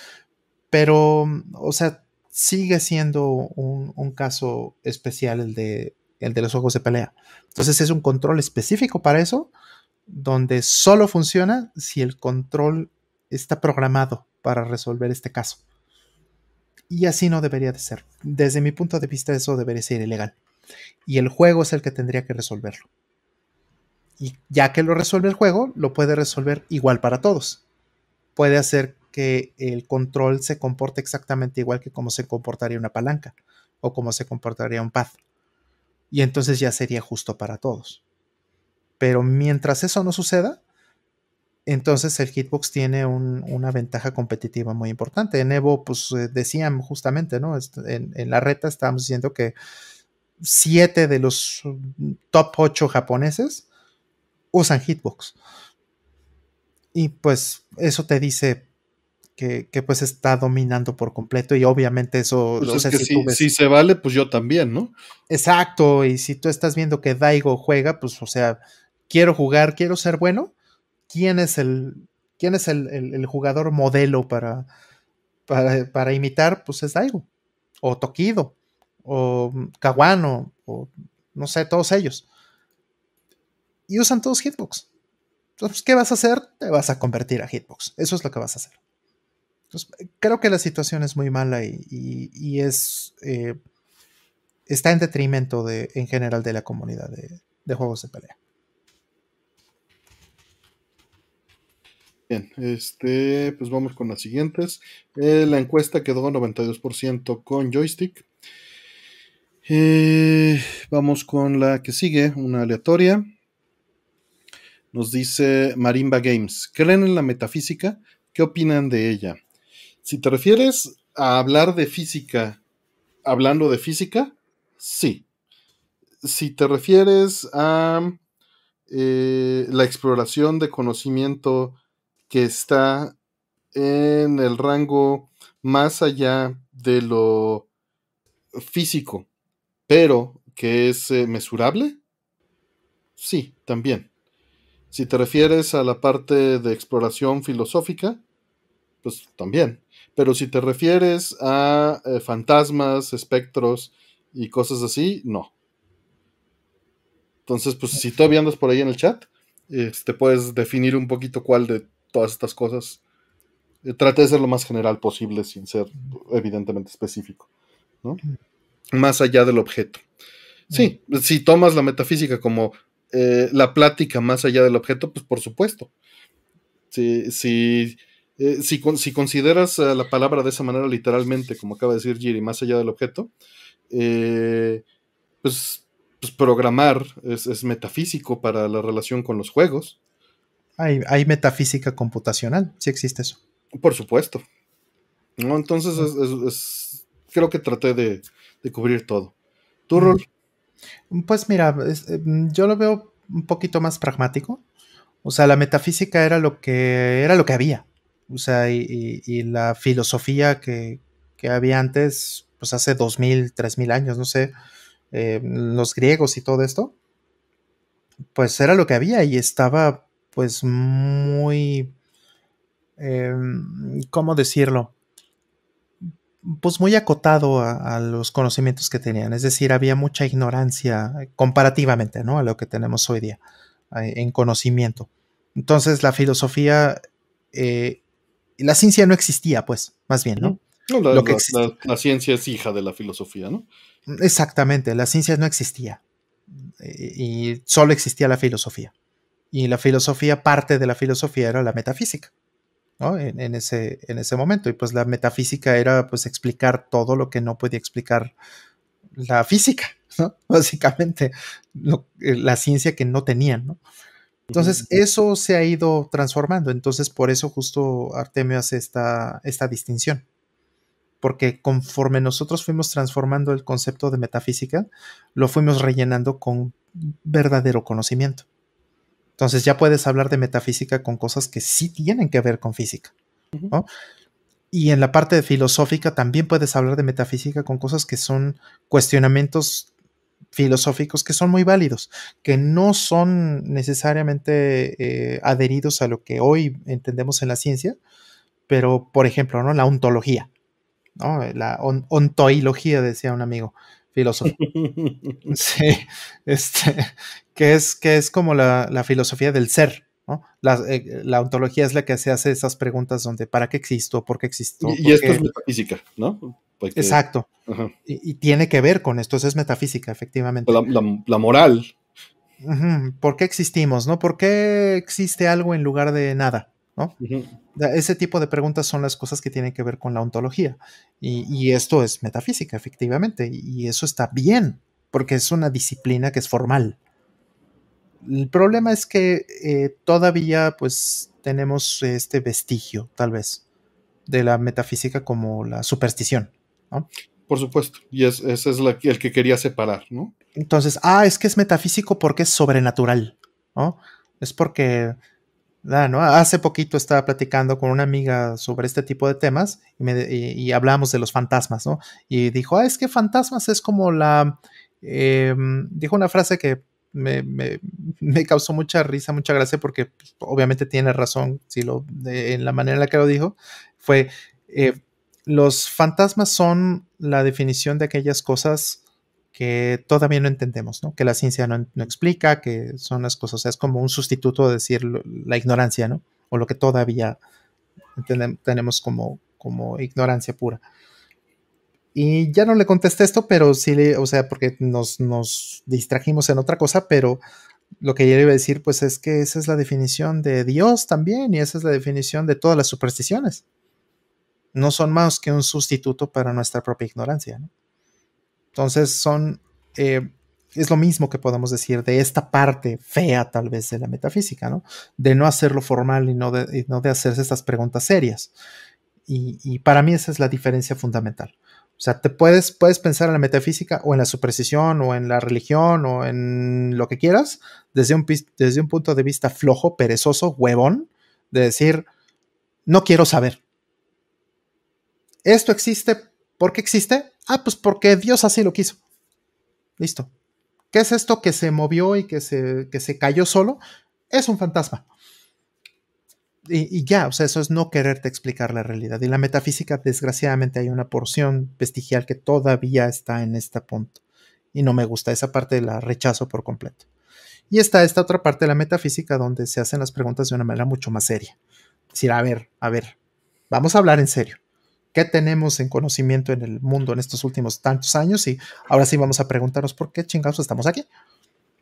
Pero, o sea, sigue siendo un, un caso especial el de, el de los juegos de pelea. Entonces es un control específico para eso, donde solo funciona si el control está programado para resolver este caso. Y así no debería de ser. Desde mi punto de vista eso debería ser ilegal. Y el juego es el que tendría que resolverlo. Y ya que lo resuelve el juego, lo puede resolver igual para todos. Puede hacer que el control se comporte exactamente igual que como se comportaría una palanca o como se comportaría un pad y entonces ya sería justo para todos. Pero mientras eso no suceda, entonces el hitbox tiene un, una ventaja competitiva muy importante. En Evo, pues eh, decían justamente, ¿no? En, en, la reta estábamos diciendo que siete de los top 8 japoneses usan hitbox. Y pues eso te dice que, pues está dominando por completo y obviamente eso... Pues es que si, si, se vale, pues yo también, ¿no? Exacto, y si tú estás viendo que Daigo juega, pues o sea, quiero jugar, quiero ser bueno, ¿quién es el, quién es el, jugador modelo para, para, para, imitar? Pues es Daigo, o Tokido, o Kawano, o no sé, todos ellos. Y usan todos Hitbox. Entonces, ¿qué vas a hacer? Te vas a convertir a Hitbox. Eso es lo que vas a hacer. creo que la situación es muy mala y, es. Eh, está en detrimento de, en general de la comunidad de, juegos de pelea. Bien, este, pues vamos con las siguientes. Eh, la encuesta quedó 92% con joystick. Eh, vamos con la que sigue, una aleatoria. Nos dice Marimba Games. ¿Creen en la metafísica? ¿Qué opinan de ella? Si te refieres a hablar de física, hablando de física, sí. Si te refieres a eh, la exploración de conocimiento que está en el rango más allá de lo físico, pero que es eh, mesurable, sí, también. Si te refieres a la parte de exploración filosófica, pues también. Pero si te refieres a eh, fantasmas, espectros y cosas así, no. Entonces, pues si todavía andas por ahí en el chat, te este, puedes definir un poquito cuál de todas estas cosas. Eh, trate de ser lo más general posible sin ser evidentemente específico. ¿no? Más allá del objeto. Sí, si tomas la metafísica como eh, la plática más allá del objeto, pues por supuesto. Si, si, eh, si, consideras eh, la palabra de esa manera literalmente, como acaba de decir Giri, más allá del objeto, pues, pues, programar es, metafísico para la relación con los juegos. Hay, hay metafísica computacional, si existe eso. Por supuesto. ¿No? Entonces es, creo que traté de, cubrir todo. ¿Tu rol? Pues mira, eh, yo lo veo un poquito más pragmático. O sea, la metafísica era lo que, era lo que había. O sea, y, la filosofía que, había antes, pues hace dos mil, tres mil años, no sé, eh, los griegos y todo esto, pues era lo que había y estaba pues muy, em, ¿cómo decirlo? Pues muy acotado a, los conocimientos que tenían, es decir, había mucha ignorancia comparativamente, ¿no? A lo que tenemos hoy día eh, en conocimiento. Entonces la filosofía, eh, la ciencia no existía, pues, más bien, ¿no? la, ciencia es hija de la filosofía, ¿no? Exactamente, la ciencia no existía eh, y solo existía la filosofía. Y la filosofía, parte de la filosofía era la metafísica. En, ese, en ese momento. Y pues la metafísica era pues explicar todo lo que no podía explicar la física, Básicamente, eh, la ciencia que no tenían, Entonces, eso se ha ido transformando. Entonces, por eso justo Artemio hace esta, esta distinción. Porque conforme nosotros fuimos transformando el concepto de metafísica, lo fuimos rellenando con verdadero conocimiento. Entonces ya puedes hablar de metafísica con cosas que sí tienen que ver con física. Y en la parte filosófica también puedes hablar de metafísica con cosas que son cuestionamientos filosóficos que son muy válidos, que no son necesariamente eh, adheridos a lo que hoy entendemos en la ciencia, pero por ejemplo, ¿no? La ontología, ¿no? La ontoilogía, decía un amigo filósofo. sí, este, que es, que es como la, filosofía del ser. ¿no? Eh, la, ontología es la que se hace esas preguntas donde ¿para qué existo? ¿Por qué existo? Y, esto es metafísica, ¿no? Exacto. Y, tiene que ver con esto, eso es metafísica, efectivamente. La, moral. ¿Por qué existimos? ¿no? ¿Por qué existe algo en lugar de nada? ¿No? Ese tipo de preguntas son las cosas que tienen que ver con la ontología. Y, esto es metafísica, efectivamente. Y eso está bien, porque es una disciplina que es formal. El problema es que eh, todavía pues tenemos este vestigio, tal vez, de la metafísica como la superstición. Por supuesto, y ese es el que quería separar, ¿no? Entonces, ah, es que es metafísico porque es sobrenatural, ¿no? Es porque ¿no? Hace poquito estaba platicando con una amiga sobre este tipo de temas y, hablamos de los fantasmas, ¿no? Y dijo, ah, es que fantasmas es como la... Em, dijo una frase que me, me, me, causó mucha risa, mucha gracia, porque pues, obviamente tiene razón si lo, en la manera en la que lo dijo, fue, eh, los fantasmas son la definición de aquellas cosas que todavía no entendemos, ¿no? que la ciencia no, explica, que son las cosas, o sea, es como un sustituto de decir la ignorancia, ¿no? o lo que todavía tenemos como, como ignorancia pura. Y ya no le contesté esto, pero sí, le, o sea, porque nos, nos distrajimos en otra cosa, pero lo que yo iba a decir, pues es que esa es la definición de Dios también, y esa es la definición de todas las supersticiones. No son más que un sustituto para nuestra propia ignorancia. ¿no? Entonces son, eh, es lo mismo que podemos decir de esta parte fea tal vez de la metafísica, ¿no? De no hacerlo formal y no de, no de hacerse estas preguntas serias. Y, y, para mí esa es la diferencia fundamental. O sea, te puedes, puedes pensar en la metafísica o en la superstición o en la religión o en lo que quieras desde un, desde un punto de vista flojo, perezoso, huevón, de decir, no quiero saber. ¿Esto existe? ¿Por qué existe? Ah, pues porque Dios así lo quiso. Listo. ¿Qué es esto que se movió y que se, que se cayó solo? Es un fantasma. Y, ya, o sea, eso es no quererte explicar la realidad. Y la metafísica, desgraciadamente, hay una porción vestigial que todavía está en este punto. Y no me gusta, esa parte la rechazo por completo. Y está esta otra parte de la metafísica donde se hacen las preguntas de una manera mucho más seria. Es decir, a ver, a ver, vamos a hablar en serio. ¿Qué tenemos en conocimiento en el mundo en estos últimos tantos años? Y ahora sí vamos a preguntarnos por qué chingados estamos aquí.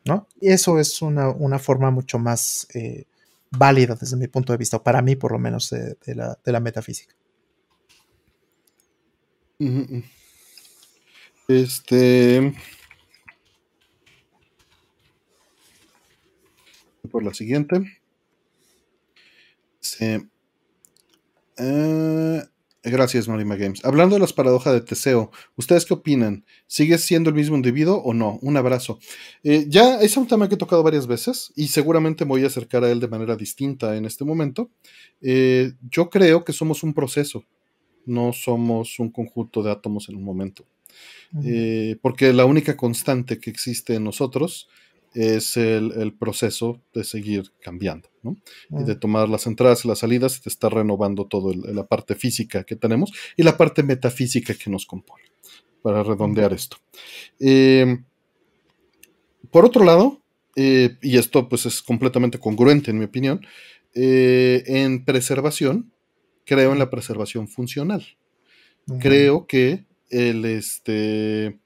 ¿No? Y eso es una, forma mucho más eh, válida desde mi punto de vista, o para mí por lo menos, de, la, metafísica. Este. Por la siguiente. Sí. Gracias, Marima Games. Hablando de las paradojas de Teseo, ¿ustedes qué opinan? ¿Sigue siendo el mismo individuo o no? Un abrazo. Eh, ya es un tema que he tocado varias veces y seguramente me voy a acercar a él de manera distinta en este momento. Eh, yo creo que somos un proceso, no somos un conjunto de átomos en un momento. porque la única constante que existe en nosotros es el, proceso de seguir cambiando, ¿no? Y de tomar las entradas y las salidas y te está renovando toda la parte física que tenemos y la parte metafísica que nos compone, para redondear esto. Em, por otro lado, eh, y esto pues es completamente congruente en mi opinión, eh, en preservación, creo en la preservación funcional. Creo que el, este,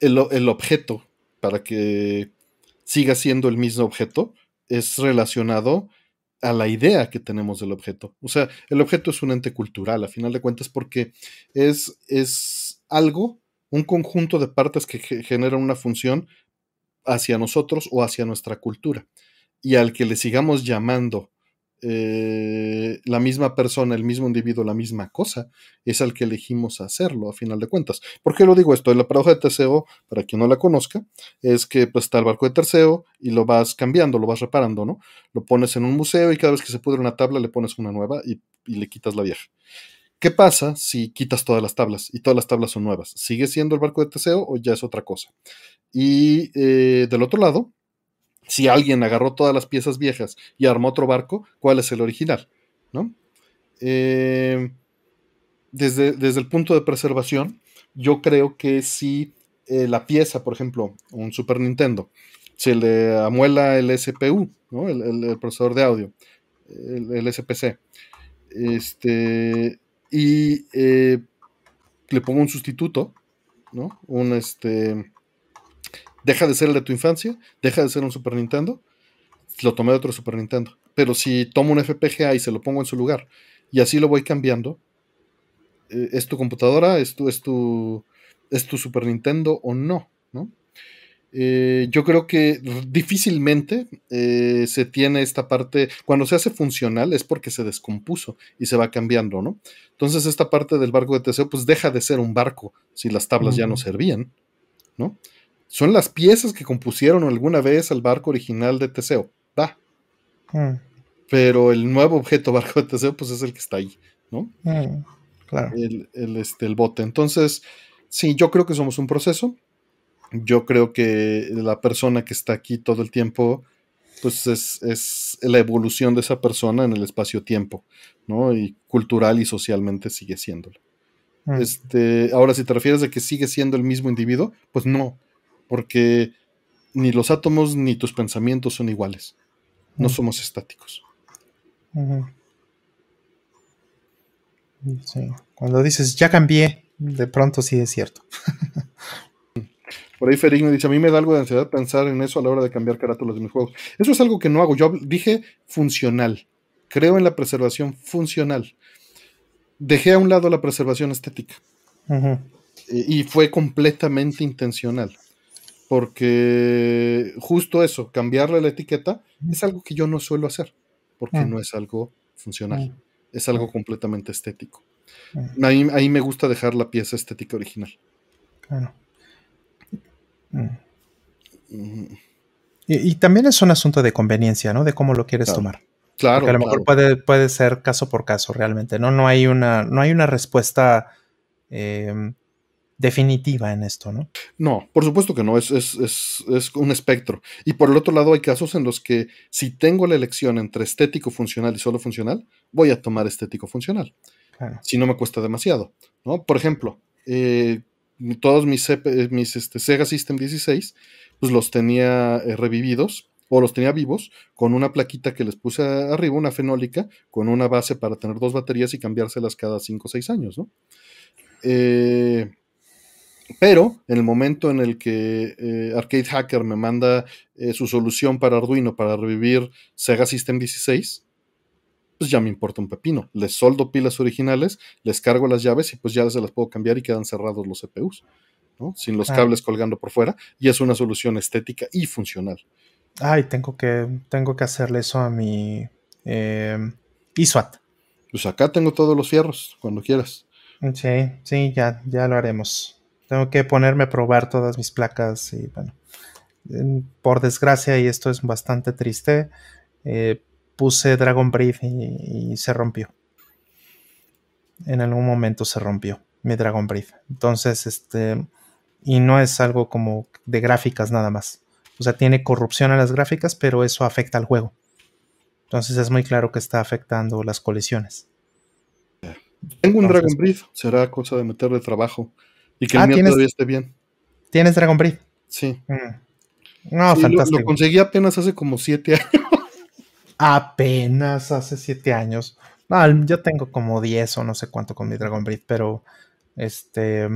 el objeto para que siga siendo el mismo objeto, es relacionado a la idea que tenemos del objeto. O sea, el objeto es un ente cultural, a final de cuentas, porque es, es algo, un conjunto de partes que generan una función hacia nosotros o hacia nuestra cultura. Y al que le sigamos llamando eh, la misma persona, el mismo individuo, la misma cosa, es al que elegimos hacerlo, a final de cuentas. ¿Por qué lo digo esto? La paradoja de Teseo, para quien no la conozca, es que pues, está el barco de Teseo y lo vas cambiando, lo vas reparando, ¿no? Lo pones en un museo y cada vez que se pudre una tabla le pones una nueva y, le quitas la vieja. ¿Qué pasa si quitas todas las tablas y todas las tablas son nuevas? ¿Sigue siendo el barco de Teseo o ya es otra cosa? Y eh, del otro lado, si alguien agarró todas las piezas viejas y armó otro barco, ¿cuál es el original? ¿No? Eh, desde, desde, el punto de preservación, yo creo que si eh, la pieza, por ejemplo, un Super Nintendo, se le amuela el SPU, ¿no? el, procesador de audio, el, SPC, este, y eh, le pongo un sustituto, ¿no? Un este deja de ser el de tu infancia, deja de ser un Super Nintendo, lo tomé de otro Super Nintendo. Pero si tomo un FPGA y se lo pongo en su lugar y así lo voy cambiando, eh, ¿es tu computadora? ¿Es tu, es, tu, ¿Es tu Super Nintendo o no? ¿no? Eh, yo creo que difícilmente eh, se tiene esta parte, cuando se hace funcional es porque se descompuso y se va cambiando, ¿no? Entonces esta parte del barco de Teseo pues deja de ser un barco si las tablas ya no servían, ¿no? Son las piezas que compusieron alguna vez al barco original de Teseo. Va. Hmm. pero el nuevo objeto barco de Teseo, pues es el que está ahí, ¿no? Mm, claro. El, el, este, el bote. Entonces, sí, yo creo que somos un proceso. Yo creo que la persona que está aquí todo el tiempo, pues es, es la evolución de esa persona en el espacio-tiempo, ¿no? Y cultural y socialmente sigue siéndolo. Mm. Este, ahora, si te refieres a que sigue siendo el mismo individuo, pues no, porque ni los átomos ni tus pensamientos son iguales. No Mm. somos estáticos. Sí. Cuando dices ya cambié, de pronto sí es cierto. Por ahí Ferigno dice, a mí me da algo de ansiedad pensar en eso a la hora de cambiar carátulas de mis juegos. Eso es algo que no hago. Yo dije funcional. Creo en la preservación funcional. Dejé a un lado la preservación estética. Y fue completamente intencional. Porque justo eso, cambiarle la etiqueta, es algo que yo no suelo hacer. Porque Mm. no es algo funcional. Mm. Es algo completamente estético. Mm. Ahí, ahí me gusta dejar la pieza estética original. Claro. Mm, Y, y también es un asunto de conveniencia, ¿no? De cómo lo quieres Claro. tomar. Claro. Porque a lo claro. mejor puede, puede ser caso por caso realmente, ¿no? No hay una, no hay una respuesta eh, definitiva en esto, ¿no? No, por supuesto que no, es, es, es, es un espectro. Y por el otro lado hay casos en los que si tengo la elección entre estético funcional y solo funcional, voy a tomar estético funcional, Claro. si no me cuesta demasiado. ¿no? Por ejemplo, eh, todos mis, CP mis este, Sega System 16, pues los tenía eh, revividos o los tenía vivos con una plaquita que les puse arriba, una fenólica, con una base para tener dos baterías y cambiárselas cada 5 o 6 años. ¿no? Eh, pero en el momento en el que eh, Arcade Hacker me manda eh, su solución para Arduino para revivir Sega System 16, pues ya me importa un pepino. Les soldo pilas originales, les cargo las llaves y pues ya se las puedo cambiar y quedan cerrados los CPUs, ¿no? Sin los cables colgando por fuera. Y es una solución estética y funcional. Ay, tengo que, tengo que hacerle eso a mi eh, ISWAT. Pues acá tengo todos los fierros, cuando quieras. Sí, sí, ya, ya lo haremos. Tengo que ponerme a probar todas mis placas y bueno, en- por desgracia, y esto es bastante triste, eh, puse Dragon Breath y, y se rompió. En algún momento se rompió mi Dragon Breath. Entonces, este, y no es algo como de gráficas nada más. O sea, tiene corrupción a las gráficas, pero eso afecta al juego. Entonces es muy claro que está afectando las colisiones. Tengo un Entonces- Dragon Breath, será cosa de meterle trabajo. Y que Ah, el mío ¿tienes- todavía esté bien. ¿Tienes Dragon Breath? Sí. Mm. No, Sí, lo- lo, fantástico. conseguí apenas hace como siete años. Apenas hace siete años. No, yo tengo como 10 o no sé cuánto con mi Dragon Breath, pero este,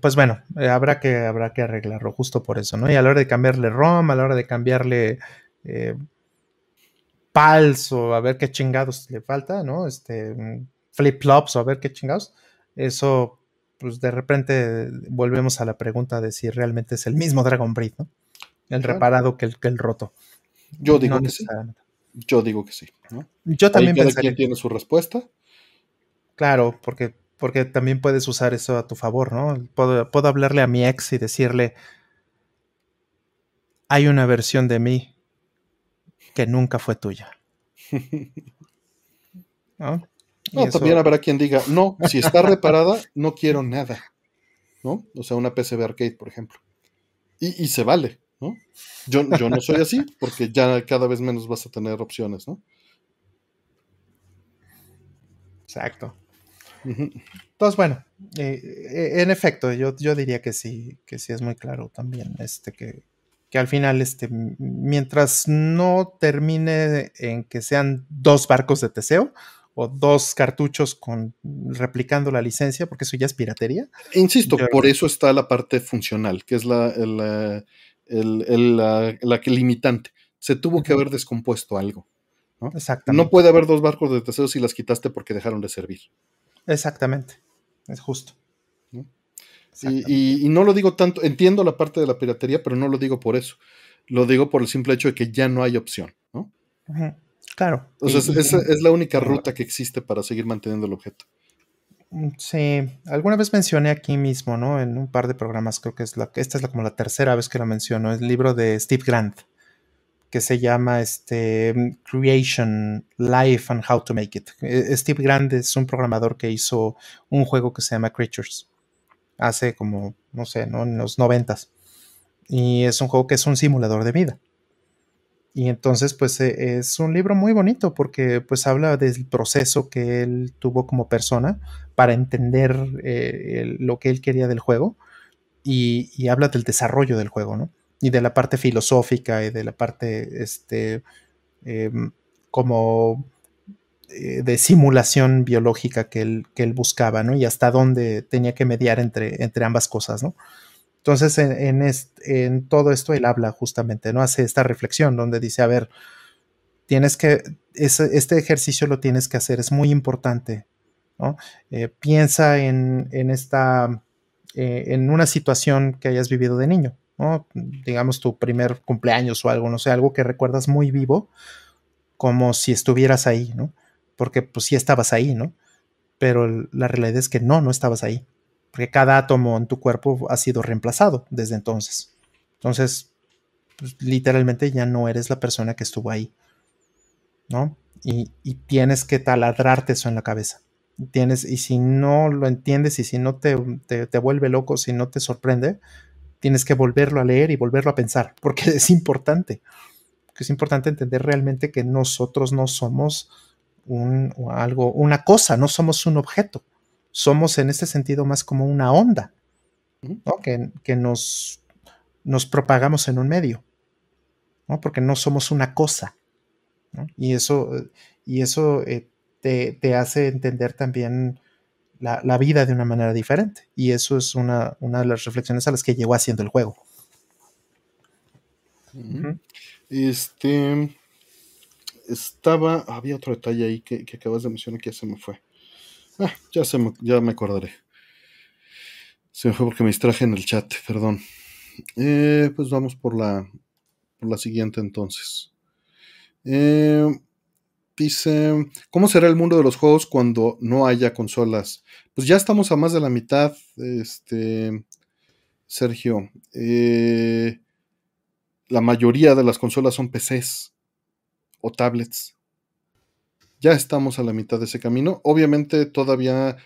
pues bueno, eh, habrá que, habrá que arreglarlo justo por eso, ¿no? Y a la hora de cambiarle ROM, a la hora de cambiarle eh, PALs o a ver qué chingados le falta, ¿no? Este, mm, flip-flops o a ver qué chingados, eso, pues de repente volvemos a la pregunta de si realmente es el mismo Dragon Breath, ¿no? El Claro. reparado que el, que el roto. Yo digo No que sí. Yo digo que sí. ¿no? Yo Ahí también cada pensaría quien tiene su respuesta. Claro, porque, porque también puedes usar eso a tu favor, ¿no? Puedo, puedo hablarle a mi ex y decirle, hay una versión de mí que nunca fue tuya. ¿no? No, eso- también habrá quien diga, no, si está reparada, no quiero nada. ¿No? O sea, una PCB arcade, por ejemplo. Y, y se vale, ¿no? Yo, yo no soy así, porque ya cada vez menos vas a tener opciones, ¿no? Exacto. Entonces, bueno, eh, eh, en efecto, yo, yo diría que sí, que sí es muy claro también, este, que, que al final, este, mientras no termine en que sean dos barcos de Teseo o dos cartuchos con replicando la licencia, porque eso ya es piratería. Insisto, Yo- por eso está la parte funcional, que es la, el, el- el- la, la que limitante. Se tuvo que haber descompuesto algo. Exactamente. No puede haber dos barcos de Teseo si las quitaste porque dejaron de servir. Exactamente. Es justo. ¿No? Y, Exactamente. y- y no lo digo tanto, entiendo la parte de la piratería, pero no lo digo por eso. Lo digo por el simple hecho de que ya no hay opción, ¿no? Ujú. Claro. O sea, Y- es, y- es- es la única ruta que existe para seguir manteniendo el objeto. Mm, Sí, alguna vez mencioné aquí mismo, ¿no? En un par de programas, creo que es la, esta es la, como la tercera vez que lo menciono, el libro de Steve Grant, que se llama este, Creation, Life and How to Make It. E, Steve Grande es un programador que hizo un juego que se llama Creatures hace como, no sé, ¿no? en los noventas. Y es un juego que es un simulador de vida. Y entonces, pues e, es un libro muy bonito porque pues habla del proceso que él tuvo como persona para entender eh, lo que él quería del juego y, y habla del desarrollo del juego, ¿no? y de la parte filosófica y de la parte este, em, como eh, de simulación biológica que él, que él, buscaba, ¿no? Y hasta dónde tenía que mediar entre, entre ambas cosas, ¿no? Entonces, en, en, todo esto él habla justamente, ¿no? Hace esta reflexión donde dice, a ver, tienes que, este ejercicio lo tienes que hacer, es muy importante, ¿no? Eh, piensa en, en esta, eh, en una situación que hayas vivido de niño, digamos tu primer cumpleaños o algo, no sé, algo que recuerdas muy vivo, como si estuvieras ahí, ¿no? Porque pues sí estabas ahí, ¿no? Pero la realidad es que no, no estabas ahí, porque cada átomo en tu cuerpo ha sido reemplazado desde entonces. Entonces, pues, literalmente ya no eres la persona que estuvo ahí, ¿no? Y, tienes que taladrarte eso en la cabeza. Tienes, y si no lo entiendes y si no te, te vuelve loco, si no te sorprende, tienes que volverlo a leer y volverlo a pensar, porque es importante. es importante entender realmente que nosotros no somos un, algo, una cosa, no somos un objeto. Somos en este sentido más como una onda, que, nos, nos, propagamos en un medio, ¿no? porque no somos una cosa. Y eso, y eso eh, te, te, hace entender también la, vida de una manera diferente. Y eso es una, de las reflexiones a las que llegó haciendo el juego. Este. Estaba. Había otro detalle ahí que, acabas de mencionar que ya se me fue. Ah, ya, se me, ya me acordaré. Se me fue porque me distraje en el chat, perdón. Eh, pues vamos por la, por la siguiente entonces. Eh, Dice, ¿cómo será el mundo de los juegos cuando no haya consolas? Pues ya estamos a más de la mitad, este, Sergio. Eh, la mayoría de las consolas son PCs o tablets. Ya estamos a la mitad de ese camino. Obviamente todavía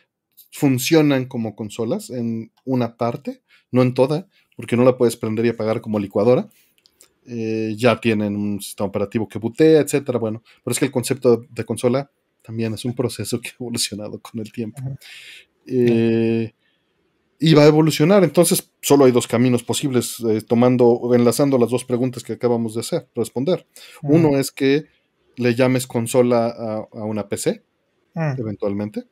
funcionan como consolas en una parte, no en toda, porque no la puedes prender y apagar como licuadora eh, ya tienen un sistema operativo que butea, etcétera. Bueno, pero es que el concepto de, consola también es un proceso que ha evolucionado con el tiempo. Eh, y va a evolucionar, entonces solo hay dos caminos posibles, eh, tomando, enlazando las dos preguntas que acabamos de hacer, responder. Uno es que le llames consola a, una PC, eventualmente.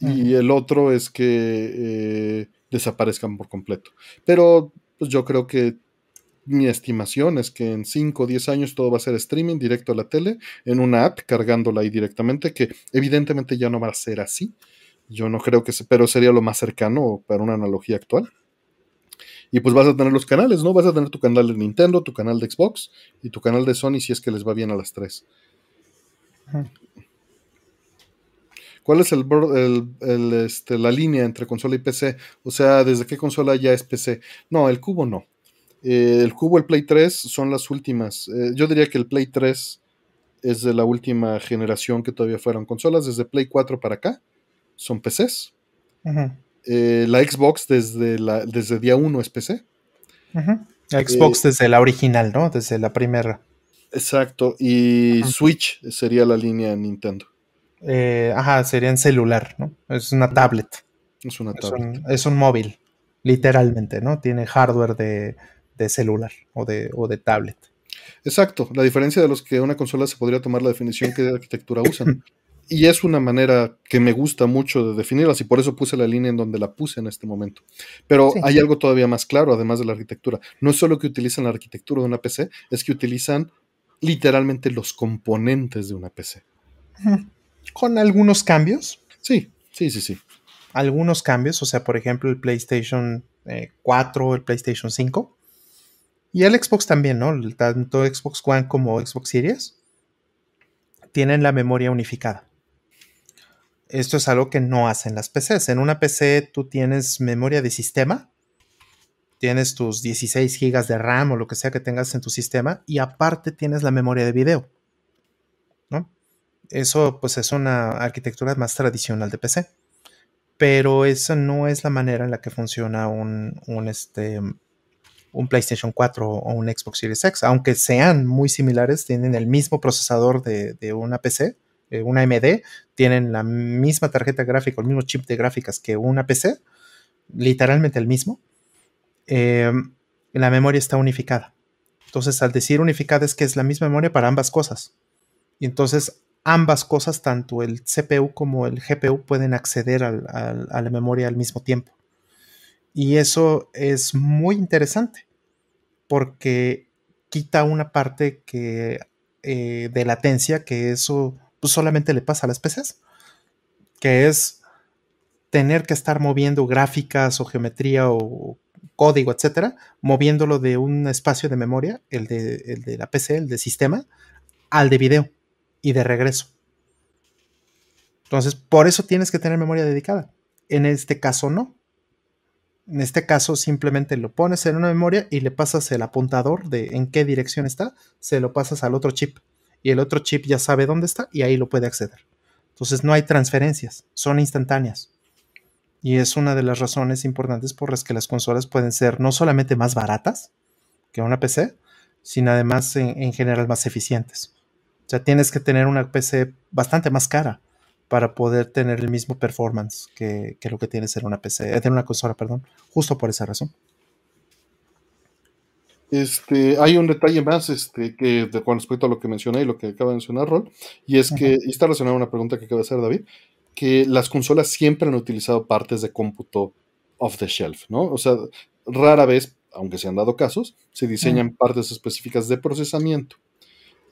Y el otro es que desaparezcan por completo. Pero pues yo creo que mi estimación es que en 5 o 10 años todo va a ser streaming directo a la tele, en una app, cargándola ahí directamente, que evidentemente ya no va a ser así. Yo no creo que, se, pero sería lo más cercano para una analogía actual. Y pues vas a tener los canales, ¿no? Vas a tener tu canal de Nintendo, tu canal de Xbox y tu canal de Sony si es que les va bien a las tres. ¿Cuál es el, este, la línea entre consola y PC? O sea, ¿desde qué consola ya es PC? No, el cubo no. Eh, el Cubo, el Play 3 son las últimas. Eh, yo diría que el Play 3 es de la última generación que todavía fueron consolas. Desde Play 4 para acá son PCs. Eh, la Xbox desde, la, desde día 1 es PC. La Xbox desde la original, ¿no? Desde la primera. Exacto. Y Switch sería la línea Nintendo. ajá, sería en celular, ¿no? Es una tablet. Es una tablet. es un móvil, literalmente, ¿no? Tiene hardware de, de celular o de, o de tablet. Exacto, la diferencia de los que una consola se podría tomar la definición que de arquitectura usan. y es una manera que me gusta mucho de definirlas y por eso puse la línea en donde la puse en este momento. Pero hay algo todavía más claro, además de la arquitectura. No es solo que utilizan la arquitectura de una PC, es que utilizan literalmente los componentes de una PC. Con algunos cambios. Sí, sí, sí, sí. Algunos cambios, o sea, por ejemplo, el PlayStation 4, eh, el PlayStation 5 y el Xbox también, ¿no? Tanto Xbox One como Xbox Series tienen la memoria unificada. Esto es algo que no hacen las PCs. En una PC tú tienes memoria de sistema tienes tus 16 gigas de RAM o lo que sea que tengas en tu sistema y aparte tienes la memoria de video. ¿no? Eso pues es una arquitectura más tradicional de PC. Pero esa no es la manera en la que funciona un, este, un PlayStation 4 o un Xbox Series X. Aunque sean muy similares, tienen el mismo procesador de, de una PC, eh, una AMD, tienen la misma tarjeta gráfica, el mismo chip de gráficas que una PC, literalmente el mismo eh, la memoria está unificada. Entonces, al decir unificada es que es la misma memoria para ambas cosas. Y entonces, ambas cosas, tanto el CPU como el GPU, pueden acceder a la memoria al mismo tiempo. Y eso es muy interesante porque quita una parte que, eh, de latencia que eso pues, solamente le pasa a las PCs, que es tener que estar moviendo gráficas o geometría o código, etcétera, moviéndolo de un espacio de memoria, el de, la PC, el de sistema, al de video y de regreso. Entonces, por eso tienes que tener memoria dedicada. En este caso, no. En este caso, simplemente lo pones en una memoria y le pasas el apuntador de en qué dirección está, se lo pasas al otro chip. Y el otro chip ya sabe dónde está y ahí lo puede acceder. Entonces, no hay transferencias, son instantáneas. Y es una de las razones importantes por las que las consolas pueden ser no solamente más baratas que una PC, sino además en, general más eficientes. O sea, tienes que tener una PC bastante más cara para poder tener el mismo performance que, lo que tienes en una PC, en una consola, perdón, justo por esa razón. Este, hay un detalle más este, que con respecto a lo que mencioné y lo que acaba de mencionar Rol, y es que, y está relacionado a una pregunta que acaba de hacer David, que las consolas siempre han utilizado partes de cómputo off the shelf, ¿no? O sea, rara vez, aunque se han dado casos, se diseñan partes específicas de procesamiento.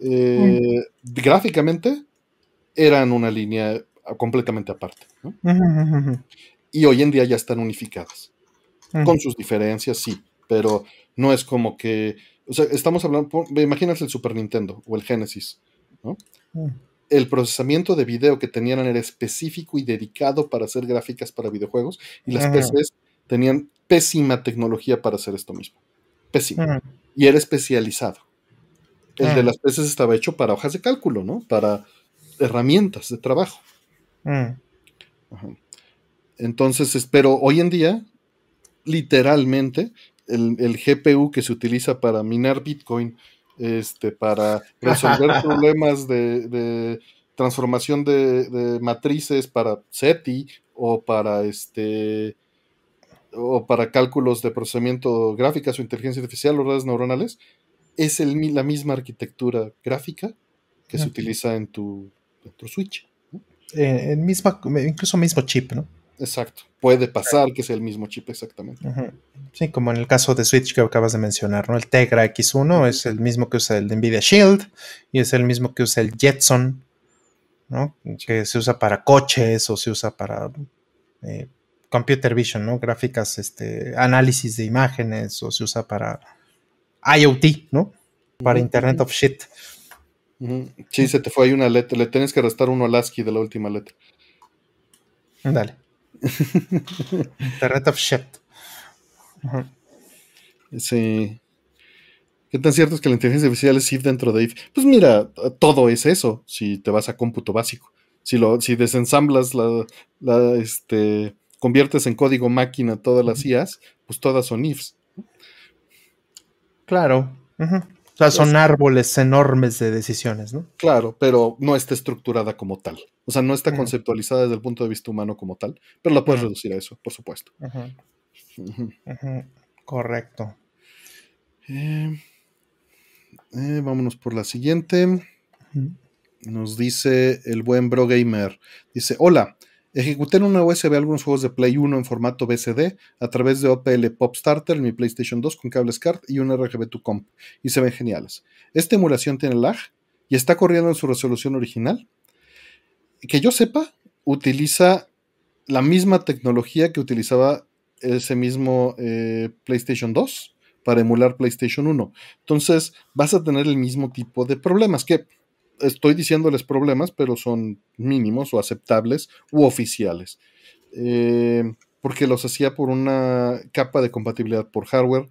Eh, mm. Gráficamente eran una línea completamente aparte, ¿no? Y hoy en día ya están unificadas. Con sus diferencias, sí, pero no es como que. O sea, estamos hablando. Imagínate el Super Nintendo o el Genesis, ¿no? Mm el procesamiento de video que tenían era específico y dedicado para hacer gráficas para videojuegos y las PCs tenían pésima tecnología para hacer esto mismo. Pésima. Y era especializado. El de las PCs estaba hecho para hojas de cálculo, ¿no? Para herramientas de trabajo. Entonces, pero hoy en día, literalmente, el, el, GPU que se utiliza para minar Bitcoin este, para resolver problemas de, transformación de, matrices para SETI o para este o para cálculos de procesamiento gráficas o inteligencia artificial o redes neuronales, es el, la misma arquitectura gráfica que se utiliza en tu, Switch. Eh, el mismo, incluso mismo chip, ¿no? Exacto. Puede pasar que sea el mismo chip exactamente. Sí, como en el caso de Switch que acabas de mencionar, ¿no? El Tegra X1 es el mismo que usa el de Nvidia Shield y es el mismo que usa el Jetson, ¿no? Que se usa para coches o se usa para eh, computer vision, ¿no? Gráficas, este, análisis de imágenes o se usa para IoT, ¿no? Para Internet of Shit. Sí, se te fue ahí una letra. Le tienes que restar uno al ASCII de la última letra. Dale. The of Shit. Sí. ¿Qué tan cierto es que la inteligencia artificial es if dentro de if? Pues mira, todo es eso, si te vas a cómputo básico. Si, lo, si desensamblas la, este, conviertes en código máquina todas las IAs, pues todas son ifs. Claro. O sea, son árboles enormes de decisiones, ¿no? Claro, pero no está estructurada como tal. O sea, no está conceptualizada desde el punto de vista humano como tal, pero la puedes reducir a eso, por supuesto. Correcto. Eh, eh, vámonos por la siguiente. Nos dice el buen Bro Gamer. Dice: Hola, Ejecuté en una USB algunos juegos de Play 1 en formato BCD a través de OPL Pop Starter en mi PlayStation 2 con cable SCART y un RGB2 Comp y se ven geniales. Esta emulación tiene lag y está corriendo en su resolución original. Que yo sepa, utiliza la misma tecnología que utilizaba ese mismo eh, PlayStation 2 para emular PlayStation 1. Entonces vas a tener el mismo tipo de problemas que estoy diciéndoles problemas, pero son mínimos o aceptables u oficiales. Eh, porque los hacía por una capa de compatibilidad por hardware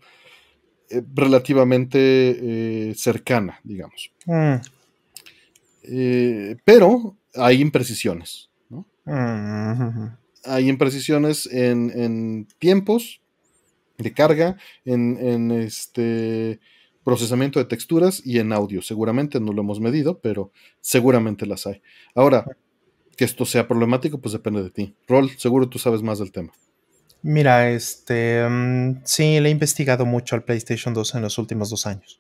eh, relativamente eh, cercana, digamos. Mm. Pero hay imprecisiones. Mm, hay imprecisiones en, tiempos de carga, en, este procesamiento de texturas y en audio. Seguramente no lo hemos medido, pero seguramente las hay. Ahora, que esto sea problemático, pues depende de ti. Rol, seguro tú sabes más del tema. Mira, este, mm, sí, le he investigado mucho al PlayStation 2 en los últimos dos años.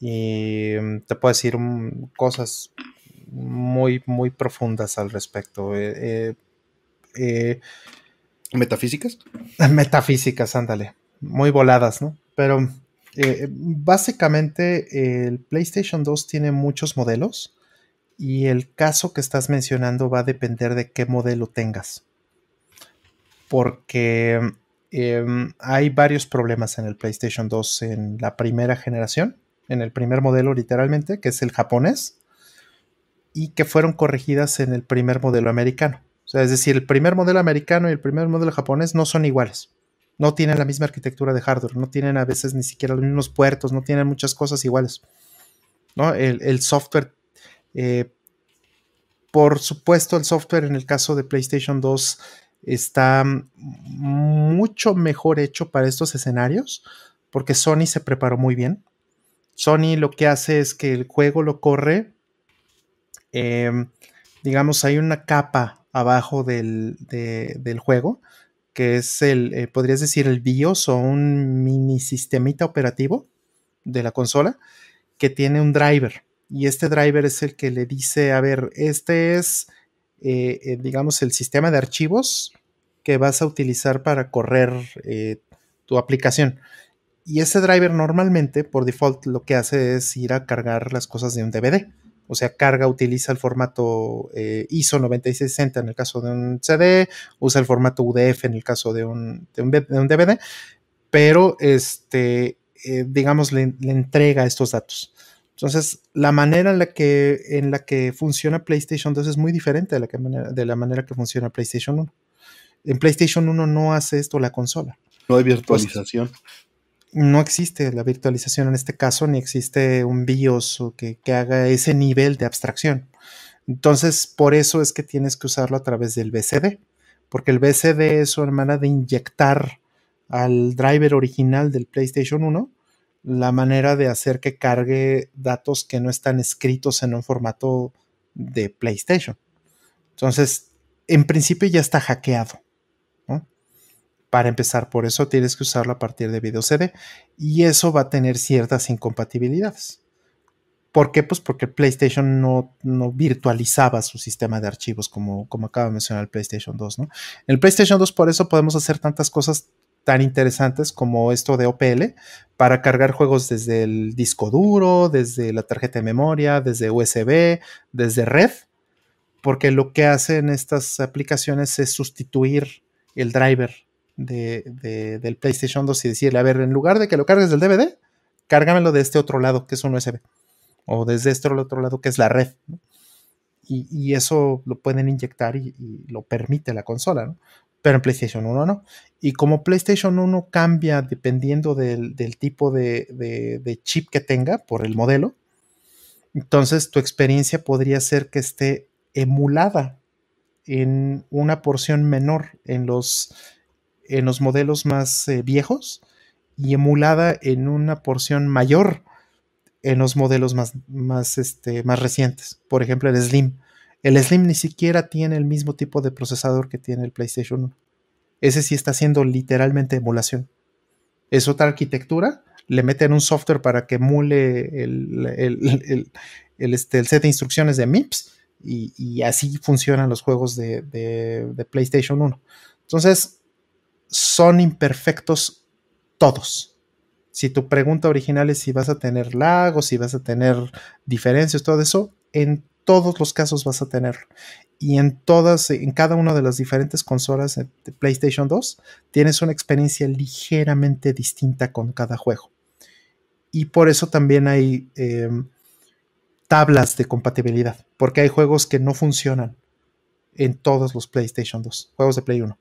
Y mm, te puedo decir mm, cosas muy, muy profundas al respecto. Eh, eh, eh, ¿Metafísicas? Metafísicas, ándale. Muy voladas, ¿no? Pero básicamente el PlayStation 2 tiene muchos modelos y el caso que estás mencionando va a depender de qué modelo tengas. Porque em, hay varios problemas en el PlayStation 2 en la primera generación, en el primer modelo literalmente, que es el japonés, y que fueron corregidas en el primer modelo americano. O sea, es decir, el primer modelo americano y el primer modelo japonés no son iguales. No tienen la misma arquitectura de hardware, no tienen a veces ni siquiera los mismos puertos, no tienen muchas cosas iguales. ¿no? el software eh, por supuesto, el software en el caso de PlayStation 2 está mucho mejor hecho para estos escenarios porque Sony se preparó muy bien. Sony lo que hace es que el juego lo corre, em, digamos, hay una capa abajo del, juego que es el, eh, podrías decir, el BIOS o un mini sistemita operativo de la consola que tiene un driver y este driver es el que le dice, a ver, este es, eh, eh, digamos, el sistema de archivos que vas a utilizar para correr tu aplicación. Y ese driver normalmente, por default, lo que hace es ir a cargar las cosas de un DVD. O sea, carga, utiliza el formato ISO 9660 en el caso de un CD, usa el formato UDF en el caso de un, DVD, pero este, digamos, le, entrega estos datos. Entonces, la manera en la que, en la que funciona PlayStation 2 es muy diferente de la, manera, de la manera que funciona PlayStation 1. En PlayStation 1 no hace esto la consola. No hay virtualización. No existe la virtualización en este caso, ni existe un BIOS que, que haga ese nivel de abstracción. Entonces, por eso es que tienes que usarlo a través del BCD, porque el BCD es una manera de inyectar al driver original del PlayStation 1 la manera de hacer que cargue datos que no están escritos en un formato de PlayStation. Entonces, en principio ya está hackeado. Para empezar, por eso tienes que usarlo a partir de video CD y eso va a tener ciertas incompatibilidades. ¿Por qué? Pues porque PlayStation no, virtualizaba su sistema de archivos como, como acaba de mencionar el PlayStation 2. ¿no? En el PlayStation 2 por eso podemos hacer tantas cosas tan interesantes como esto de OPL para cargar juegos desde el disco duro, desde la tarjeta de memoria, desde USB, desde red, porque lo que hacen estas aplicaciones es sustituir el driver de, del PlayStation 2 y decirle, a ver, en lugar de que lo cargues del DVD, cárgamelo de este otro lado que es un USB, o desde este otro lado que es la red. Y, eso lo pueden inyectar y, y, lo permite la consola, ¿no? pero en PlayStation 1 no. Y como PlayStation 1 cambia dependiendo del, tipo de, chip que tenga por el modelo, entonces tu experiencia podría ser que esté emulada en una porción menor en los, en los modelos más eh, viejos y emulada en una porción mayor en los modelos más, más, este, más recientes. Por ejemplo, el Slim. El Slim ni siquiera tiene el mismo tipo de procesador que tiene el PlayStation 1. Ese sí está haciendo literalmente emulación. Es otra arquitectura, le meten un software para que emule el, este, set de instrucciones de MIPS y, así funcionan los juegos de, de PlayStation 1. Entonces, son imperfectos todos. Si tu pregunta original es si vas a tener lagos, si vas a tener diferencias, todo eso, en todos los casos vas a tener. Y en todas, en cada una de las diferentes consolas de PlayStation 2, tienes una experiencia ligeramente distinta con cada juego. Y por eso también hay em, tablas de compatibilidad, porque hay juegos que no funcionan en todos los PlayStation 2, juegos de Play 1.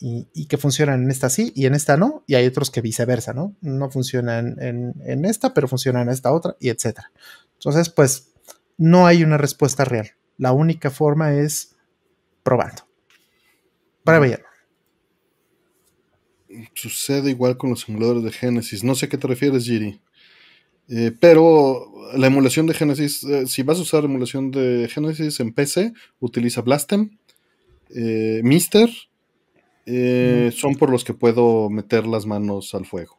Y, que funcionan en esta sí y en esta no, y hay otros que viceversa, ¿no? No funcionan en, esta, pero funcionan en esta otra, y etcétera. Entonces, pues, no hay una respuesta real. La única forma es probando. Prueba y Sucede igual con los simuladores de Genesis. No sé a qué te refieres, Giri. Eh, pero la emulación de Genesis, eh, si vas a usar emulación de Genesis en PC, utiliza Blastem, eh, Mister, mm. son por los que puedo meter las manos al fuego.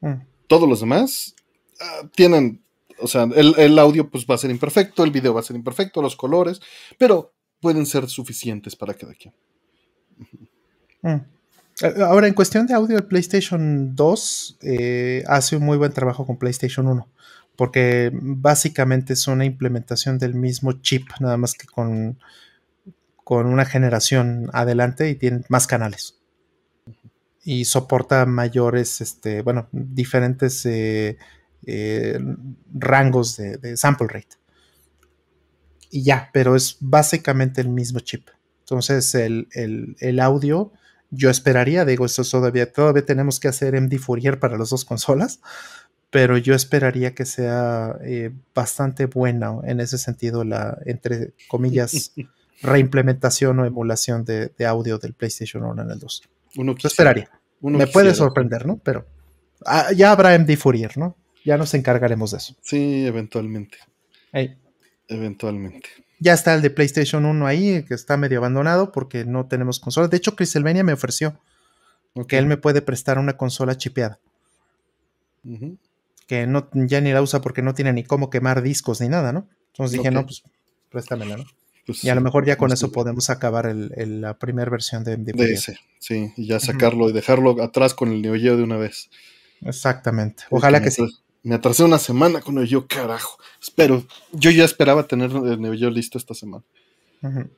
Mm. Todos los demás ah, tienen, o sea, el, audio pues va a ser imperfecto, el video va a ser imperfecto, los colores, pero pueden ser suficientes para cada quien. Mm. Eh, ahora, en cuestión de audio, el PlayStation 2 eh, hace un muy buen trabajo con PlayStation 1, porque básicamente es una implementación del mismo chip, nada más que con, con una generación adelante y tiene más canales. Y soporta mayores, este, bueno, diferentes eh, rangos de, sample rate. Y ya, pero es básicamente el mismo chip. Entonces, el, el audio yo esperaría, digo, esto todavía, todavía tenemos que hacer MD Fourier para las dos consolas, pero yo esperaría que sea eh, bastante buena en ese sentido la, entre comillas, reimplementación o emulación de, audio del PlayStation 1 en el 2. Uno esperaría. Me puede sorprender, ¿no? Pero ah, ya habrá MD Fourier, ¿no? Ya nos encargaremos de eso. Sí, eventualmente. Eventualmente ya está el de PlayStation 1 ahí, que está medio abandonado porque no tenemos consola. De hecho, Criselvenia me ofreció que él me puede prestar una consola chipeada. Que no, ya ni la usa porque no tiene ni cómo quemar discos ni nada, ¿no? Entonces dije, no, pues préstamela, ¿no? Pues y a lo mejor ya con eso podemos acabar la primera versión de, de, ese, sí, y ya sacarlo y dejarlo atrás con el Neo Geo de una vez. Exactamente. Ojalá que sí. Me atrasé una semana con el yo, carajo. Espero. Yo ya esperaba tener el Neo Geo listo esta semana. Pero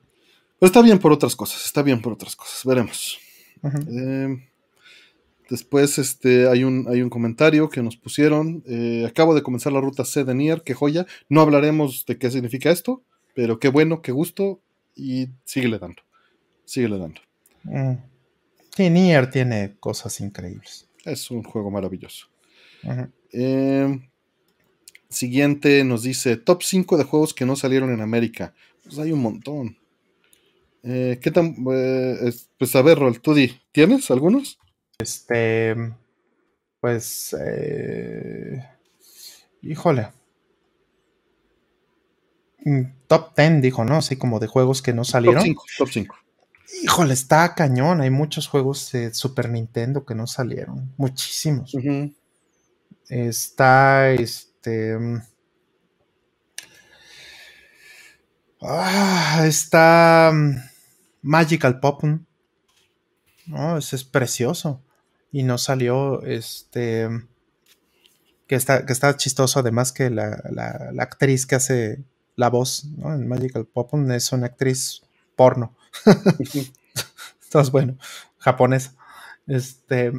está bien por otras cosas, está bien por otras cosas. Veremos. Em, después este, hay, un, hay un comentario que nos pusieron. Eh, acabo de comenzar la ruta C de Nier, qué joya. No hablaremos de qué significa esto, pero qué bueno, qué gusto. Y síguele dando. Síguele dando. Mm. Sí, Nier tiene cosas increíbles. Es un juego maravilloso. Em, siguiente nos dice top 5 de juegos que no salieron en América. Pues hay un montón. Eh, ¿Qué tan? Eh, pues a ver, Rol, tú di, ¿tienes algunos? Este, pues, eh, híjole. Mm, top 10, dijo, ¿no? Así como de juegos que no salieron. Top 5, Híjole, está cañón. Hay muchos juegos de Super Nintendo que no salieron. Muchísimos. Está este. Ah, está mm, Magical Pop. No, ese es precioso. Y no salió este. Que está, que está chistoso, además que la, actriz que hace la voz ¿no? en Magical Pop es una actriz porno. Entonces, bueno, japonesa. Este.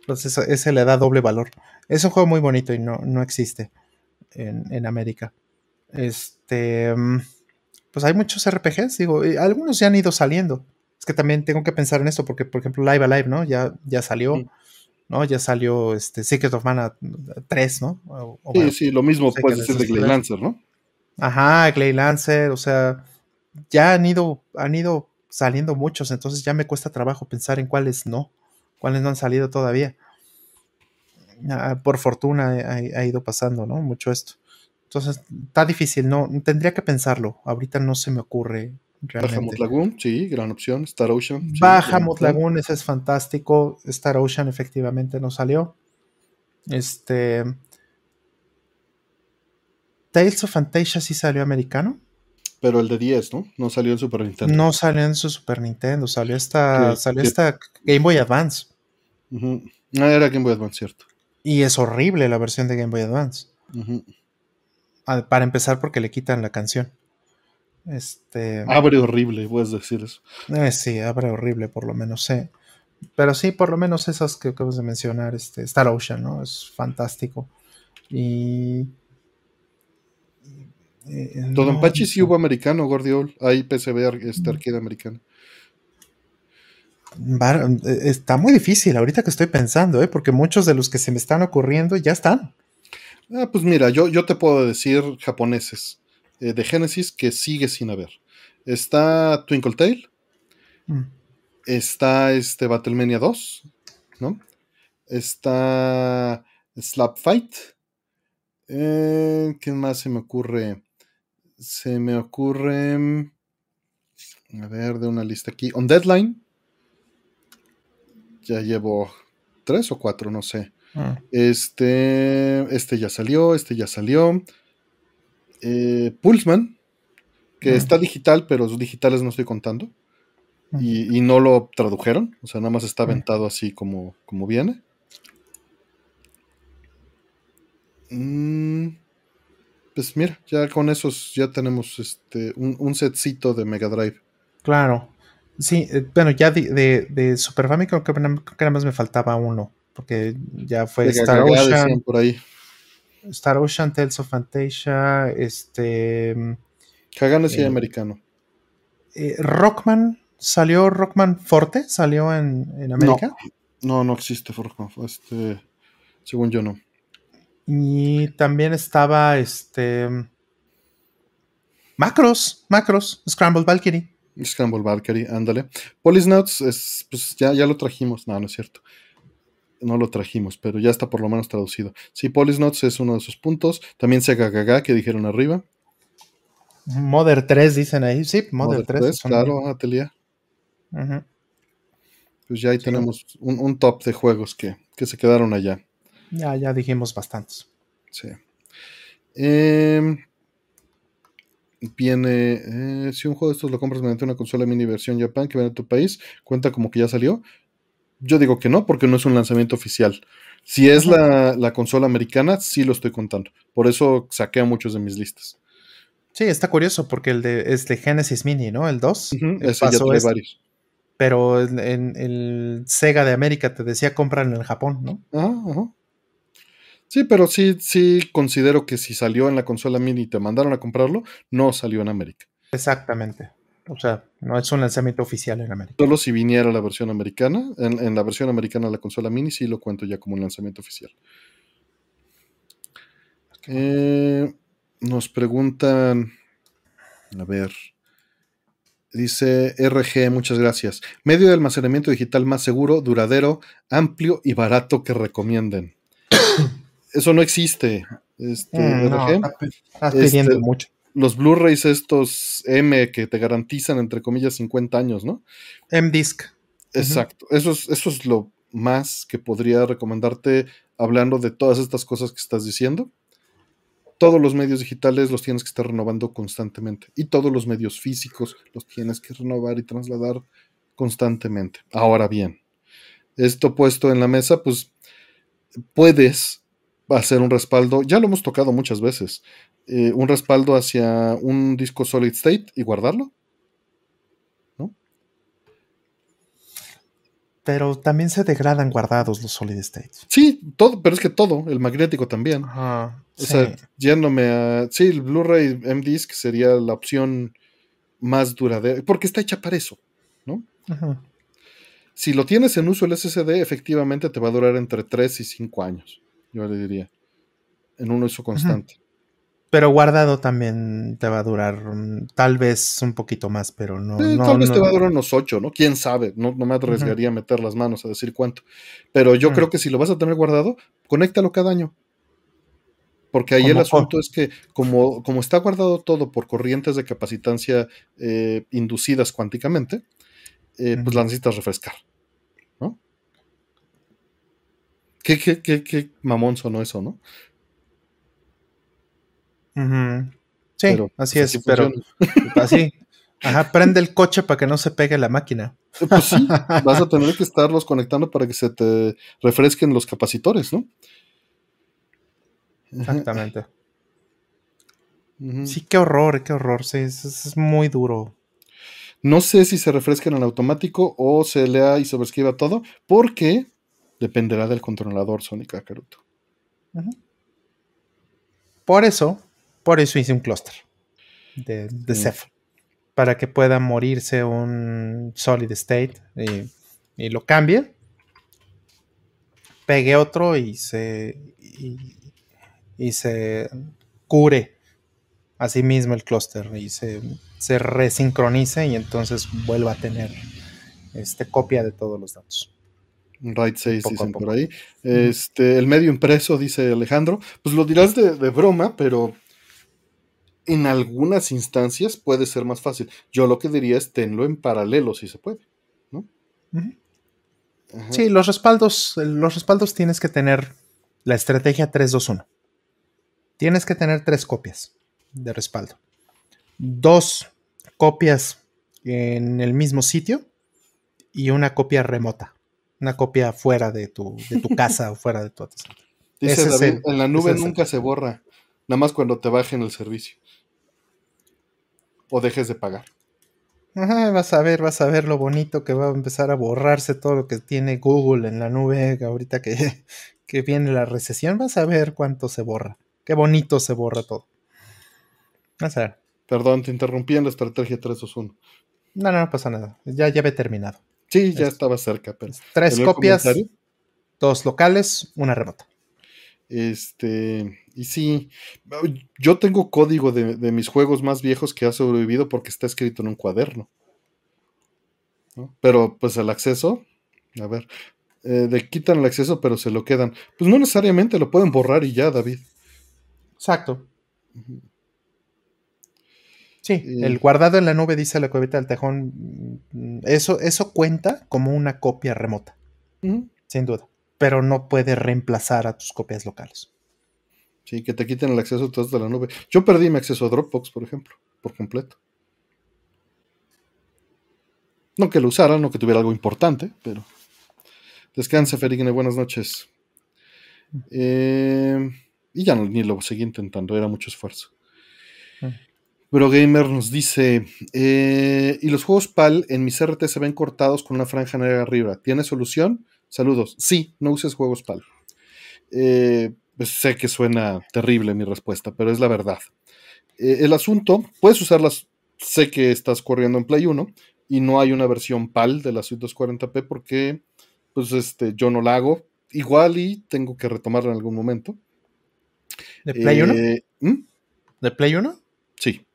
Entonces, ese le da doble valor. Es un juego muy bonito y no, no existe en, América. Este. Pues hay muchos RPGs, digo, algunos ya han ido saliendo. Es que también tengo que pensar en esto, porque, por ejemplo, Live Alive, ¿no? Ya, ya salió. ¿no? Ya salió este Secret of Mana 3, ¿no? sí, sí, lo mismo puede ser de Lancer, ¿no? Ajá, Clay Lancer, o sea, ya han ido, han ido saliendo muchos, entonces ya me cuesta trabajo pensar en cuáles no, cuáles no han salido todavía. Ah, por fortuna ha, ido pasando, ¿no? Mucho esto. Entonces, está difícil, no, tendría que pensarlo. Ahorita no se me ocurre realmente. Baja Lagoon, sí, gran opción. Star Ocean. Baja Lagoon, ese es fantástico. Star Ocean efectivamente no salió. Este. Tales of Fantasia sí salió americano. Pero el de 10, ¿no? No salió en Super Nintendo. No salió en su Super Nintendo, salió esta, salió esta Game Boy Advance. No, ah, era Game Boy Advance, cierto. Y es horrible la versión de Game Boy Advance. Para empezar, porque le quitan la canción. Este. Abre horrible, puedes decir eso. Eh, sí, abre horrible, por lo menos, sé. Pero sí, por lo menos esas que acabas de mencionar, este, Star Ocean, ¿no? Es fantástico. Y. Eh, Todo en Pachi sí hubo americano, Gordiol. Hay PCB este arcade americano. Está muy difícil ahorita que estoy pensando, ¿eh? porque muchos de los que se me están ocurriendo ya están. Ah, pues mira, yo, yo te puedo decir japoneses eh, de Genesis que sigue sin haber. Está Twinkle Tail. Mm. Está este Battlemania 2. ¿No? Está Slap Fight. Eh, ¿Qué más se me ocurre? Se me ocurre. Mm, a ver, de una lista aquí. On Deadline. Ya llevo tres o cuatro, no sé. Ah. Este, este ya salió, este ya salió. Eh, Pulsman, que ah. está digital, pero los digitales no estoy contando. Ah. Y, no lo tradujeron, o sea, nada más está aventado así como, como viene. Mm, pues mira, ya con esos ya tenemos este, un, un setcito de Mega Drive. Claro. Sí, eh, bueno, ya de, de, Super Famicom creo que nada más me faltaba uno, porque ya fue Star Ocean. Por ahí. Star Ocean, Tales of Fantasia, este... Hagan sí eh, americano. Eh, Rockman, ¿salió Rockman Forte? ¿Salió en, en América? No, no, existe Rockman, este, según yo no. Y también estaba este... Macros, Macros, Scrambled Valkyrie. Scramble Valkyrie, ándale. Polisnauts, es, pues ya, ya lo trajimos. No, no es cierto. No lo trajimos, pero ya está por lo menos traducido. Sí, Polisnauts es uno de esos puntos. También Sega Gaga, que dijeron arriba. Mother 3 dicen ahí. Sí, Mother, 3. claro, Atelier. Pues ya ahí tenemos un, top de juegos que, que se quedaron allá. Ya, ya dijimos bastantes. Sí. Eh, viene, eh, si un juego de estos lo compras mediante una consola mini versión Japan que viene a tu país, cuenta como que ya salió. Yo digo que no, porque no es un lanzamiento oficial. Si es la, consola americana, sí lo estoy contando. Por eso saqué a muchos de mis listas. Sí, está curioso, porque el de, es de Genesis Mini, ¿no? El 2. ese ya trae varios. Pero en, el Sega de América te decía compran en Japón, ¿no? ajá. Sí, pero sí, sí considero que si salió en la consola mini y te mandaron a comprarlo, no salió en América. Exactamente. O sea, no es un lanzamiento oficial en América. Solo si viniera la versión americana, en, la versión americana de la consola mini sí lo cuento ya como un lanzamiento oficial. Eh, nos preguntan, a ver, dice RG, muchas gracias. Medio de almacenamiento digital más seguro, duradero, amplio y barato que recomienden eso no existe. Este, mm, este mucho. Los Blu-rays estos M que te garantizan, entre comillas, 50 años, ¿no? M-Disc. Exacto. eso, es, eso es lo más que podría recomendarte hablando de todas estas cosas que estás diciendo. Todos los medios digitales los tienes que estar renovando constantemente. Y todos los medios físicos los tienes que renovar y trasladar constantemente. Ahora bien, esto puesto en la mesa, pues puedes va a ser un respaldo, ya lo hemos tocado muchas veces, eh, un respaldo hacia un disco solid state y guardarlo. ¿No? Pero también se degradan guardados los solid states. Sí, todo, pero es que todo, el magnético también. o sea, yéndome a. Sí, el Blu-ray M-Disc sería la opción más duradera, porque está hecha para eso, ¿no? Si lo tienes en uso el SSD, efectivamente te va a durar entre 3 y 5 años yo le diría, en un uso constante. Pero guardado también te va a durar mm, tal vez un poquito más, pero no. tal vez te va a durar unos ocho, ¿no? Quién sabe, no, me arriesgaría a meter las manos a decir cuánto. Pero yo creo que si lo vas a tener guardado, conéctalo cada año. Porque ahí el asunto es que como, como, está guardado todo por corrientes de capacitancia eh, inducidas cuánticamente, eh, pues la necesitas refrescar. Qué, qué, qué, qué mamón sonó eso, ¿no? Sí, así es, pero así. Ajá, prende el coche para que no se pegue la máquina. Eh, pues sí, vas a tener que estarlos conectando para que se te refresquen los capacitores, ¿no? Exactamente. Sí, qué horror, qué horror. Sí, es, muy duro. No sé si se refrescan en automático o se lea y sobrescriba todo, porque Dependerá del controlador Sonic Kakaroto. Por eso, por eso hice un clúster de, de Ceph. Para que pueda morirse un solid state y y lo cambie, pegue otro y se, y, se cure a sí mismo el clúster y se, se resincronice y entonces vuelva a tener este, copia de todos los datos. Right 6 dicen por ahí. Este, el medio impreso, dice Alejandro. Pues lo dirás de, broma, pero en algunas instancias puede ser más fácil. Yo lo que diría es tenlo en paralelo si se puede. ¿no? Sí, los respaldos, los respaldos tienes que tener la estrategia 321. Tienes que tener tres copias de respaldo. Dos copias en el mismo sitio y una copia remota. Una copia fuera de tu, de tu casa o fuera de tu Dice David, en la nube nunca se borra, nada más cuando te bajen el servicio. O dejes de pagar vas a ver, vas a ver lo bonito que va a empezar a borrarse todo lo que tiene Google en la nube ahorita que, que viene la recesión. Vas a ver cuánto se borra. Qué bonito se borra todo. Vas a ver. Perdón, te interrumpí en la estrategia 321. No, no, no pasa nada. Ya, ya había terminado. Sí, ya estaba cerca. Pero tres copias, dos locales, una remota. Este, y sí, yo tengo código de, mis juegos más viejos que ha sobrevivido porque está escrito en un cuaderno. Pero pues el acceso, a ver, eh, de quitan el acceso pero se lo quedan. Pues no necesariamente lo pueden borrar y ya, David. Exacto. Sí, el guardado en la nube, dice la cuevita del tejón, mm, eso, eso cuenta como una copia remota, sin duda pero no puede reemplazar a tus copias locales. Sí, que te quiten el acceso a de la nube. Yo perdí mi acceso a Dropbox, por ejemplo, por completo. No que lo usara, no que tuviera algo importante, pero. Descanse, Ferigne, buenas noches. Eh, y ya no, ni lo seguí intentando, era mucho esfuerzo. Mm. Pero Gamer nos dice: eh, Y los juegos PAL en mi CRT se ven cortados con una franja negra arriba. ¿Tiene solución? Saludos. Sí, no uses juegos PAL. Eh, pues sé que suena terrible mi respuesta, pero es la verdad. Eh, el asunto, puedes usarlas, sé que estás corriendo en Play 1 y no hay una versión PAL de la suite 240p porque pues este, yo no la hago. Igual y tengo que retomarla en algún momento. ¿De Play 1? Eh, ¿Mm? ¿De Play 1? Sí.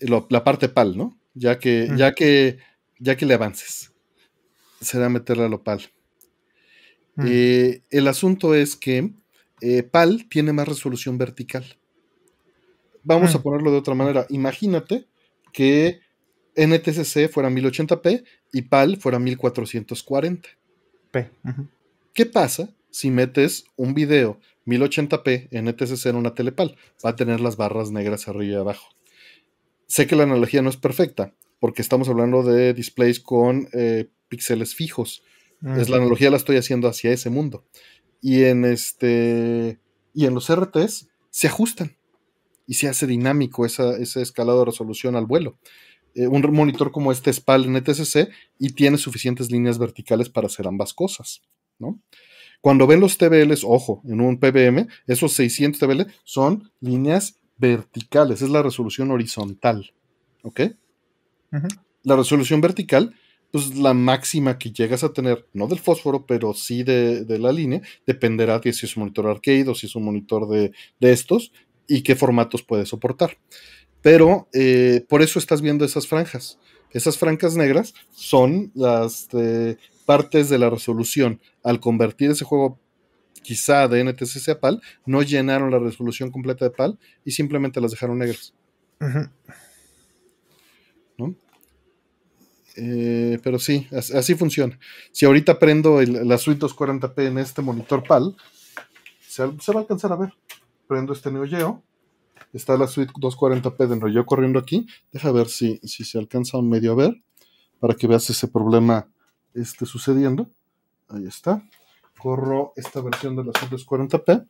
La parte PAL, ¿no? Ya que, mm. ya que, ya que le avances será meterla a lo PAL. Mm. Eh, el asunto es que eh, PAL tiene más resolución vertical. Vamos a mm. ponerlo de otra manera. Imagínate que NTSC fuera 1080p y PAL fuera 1440. ¿Qué pasa si metes un video 1080p NTSC en una telepal? Va a tener las barras negras arriba y abajo. Sé que la analogía no es perfecta, porque estamos hablando de displays con eh, píxeles fijos. Es la analogía la estoy haciendo hacia ese mundo. Y en este y en los RTs se ajustan y se hace dinámico esa, ese escalado de resolución al vuelo. Eh, un monitor como este es PAL NTSC y tiene suficientes líneas verticales para hacer ambas cosas, ¿no? Cuando ven los TBLs, ojo, en un PBM, esos 600 TBL son líneas verticales, es la resolución horizontal, ¿ok? La resolución vertical pues la máxima que llegas a tener, no del fósforo, pero sí de, la línea, dependerá de si es un monitor arcade o si es un monitor de, estos y qué formatos puede soportar. Pero eh, por eso estás viendo esas franjas. Esas franjas negras son las eh, partes de la resolución. Al convertir ese juego quizá de NTSC a PAL, no llenaron la resolución completa de PAL y simplemente las dejaron negras. ¿No? Eh, pero sí, así funciona. Si ahorita prendo la suite 240p en este monitor PAL, se, va a alcanzar a ver. Prendo este Neo Geo. Está la suite 240p de Neo Geo corriendo aquí. Deja ver si, si se alcanza un medio a ver. Para que veas ese problema este, sucediendo. Ahí está. Corro esta versión de la suite 240p.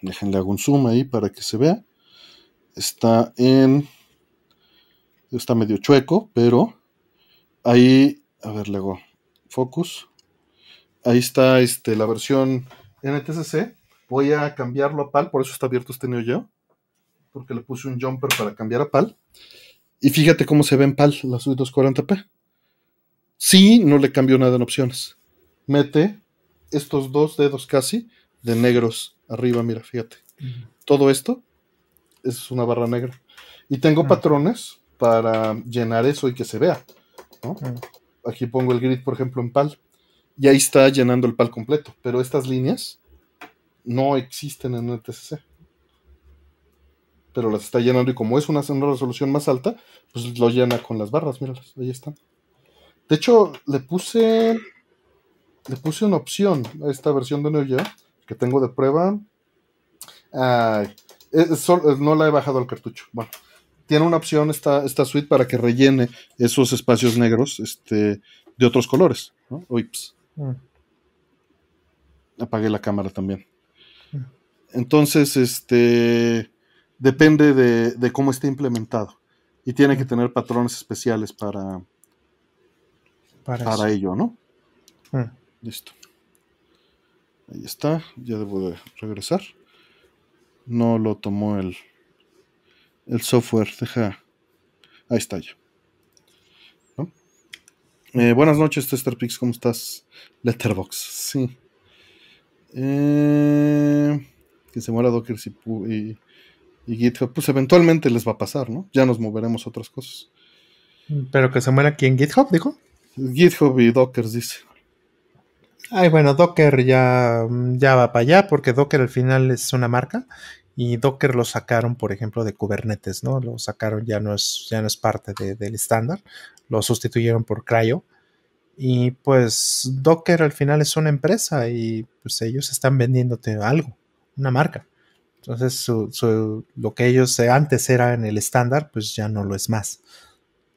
Déjenle hago un zoom ahí para que se vea. Está en está medio chueco, pero ahí, a ver, le hago focus. Ahí está este, la versión NTSC. Voy a cambiarlo a PAL, por eso está abierto este Geo, porque le puse un jumper para cambiar a PAL. Y fíjate cómo se ve en PAL la suite 240p. Sí, no le cambio nada en opciones. Mete estos dos dedos casi de negros arriba, mira, fíjate. Todo esto es una barra negra. Y tengo Mm. patrones para llenar eso y que se vea. ¿no? Mm. Aquí pongo el grid, por ejemplo, en PAL. Y ahí está llenando el PAL completo. Pero estas líneas no existen en NTSC. Pero las está llenando y como es una, una resolución más alta, pues lo llena con las barras, míralas, ahí están. De hecho, le puse le puse una opción a esta versión de Neo Geo que tengo de prueba. Ay, es- no la he bajado al cartucho. Bueno, tiene una opción esta, esta suite para que rellene esos espacios negros este, de otros colores. ¿no? Ups, Mm. apagué la cámara también. Mm. Entonces, este depende de, de cómo esté implementado. Y tiene que tener patrones especiales para, Para, ello, ¿no? Mm. Listo. Ahí está. Ya debo de regresar. No lo tomó el, el software. Deja. Ahí está ya. ¿No? Eh, buenas noches, Testerpix. ¿Cómo estás? Letterbox. Sí. Eh, que se muera Docker pu- y, y GitHub. Pues eventualmente les va a pasar, ¿no? Ya nos moveremos a otras cosas. Pero que se muera aquí en GitHub, dijo. GitHub y Docker dice. Ay, bueno, Docker ya, ya va para allá porque Docker al final es una marca y Docker lo sacaron, por ejemplo, de Kubernetes, ¿no? Lo sacaron, ya no es, ya no es parte de- del estándar, lo sustituyeron por Cryo y pues Docker al final es una empresa y pues ellos están vendiéndote algo, una marca. Entonces, su- lo que ellos antes era en el estándar, pues ya no lo es más.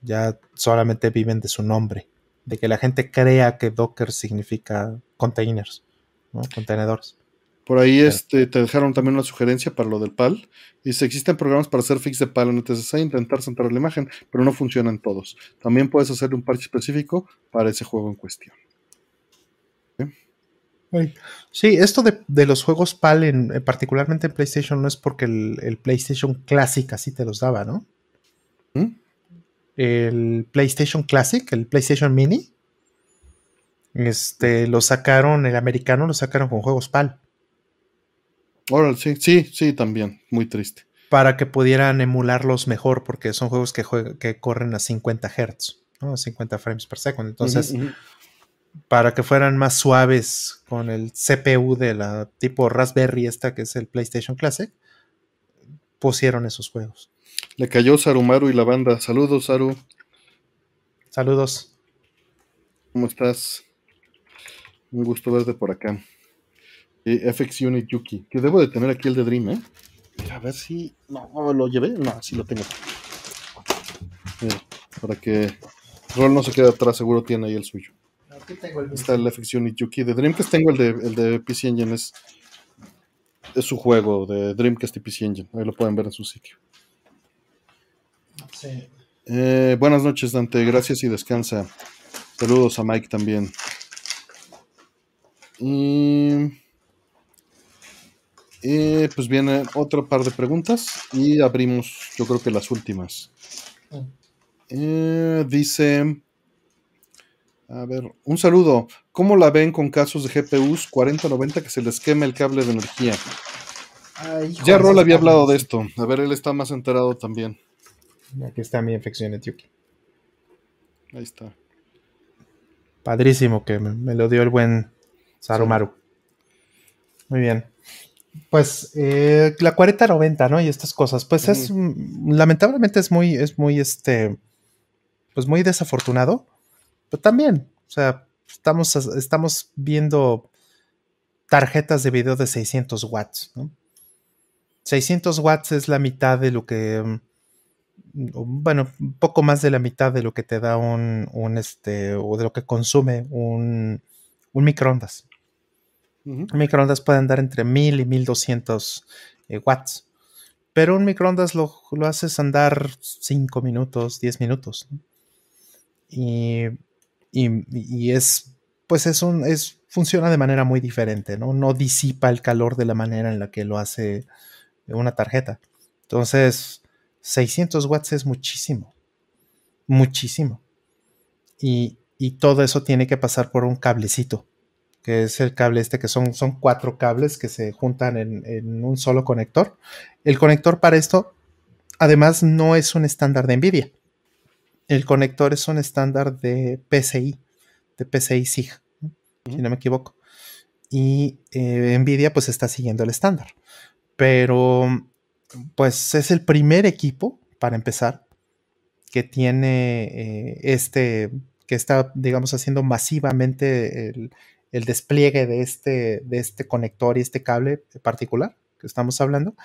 Ya solamente viven de su nombre de que la gente crea que Docker significa containers, ¿no? contenedores. Por ahí este, te dejaron también una sugerencia para lo del PAL. Dice, existen programas para hacer fix de PAL en ETSC intentar centrar la imagen, pero no funcionan todos. También puedes hacerle un parche específico para ese juego en cuestión. Sí, esto de, de los juegos PAL, en, eh, particularmente en PlayStation, no es porque el, el PlayStation Classic así te los daba, ¿no? ¿Mm? El PlayStation Classic, el PlayStation Mini, este, lo sacaron, el americano lo sacaron con juegos PAL, Órale, sí, sí, sí, también. Muy triste. para que pudieran emularlos mejor, porque son juegos que, juega- que corren a 50 Hz, ¿no? 50 frames per second. Entonces, para que fueran más suaves con el CPU de la tipo Raspberry esta que es el PlayStation Classic, pusieron esos juegos. Le cayó Sarumaru y la banda. Saludos, Saru. Saludos. ¿Cómo estás? Un gusto verte por acá. Eh, FX Unit Yuki. Que debo de tener aquí el de Dream, ¿eh? Mira, a ver si. No, lo llevé. No, sí lo tengo. Mira, para que Rol no se quede atrás, seguro tiene ahí el suyo. Aquí tengo el Está el FX Unit Yuki. De Dreamcast tengo el de, el de PC Engine. Es, es su juego de Dreamcast y PC Engine. Ahí lo pueden ver en su sitio. Eh, buenas noches, Dante. Gracias y descansa. Saludos a Mike también. Y, y, pues viene otro par de preguntas y abrimos, yo creo que las últimas. Eh, dice, a ver, un saludo. ¿Cómo la ven con casos de GPUs 4090 que se les quema el cable de energía? Ya Rol había hablado de esto. A ver, él está más enterado también. Aquí está mi infección Yuki. Ahí está. Padrísimo que me, lo dio el buen Sarumaru. Muy bien. Pues eh, la 4090, ¿no? Y estas cosas. Pues es mm, lamentablemente es muy, es muy este. Pues muy desafortunado. Pero también. O sea, estamos, estamos viendo tarjetas de video de 600 watts, ¿no? 600 watts es la mitad de lo que. Bueno, un poco más de la mitad de lo que te da un, un este. o de lo que consume un, un microondas. Un microondas puede andar entre 1000 y 1200 eh, watts. Pero un microondas lo, lo haces andar 5 minutos, 10 minutos. ¿no? Y, y- y es, pues es un, es, funciona de manera muy diferente, ¿no? No disipa el calor de la manera en la que lo hace una tarjeta. Entonces, 600 watts es muchísimo. Muchísimo. Y, y todo eso tiene que pasar por un cablecito, que es el cable este, que son, son cuatro cables que se juntan en, en un solo conector. El conector para esto, además, no es un estándar de NVIDIA. El conector es un estándar de PCI, de PCI SIG, si no me equivoco. Y eh, NVIDIA pues está siguiendo el estándar. Pero pues es el primer equipo, para empezar, que tiene eh, este, que está, digamos, haciendo masivamente el, despliegue de este, de este conector y este cable particular que estamos hablando.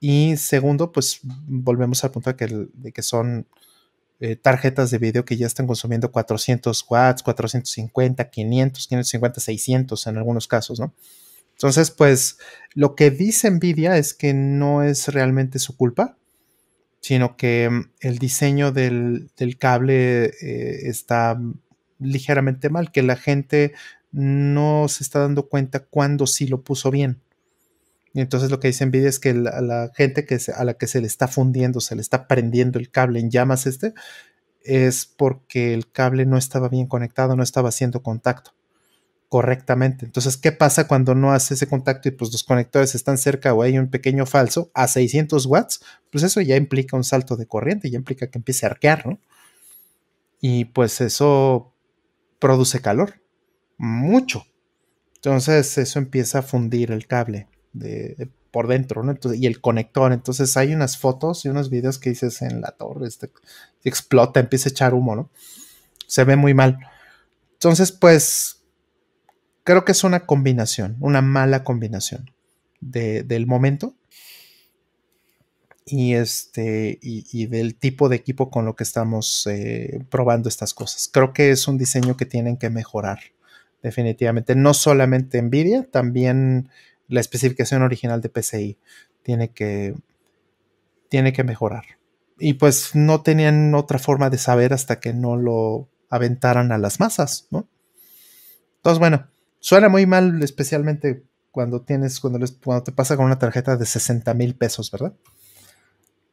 Y segundo, pues volvemos al punto de que, de que son eh, tarjetas de video que ya están consumiendo 400 watts, 450, 500, 550, 600 en algunos casos, ¿no? Entonces, pues lo que dice Nvidia es que no es realmente su culpa, sino que mm, el diseño del, cable eh, está ligeramente mal, que la gente no se está dando cuenta cuándo sí lo puso bien. Y entonces lo que dice Nvidia es que la, la gente que a la que se le está fundiendo, se le está prendiendo el cable en llamas este, es porque el cable no estaba bien conectado, no estaba haciendo contacto correctamente. Entonces, ¿qué pasa cuando no hace ese contacto y pues los conectores están cerca o hay un pequeño falso a 600 watts? Pues eso ya implica un salto de corriente, ya implica que empiece a arquear, ¿no? Y pues eso produce calor, mucho. Entonces eso empieza a fundir el cable de, por dentro, ¿no? y el conector. Entonces hay unas fotos y unos videos que dices en la torre, este, explota, empieza a echar humo, ¿no? Se ve muy mal. Entonces, pues, creo que es una combinación, una mala combinación del momento y este y, del tipo de equipo con lo que estamos eh, probando estas cosas. Creo que es un diseño que tienen que mejorar definitivamente. No solamente Nvidia, también la especificación original de PCI tiene que, tiene que mejorar. Y pues no tenían otra forma de saber hasta que no lo aventaran a las masas, ¿no? Entonces, bueno, suena muy mal, especialmente cuando tienes, cuando, les, cuando te pasa con una tarjeta de 60 mil pesos, ¿verdad?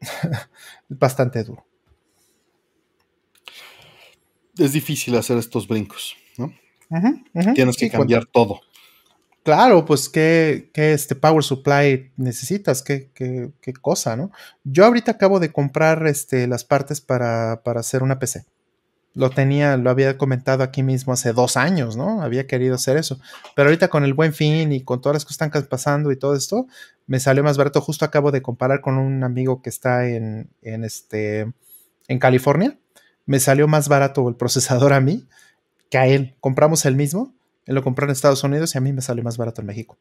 Bastante duro. Es difícil hacer estos brincos, ¿no? Tienes que cambiar todo. Claro, pues qué, este power supply necesitas, qué, qué, qué, cosa, ¿no? Yo ahorita acabo de comprar este, las partes para, para, hacer una PC. Lo tenía, lo había comentado aquí mismo hace dos años, ¿no? Había querido hacer eso. Pero ahorita con el buen fin y con todas las cosas que están pasando y todo esto, me salió más barato. Justo acabo de comparar con un amigo que está en, en, este, en California. Me salió más barato el procesador a mí que a él. Compramos el mismo él lo compró en Estados Unidos y a mí me sale más barato en México.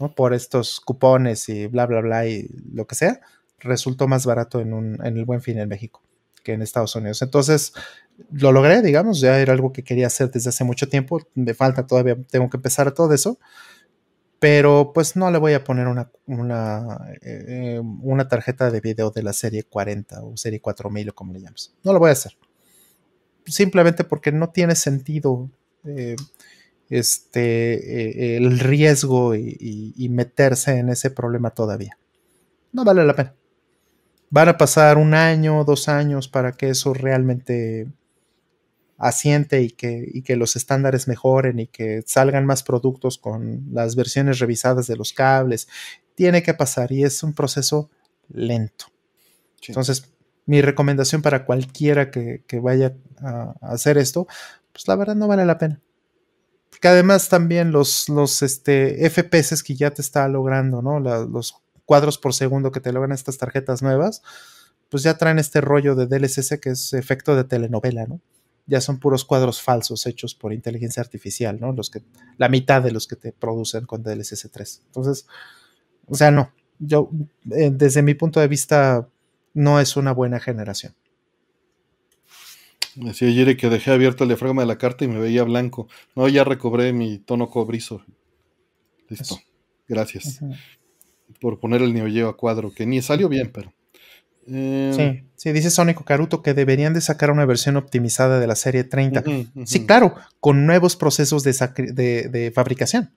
¿no? Por estos cupones y bla, bla, bla y lo que sea, resultó más barato en, un, en el buen fin en México que en Estados Unidos. Entonces, lo logré, digamos, ya era algo que quería hacer desde hace mucho tiempo. Me falta todavía, tengo que empezar todo eso. Pero pues no le voy a poner una, una, eh, una tarjeta de video de la serie 40 o serie 4000 o como le llamas. No lo voy a hacer. Simplemente porque no tiene sentido eh, este, eh, el riesgo y, meterse en ese problema todavía. No vale la pena. Van a pasar un año, dos años para que eso realmente asiente y que, y que los estándares mejoren y que salgan más productos con las versiones revisadas de los cables. Tiene que pasar y es un proceso lento. Entonces, mi recomendación para cualquiera que, vaya a, hacer esto, pues la verdad no vale la pena que además también los, los este, FPS que ya te está logrando, ¿no? los cuadros por segundo que te logran estas tarjetas nuevas, pues ya traen este rollo de DLSS que es efecto de telenovela, ¿no? Ya son puros cuadros falsos hechos por inteligencia artificial, ¿no? Los que, la mitad de los que te producen con DLSS 3. Entonces, o sea, no. Yo, eh, desde mi punto de vista, no es una buena generación. Decía ayer que dejé abierto el diafragma de la carta y me veía blanco. No, ya recobré mi tono cobrizo. Listo. Gracias. Por poner el Neo a cuadro, que ni salió bien, pero. Eh, sí, sí, dice Sónico Caruto que deberían de sacar una versión optimizada de la serie 30. Sí, claro, con nuevos procesos de, fabricación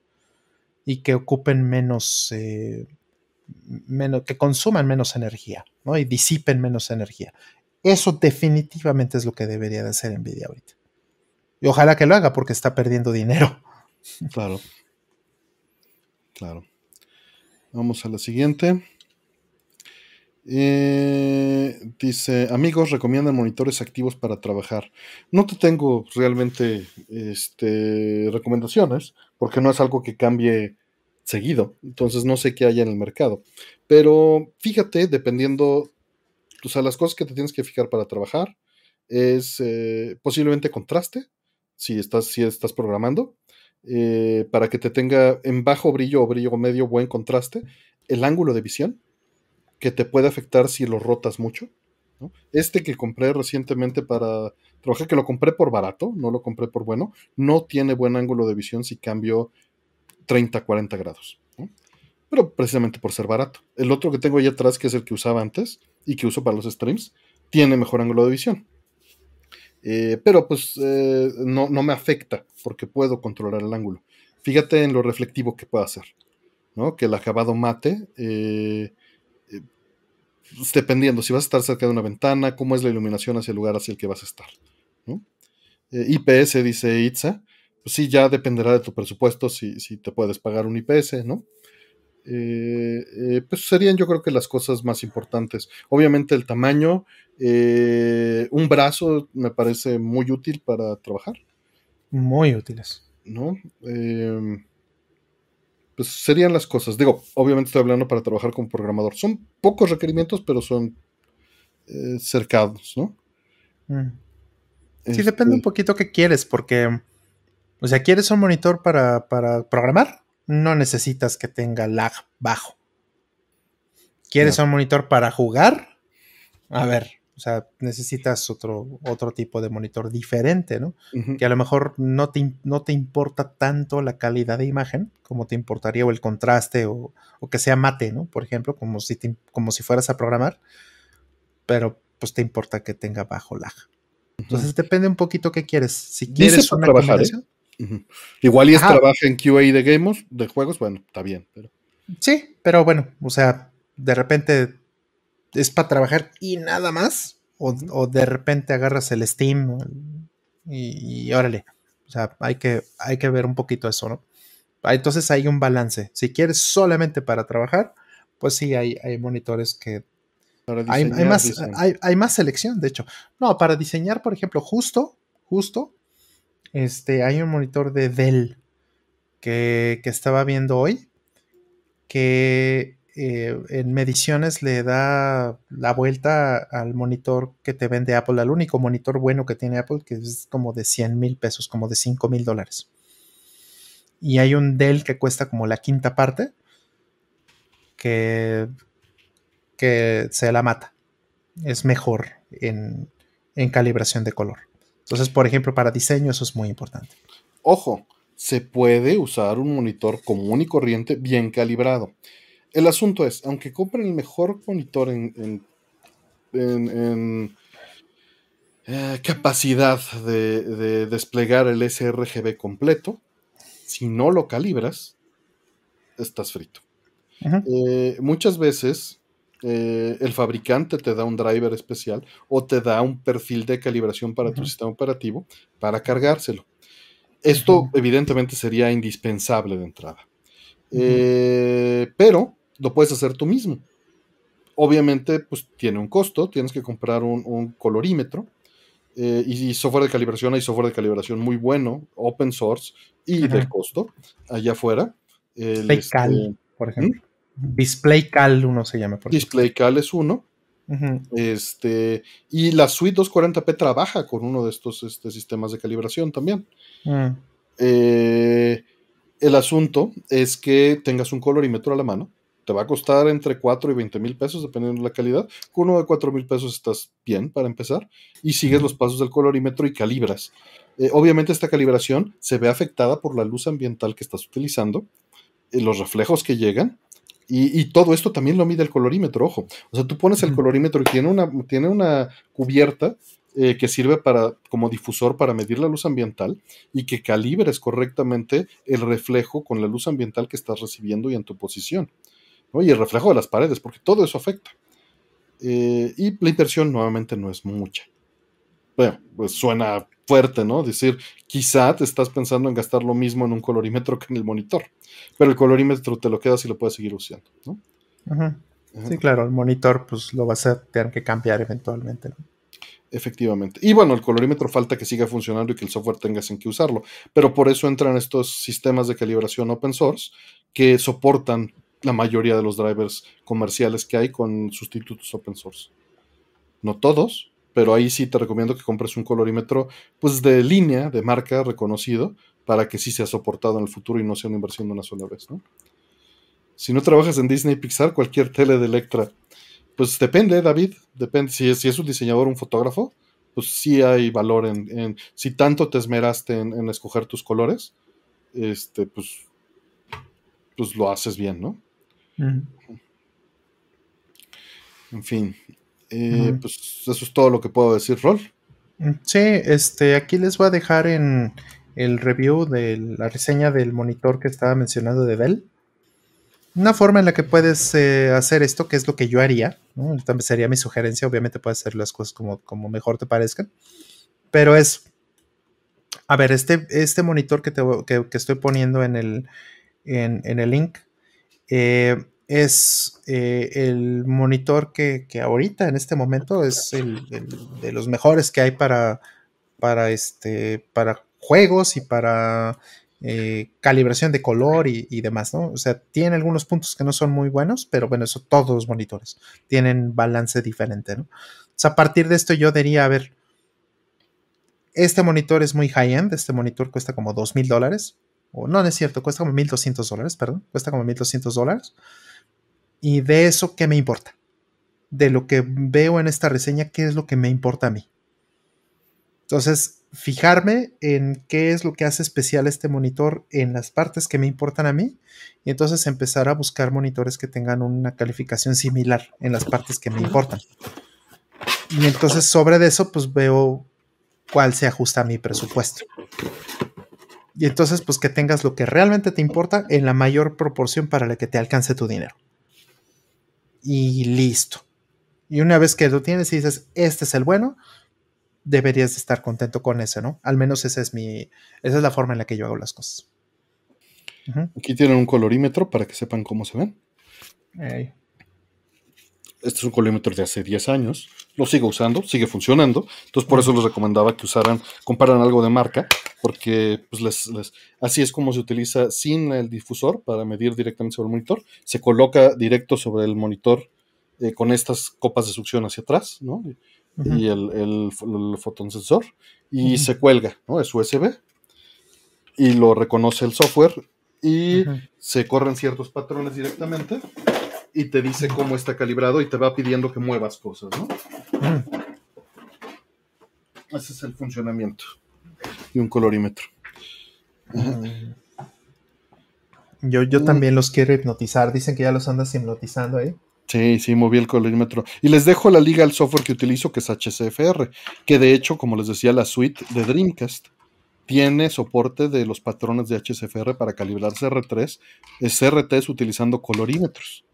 y que ocupen menos, eh, menos, que consuman menos energía, ¿no? Y disipen menos energía. Eso definitivamente es lo que debería de hacer Nvidia ahorita. Y ojalá que lo haga porque está perdiendo dinero. Claro. Claro. Vamos a la siguiente. Eh, dice, amigos, recomiendan monitores activos para trabajar. No te tengo realmente este, recomendaciones, porque no es algo que cambie seguido, entonces no sé qué haya en el mercado. Pero fíjate, dependiendo, o sea, las cosas que te tienes que fijar para trabajar es eh, posiblemente contraste, si estás, si estás programando, eh, para que te tenga en bajo brillo o brillo medio buen contraste, el ángulo de visión, que te puede afectar si lo rotas mucho. Este que compré recientemente para trabajar, que lo compré por barato, no lo compré por bueno, no tiene buen ángulo de visión si cambio 30, 40 grados. Pero precisamente por ser barato. El otro que tengo ahí atrás, que es el que usaba antes y que uso para los streams, tiene mejor ángulo de visión. Eh, pero pues eh, no, me afecta porque puedo controlar el ángulo. Fíjate en lo reflectivo que puedo hacer. ¿no? Que el acabado mate, eh, dependiendo si vas a estar cerca de una ventana, cómo es la iluminación hacia el lugar hacia el que vas a estar. IPS, dice Itza, pues sí, ya dependerá de tu presupuesto si, si te puedes pagar un IPS, ¿no? Eh, eh, pues serían yo creo que las cosas más importantes. Obviamente el tamaño, eh, un brazo me parece muy útil para trabajar. Muy útiles. ¿No? Pues serían las cosas. Digo, obviamente estoy hablando para trabajar como programador. Son pocos requerimientos, pero son cercados, ¿no? Mm. Sí, depende un este poquito qué quieres, porque o sea, ¿quieres un monitor para, programar? No necesitas que tenga lag bajo. ¿Quieres un monitor para jugar? A ver, o sea, necesitas otro, otro tipo de monitor diferente, ¿no? Que a lo mejor no te, no te, importa tanto la calidad de imagen como te importaría o el contraste o, que sea mate, ¿no? Por ejemplo, como si, como si fueras a programar, pero pues te importa que tenga bajo lag. Entonces depende un poquito qué quieres. Si quieres una trabajar, ¿eh? Igual y es trabaja en QA de games, de juegos, bueno, está bien. Pero... Sí, pero bueno, o sea, de repente es para trabajar y nada más. O, de repente agarras el Steam y, órale. O sea, hay que, hay que ver un poquito eso, ¿no? Ah, entonces hay un balance. Si quieres solamente para trabajar, pues sí, hay, hay monitores que. Hay, hay, más, hay, hay, más selección, de hecho. No, para diseñar, por ejemplo, justo, justo, este, hay un monitor de Dell que, estaba viendo hoy que eh, en mediciones le da la vuelta al monitor que te vende Apple, al único monitor bueno que tiene Apple, que es como de 100 mil pesos, como de 5 mil dólares. Y hay un Dell que cuesta como la quinta parte, que, que se la mata. Es mejor en calibración de color. Entonces, por ejemplo, para diseño eso es muy importante. Ojo, se puede usar un monitor común y corriente bien calibrado. El asunto es, aunque compren el mejor monitor en, eh, capacidad de, desplegar el sRGB completo, si no lo calibras, estás frito. Eh, muchas veces eh, el fabricante te da un driver especial o te da un perfil de calibración para tu sistema operativo para cargárselo. Esto evidentemente sería indispensable de entrada. Eh, pero lo puedes hacer tú mismo. Obviamente, pues tiene un costo, tienes que comprar un, colorímetro. Eh, y, software de calibración, hay software de calibración muy bueno, open source y de costo, allá afuera. El, este, por ejemplo. DisplayCal uno se llama. Por DisplayCal es uno. este, y la suite 240p trabaja con uno de estos este, sistemas de calibración también. Mm. Eh, el asunto es que tengas un colorímetro a la mano. Te va a costar entre 4 y 20 mil pesos, dependiendo de la calidad. Con uno de 4 mil pesos estás bien para empezar. Y sigues los pasos del colorímetro y calibras. Eh, obviamente esta calibración se ve afectada por la luz ambiental que estás utilizando, eh, los reflejos que llegan y, todo esto también lo mide el colorímetro, ojo. O sea, tú pones el colorímetro y tiene una, tiene una cubierta eh, que sirve para, como difusor para medir la luz ambiental y que calibres correctamente el reflejo con la luz ambiental que estás recibiendo y en tu posición. Y el reflejo de las paredes, porque todo eso afecta. Eh, y la inversión nuevamente no es mucha. bueno, pues suena fuerte, ¿no? Decir, quizá te estás pensando en gastar lo mismo en un colorímetro que en el monitor, pero el colorímetro te lo quedas y lo puedes seguir usando, ¿no? Sí, claro, el monitor pues lo vas a tener que cambiar eventualmente, ¿no? Efectivamente. Y bueno, el colorímetro falta que siga funcionando y que el software tengas en que usarlo. Pero por eso entran estos sistemas de calibración open source que soportan la mayoría de los drivers comerciales que hay con sustitutos open source. No todos, pero ahí sí te recomiendo que compres un colorímetro pues de línea, de marca reconocido, para que sí sea soportado en el futuro y no sea una inversión de una sola vez, ¿no? Si no trabajas en Disney Pixar, cualquier tele de Electra pues depende, David, depende. Si es, si es un diseñador un fotógrafo, pues sí hay valor en, si tanto te esmeraste en, escoger tus colores, este, pues, pues lo haces bien, ¿no? En fin, eh, pues eso es todo lo que puedo decir, Rol. Mm, sí, este, aquí les voy a dejar en el review de la reseña del monitor que estaba mencionando de Dell. Una forma en la que puedes eh, hacer esto, que es lo que yo haría, ¿no? También sería mi sugerencia, obviamente puedes hacer las cosas como, como mejor te parezcan, pero es, a ver, este, este monitor que, te, que, estoy poniendo en el, en, el link eh, es eh, el monitor que, ahorita, en este momento, es el, de los mejores que hay para, para, este, para juegos y para eh, calibración de color y, demás, ¿no? O sea, tiene algunos puntos que no son muy buenos, pero bueno, eso todos los monitores tienen balance diferente, ¿no? O sea, a partir de esto yo diría, a ver, este monitor es muy high-end, este monitor cuesta como dos mil dólares, o no, no es cierto, cuesta como 1200 dólares, perdón, cuesta como 1200 dólares. Y de eso, ¿qué me importa? De lo que veo en esta reseña, ¿qué es lo que me importa a mí? Entonces, fijarme en qué es lo que hace especial este monitor en las partes que me importan a mí y entonces empezar a buscar monitores que tengan una calificación similar en las partes que me importan. Y entonces sobre eso pues veo cuál se ajusta a mi presupuesto. Y entonces pues que tengas lo que realmente te importa en la mayor proporción para la que te alcance tu dinero. Y listo. Y una vez que lo tienes y dices, este es el bueno, deberías estar contento con eso, ¿no? Al menos esa es mi, esa es la forma en la que yo hago las cosas. Aquí tienen un colorímetro para que sepan cómo se ven. Este es un colorímetro de hace 10 años. Lo sigo usando, sigue funcionando. Entonces, por eso les recomendaba que usaran, compraran algo de marca, porque pues les, así es como se utiliza sin el difusor para medir directamente sobre el monitor. Se coloca directo sobre el monitor eh, con estas copas de succión hacia atrás, ¿no? y el, el, fotonsensor y se cuelga, ¿no? Es USB y lo reconoce el software y se corren ciertos patrones directamente y te dice cómo está calibrado y te va pidiendo que muevas cosas, ¿no? Ese es el funcionamiento de un colorímetro. Yo, yo también los quiero hipnotizar. Dicen que ya los andas hipnotizando ahí. Sí, sí, moví el colorímetro. Y les dejo la liga al software que utilizo, que es HCFR, que de hecho, como les decía, la suite de Dreamcast tiene soporte de los patrones de HCFR para calibrar CR3, es CRTs utilizando colorímetros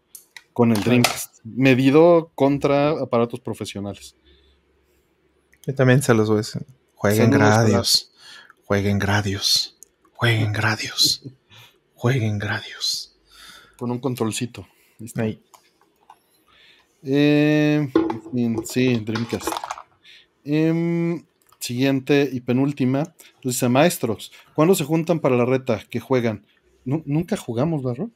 con el Dreamcast, medido contra aparatos profesionales. Yo también se los voy a decir. Jueguen gradios, jueguen gradios, jueguen gradios, jueguen gradios. Con un controlcito. Ahí. Eh, sí, Dreamcast. Em, siguiente y penúltima. Dice, maestros, ¿cuándo se juntan para la reta? que juegan? nunca jugamos, ¿verdad?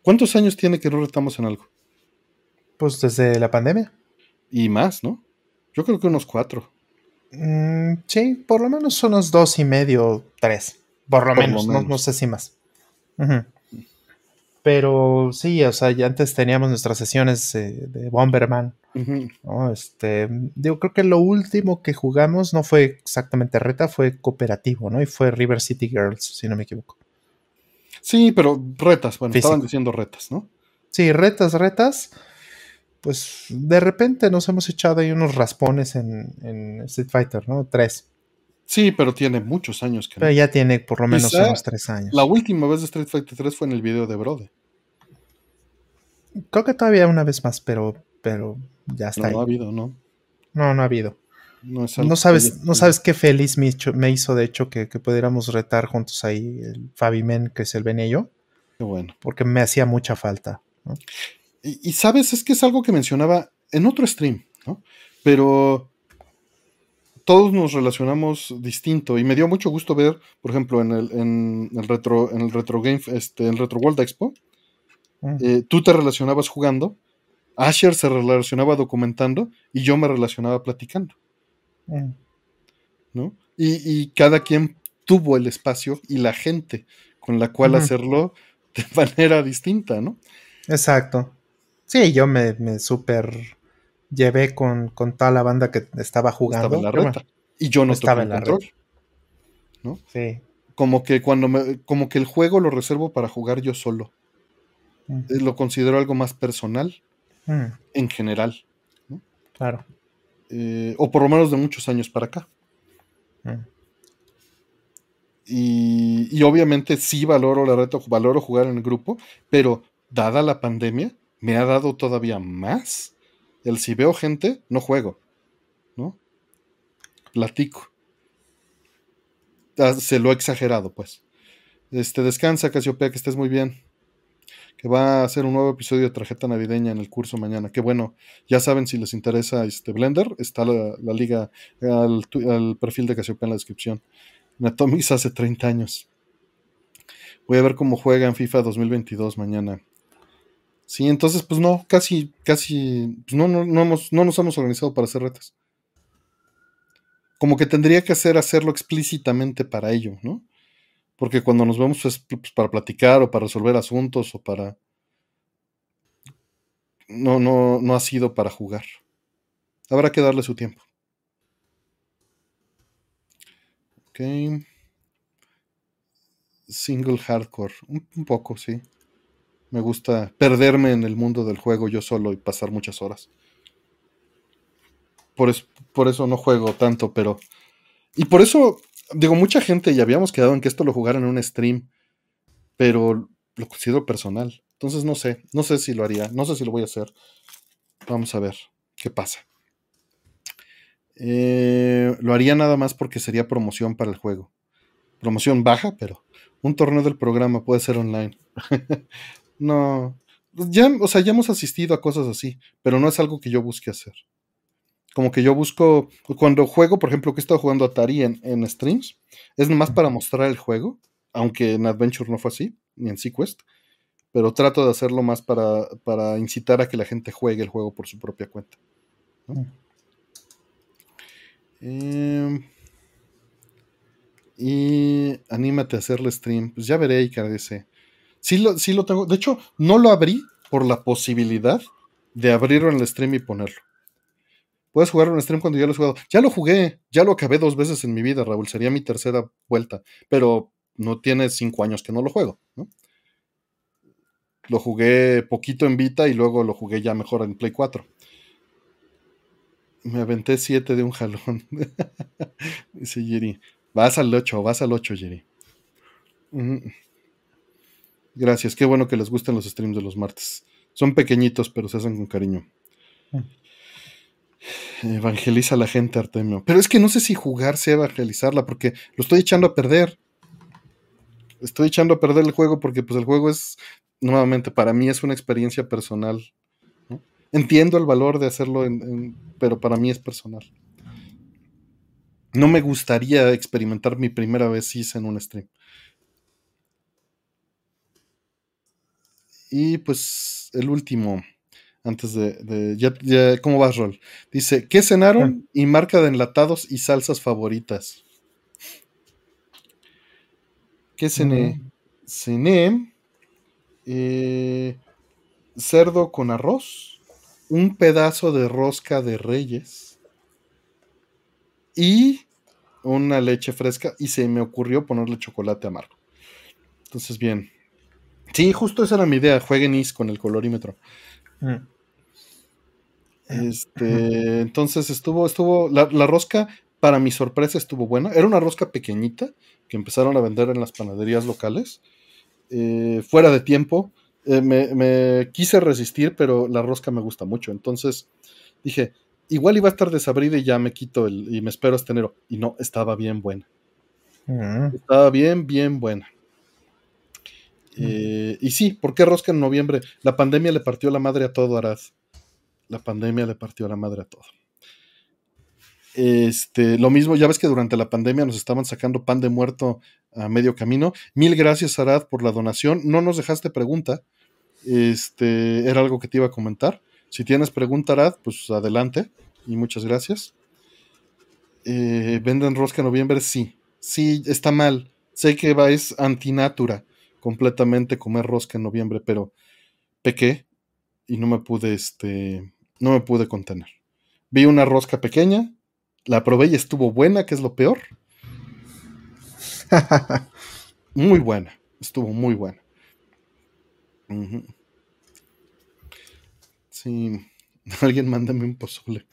¿Cuántos años tiene que no retamos en algo? Pues desde la pandemia. Y más, ¿no? Yo creo que unos cuatro. Mm, sí, por lo menos unos dos y medio, tres. Por lo, menos, No, sé si más. Pero sí, o sea, ya antes teníamos nuestras sesiones eh, de Bomberman. Este, yo creo que lo último que jugamos no fue exactamente reta, fue cooperativo, ¿no? Y fue River City Girls, si no me equivoco. Sí, pero retas, bueno, estaban diciendo retas, ¿no? Sí, retas, retas. Pues de repente nos hemos echado ahí unos raspones en, Street Fighter, ¿no? Tres. Sí, pero tiene muchos años que Pero ya tiene por lo menos unos tres años. La última vez de Street Fighter 3 fue en el video de Brode. Creo que todavía una vez más, pero, pero ya está. No, ha habido, ¿no? No, no ha habido. No, sabes, no sabes qué feliz me, hizo, de hecho, que, pudiéramos retar juntos ahí el Fabi Men, que es el Benello. Qué bueno. Porque me hacía mucha falta. Y, sabes, es que es algo que mencionaba en otro stream, ¿no? Pero todos nos relacionamos distinto y me dio mucho gusto ver, por ejemplo, en el, en el retro, en el retro game, este, en el retro World Expo, mm. eh, tú te relacionabas jugando, Asher se relacionaba documentando y yo me relacionaba platicando. Mm. ¿No? Y, cada quien tuvo el espacio y la gente con la cual hacerlo de manera distinta, ¿no? Exacto. Sí, yo me, me super llevé con, con, toda la banda que estaba jugando. Estaba en la reta. y yo no estaba en la control. ¿no? Sí. Como que cuando me, como que el juego lo reservo para jugar yo solo. Mm. Lo considero algo más personal mm. en general. Claro. Eh, o por lo menos de muchos años para acá. Mm. Y, y, obviamente sí valoro la reta, valoro jugar en el grupo, pero dada la pandemia, me ha dado todavía más. El si veo gente, no juego, ¿no? Platico. Ah, se lo he exagerado, pues. Este, descansa, Casiopea, que estés muy bien. Que va a hacer un nuevo episodio de tarjeta navideña en el curso mañana. Qué bueno. Ya saben, si les interesa este Blender, está la, liga al, al, perfil de Casiopea en la descripción. Natomis hace 30 años. Voy a ver cómo juega en FIFA 2022 mañana. Sí, entonces, pues no, casi, casi, pues no, no, no, no nos hemos organizado para hacer retas. Como que tendría que hacer hacerlo explícitamente para ello, ¿no? Porque cuando nos vemos es pues, para platicar o para resolver asuntos o para... No, no, no ha sido para jugar. Habrá que darle su tiempo. Ok. Single hardcore. un poco, sí. Me gusta perderme en el mundo del juego yo solo y pasar muchas horas. Por, por eso no juego tanto, pero... Y por eso, digo, mucha gente, ya habíamos quedado en que esto lo jugara en un stream, pero lo considero personal. Entonces no sé, no sé si lo haría, no sé si lo voy a hacer. Vamos a ver qué pasa. Eh, lo haría nada más porque sería promoción para el juego. Promoción baja, pero un torneo del programa puede ser online. No, ya, o sea, ya hemos asistido a cosas así, pero no es algo que yo busque hacer. Como que yo busco, cuando juego, por ejemplo, que he estado jugando Atari en, en streams, es nomás para mostrar el juego, aunque en Adventure no fue así, ni en Sequest, pero trato de hacerlo más para, para incitar a que la gente juegue el juego por su propia cuenta. Em, y anímate a hacerle stream. Pues ya veré y ese Sí lo, sí lo tengo. De hecho, no lo abrí por la posibilidad de abrirlo en el stream y ponerlo. Puedes jugarlo en el stream cuando ya lo he jugado. Ya lo jugué, ya lo acabé dos veces en mi vida, Raúl. Sería mi tercera vuelta. Pero no tiene cinco años que no lo juego, ¿no? Lo jugué poquito en Vita y luego lo jugué ya mejor en Play 4. Me aventé siete de un jalón. Dice Jiri. Vas al 8, vas al 8, Jiri. Gracias, qué bueno que les gusten los streams de los martes. Son pequeñitos, pero se hacen con cariño. Mm. Evangeliza a la gente, Artemio. Pero es que no sé si jugar sea evangelizarla, porque lo estoy echando a perder. Estoy echando a perder el juego porque pues el juego es, nuevamente, para mí es una experiencia personal. Entiendo el valor de hacerlo, pero para mí es personal. No me gustaría experimentar mi primera vez en un stream. Y pues el último, antes de... ya, ¿Cómo vas, Rol? Dice, ¿qué cenaron? Ah. Y marca de enlatados y salsas favoritas. ¿Qué cené? Cené eh, cerdo con arroz, un pedazo de rosca de reyes y una leche fresca y se me ocurrió ponerle chocolate amargo. Entonces, bien, Sí, justo esa era mi idea. Jueguen IS con el colorímetro. Mm. Este, entonces estuvo, estuvo, la, rosca, para mi sorpresa, estuvo buena. Era una rosca pequeñita que empezaron a vender en las panaderías locales. Eh, fuera de tiempo. Eh, me, quise resistir, pero la rosca me gusta mucho. Entonces dije, igual iba a estar desabrida y ya me quito el, y me espero hasta enero. Y no, estaba bien buena. Mm. Estaba bien, bien buena. Eh, y sí, ¿por qué rosca en noviembre? La pandemia le partió la madre a todo, Arad. La pandemia le partió la madre a todo. Este, lo mismo, ya ves que durante la pandemia nos estaban sacando pan de muerto a medio camino. Mil gracias, Arad, por la donación. No nos dejaste pregunta. Este, era algo que te iba a comentar. Si tienes pregunta, Arad, pues adelante. Y muchas gracias. Eh, ¿Venden rosca en noviembre? Sí. Sí, está mal. Sé que va, es antinatura completamente comer rosca en noviembre, pero pequé y no me pude, este, no me pude contener. Vi una rosca pequeña, la probé y estuvo buena, que es lo peor. muy buena, estuvo muy buena. Ujú. Sí, alguien mándame un pozole.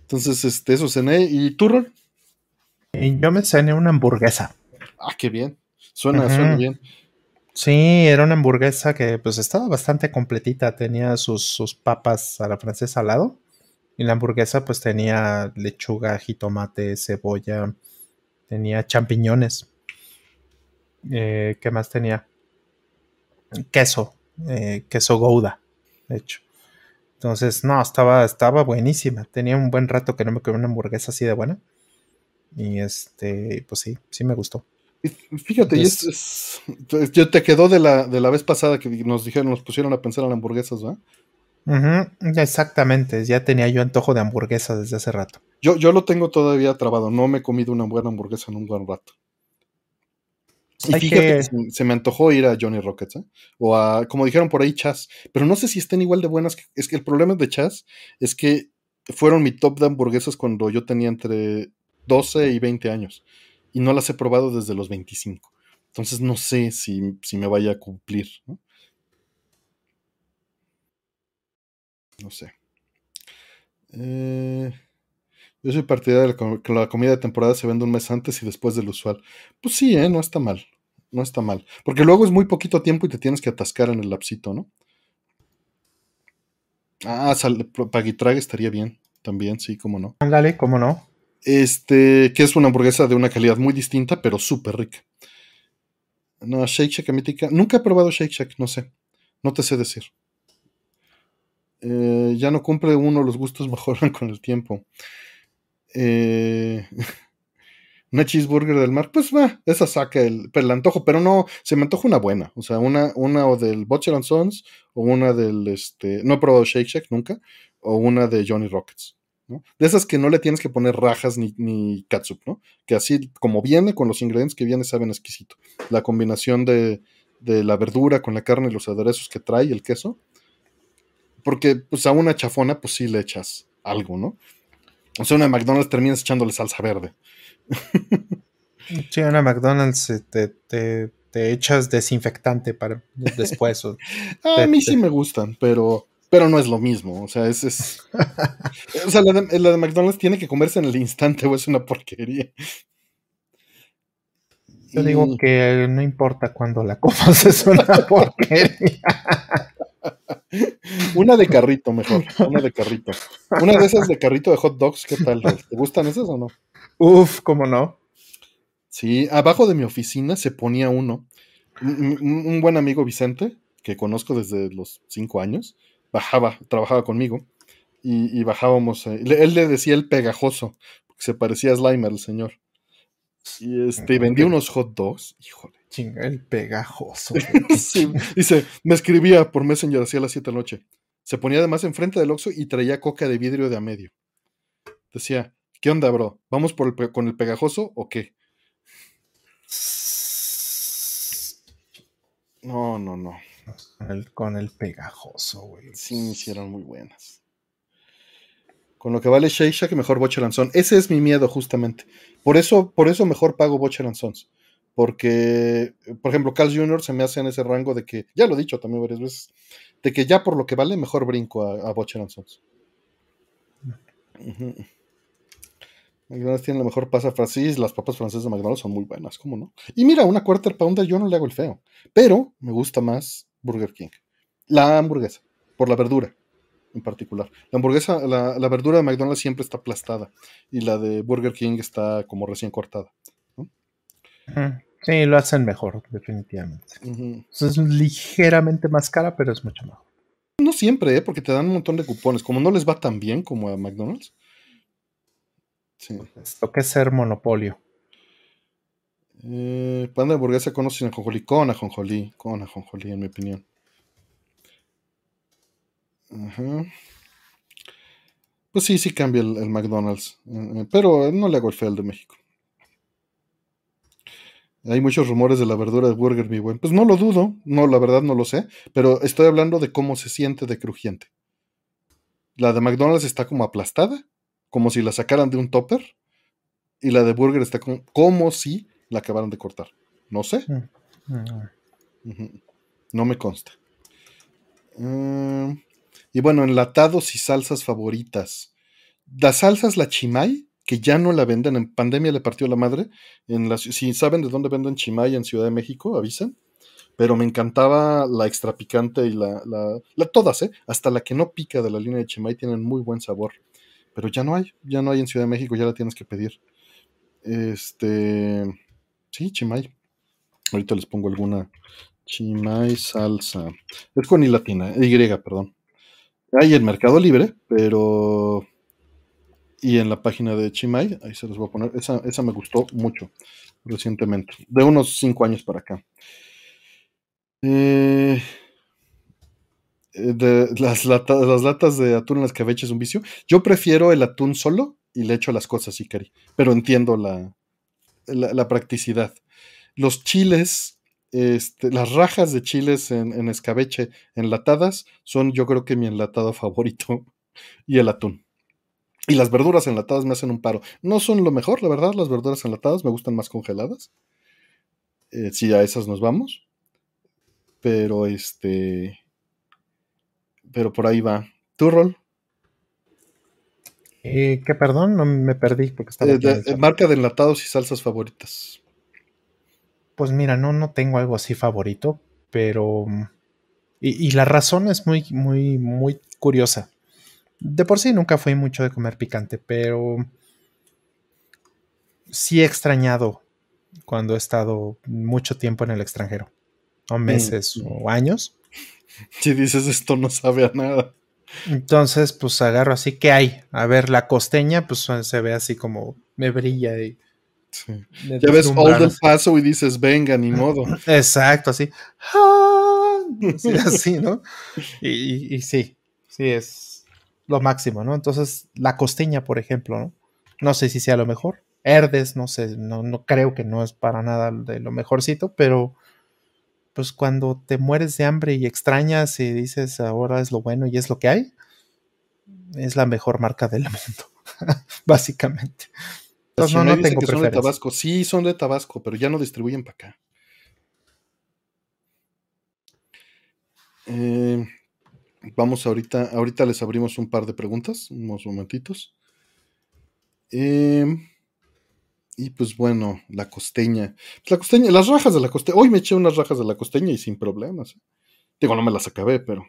Entonces, este, eso cené. ¿Y tú, Rol? Yo me cené una hamburguesa. Ah, qué bien. Suena, suena bien. Sí, era una hamburguesa que pues estaba bastante completita. Tenía sus, sus papas a la francesa al lado. Y la hamburguesa pues tenía lechuga, jitomate, cebolla, tenía champiñones. Eh, ¿qué más tenía? Queso, eh, queso gouda, de hecho. Entonces, no, estaba, estaba buenísima. Tenía un buen rato que no me comía una hamburguesa así de buena. Y este, pues sí, sí me gustó. Fíjate, y es, es- yo te quedó de la, de la vez pasada que nos dijeron, nos pusieron a pensar en hamburguesas, ¿va? Ujú, exactamente, ya tenía yo antojo de hamburguesa desde hace rato. Yo, yo lo tengo todavía trabado, no me he comido una buena hamburguesa en un buen rato. Y Hay fíjate que, que- se, se me antojó ir a Johnny Rockets, ¿eh? O a, como dijeron por ahí, Chas. Pero no sé si estén igual de buenas. que- es que el problema de Chas es que fueron mi top de hamburguesas cuando yo tenía entre 12 y 20 años. Y no las he probado desde los 25. Entonces no sé si, si me vaya a cumplir, ¿no? No sé. Eh, yo soy partidario de que la comida de temporada se vende un mes antes y después del usual. Pues sí, ¿eh? No está mal. No está mal. Porque luego es muy poquito tiempo y te tienes que atascar en el lapsito, ¿no? Ah, sal, estaría bien. También, sí, cómo no. Ándale, ¿cómo no? Este, que es una hamburguesa de una calidad muy distinta, pero súper rica. No, Shake Shack mítica. Nunca he probado Shake Shack, no sé. No te sé decir. Eh, ya no cumple uno, los gustos mejoran con el tiempo. Eh, una cheeseburger del mar, pues va, esa saca el, el antojo, pero no, se me antoja una buena. O sea, una, una o del Butcher and Sons, o una del, este, no he probado Shake Shack nunca, o una de Johnny Rockets. ¿No? De esas que no le tienes que poner rajas ni, ni catsup, ¿no? Que así como viene, con los ingredientes que viene, saben exquisito. La combinación de, de la verdura con la carne y los aderezos que trae el queso. Porque pues a una chafona pues sí le echas algo, ¿no? O sea, una McDonald's terminas echándole salsa verde. Sí, una McDonald's eh, te, te, te echas desinfectante para después. o- A mí sí me gustan, pero, pero no es lo mismo. O sea, es. es- o sea, la de, la de McDonald's tiene que comerse en el instante o es una porquería. Yo Y- digo que no importa cuando la comas, es una porquería. Una de carrito, mejor. Una de carrito. Una de esas de carrito de hot dogs, ¿qué tal? ¿Te gustan esas o no? Uf, ¿cómo no? Sí, abajo de mi oficina se ponía uno. Un, un- un buen amigo Vicente, que conozco desde los cinco años, bajaba, trabajaba conmigo y, y bajábamos. eh, él le decía el pegajoso, porque se parecía a Slimer, el señor. Y este, vendía unos hot dogs, híjole. Chinga, el pegajoso. Sí, dice, me escribía por Messenger así a las 7 de la noche. Se ponía además enfrente del Oxxo y traía coca de vidrio de a medio. Decía, ¿qué onda, bro? ¿Vamos por el con el pegajoso o qué? No, no, no. Con el, pegajoso, güey. Sí, hicieron muy buenas. Con lo que vale Shake Shack, mejor Butcher and Sons. Ese es mi miedo, justamente. Por eso, por eso mejor pago Butcher and Sons. Porque, por ejemplo, Carl Jr. se me hace en ese rango de que, ya lo he dicho también varias veces, de que ya por lo que vale, mejor brinco a, a Butcher and Sons. Ujú. McDonald's tiene la mejor pasta francés, las papas francesas de McDonald's son muy buenas, ¿cómo no? Y mira, una quarter pounder yo no le hago el feo, pero me gusta más Burger King. La hamburguesa, por la verdura. en particular. La hamburguesa, la, verdura de McDonald's siempre está aplastada y la de Burger King está como recién cortada. Sí, lo hacen mejor, definitivamente. Es ligeramente más cara, pero es mucho mejor. No siempre, ¿eh? porque te dan un montón de cupones. Como no les va tan bien como a McDonald's. Sí. Esto que es ser monopolio. Eh, pan de hamburguesa con o sin ajonjolí. Con ajonjolí. Con ajonjolí, en mi opinión. Pues sí, sí cambia el, McDonald's. Eh, eh, pero no le hago el feo de México. Hay muchos rumores de la verdura de burger, mi buen. Pues no lo dudo, no, la verdad no lo sé, pero estoy hablando de cómo se siente de crujiente. La de McDonald's está como aplastada, como si la sacaran de un topper, y la de burger está como, como si la acabaran de cortar. No sé. No me consta. Mm, y bueno, enlatados y salsas favoritas. Las salsas, la chimay, que ya no la venden, en pandemia le partió la madre. En la, si saben de dónde venden chimay en Ciudad de México, avisen. Pero me encantaba la extra picante y la, la, todas, ¿eh? Hasta la que no pica de la línea de chimay tienen muy buen sabor. Pero ya no hay, ya no hay en Ciudad de México, ya la tienes que pedir. Este, sí, chimay. Ahorita les pongo alguna chimay salsa. Es con y latina, Y, perdón. Hay en Mercado Libre, pero y en la página de Chimay, ahí se los voy a poner, esa, me gustó mucho recientemente, de unos cinco años para acá. Eh, de, las, latas de atún en las cabeches es un vicio. Yo prefiero el atún solo y le echo las cosas, Cari, pero entiendo la, la, practicidad. Los chiles, este, las rajas de chiles en, escabeche enlatadas son yo creo que mi enlatado favorito y el atún. Y las verduras enlatadas me hacen un paro. No son lo mejor, la verdad, las verduras enlatadas me gustan más congeladas. Eh, si a esas nos vamos. Pero este. Pero por ahí va. ¿Tu rol? Eh, ¿Qué perdón? No me perdí porque estaba. Eh, marca de enlatados y salsas favoritas. Pues mira, no, no tengo algo así favorito, pero. Y, y la razón es muy, muy, muy curiosa. De por sí nunca fui mucho de comer picante, pero sí he extrañado cuando he estado mucho tiempo en el extranjero, o mm, meses mm. o años. Si dices esto no sabe a nada. Entonces, pues agarro así, ¿qué hay? A ver, la costeña, pues se ve así como me brilla y. Ya ves Old del Paso y dices, venga, ni modo. Exacto, así. así, ¿no? y sí, sí, es, lo máximo, ¿no? Entonces, la costeña, por ejemplo, ¿no? No sé si sea lo mejor. Herdes, no sé, no, no creo que no es para nada de lo mejorcito, pero pues cuando te mueres de hambre y extrañas y dices ahora es lo bueno y es lo que hay, es la mejor marca del mundo, básicamente. Entonces, no, no tengo que son de Tabasco. Sí, son de Tabasco, pero ya no distribuyen para acá. Eh, Vamos ahorita, ahorita les abrimos un par de preguntas, unos momentitos. Em, y pues bueno, la costeña. La costeña, las rajas de la costeña. Hoy me eché unas rajas de la costeña y sin problemas. Digo, no me las acabé, pero.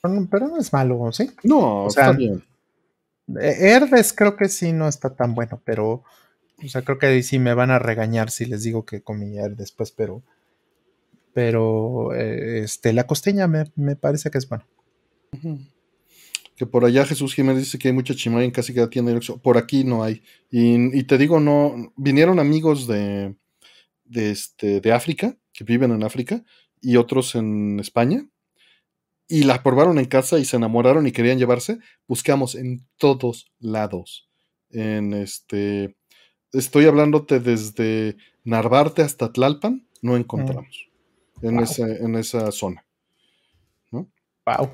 Pero no es malo, ¿sí? No, está bien. E-, Herdes creo que sí no está tan bueno, pero. O sea, creo que sí me van a regañar si les digo que comí Herdes, pues, pero pero eh, este, la costeña me, parece que es bueno. Que por allá Jesús Jiménez dice que hay mucha chimay en casi cada tienda. Por aquí no hay. Y, te digo, no, vinieron amigos de, de, este, de África, que viven en África, y otros en España, y la probaron en casa y se enamoraron y querían llevarse. Buscamos en todos lados. En este, estoy hablándote desde Narvarte hasta Tlalpan, no mm. encontramos en, en esa zona. ¿no? Wow.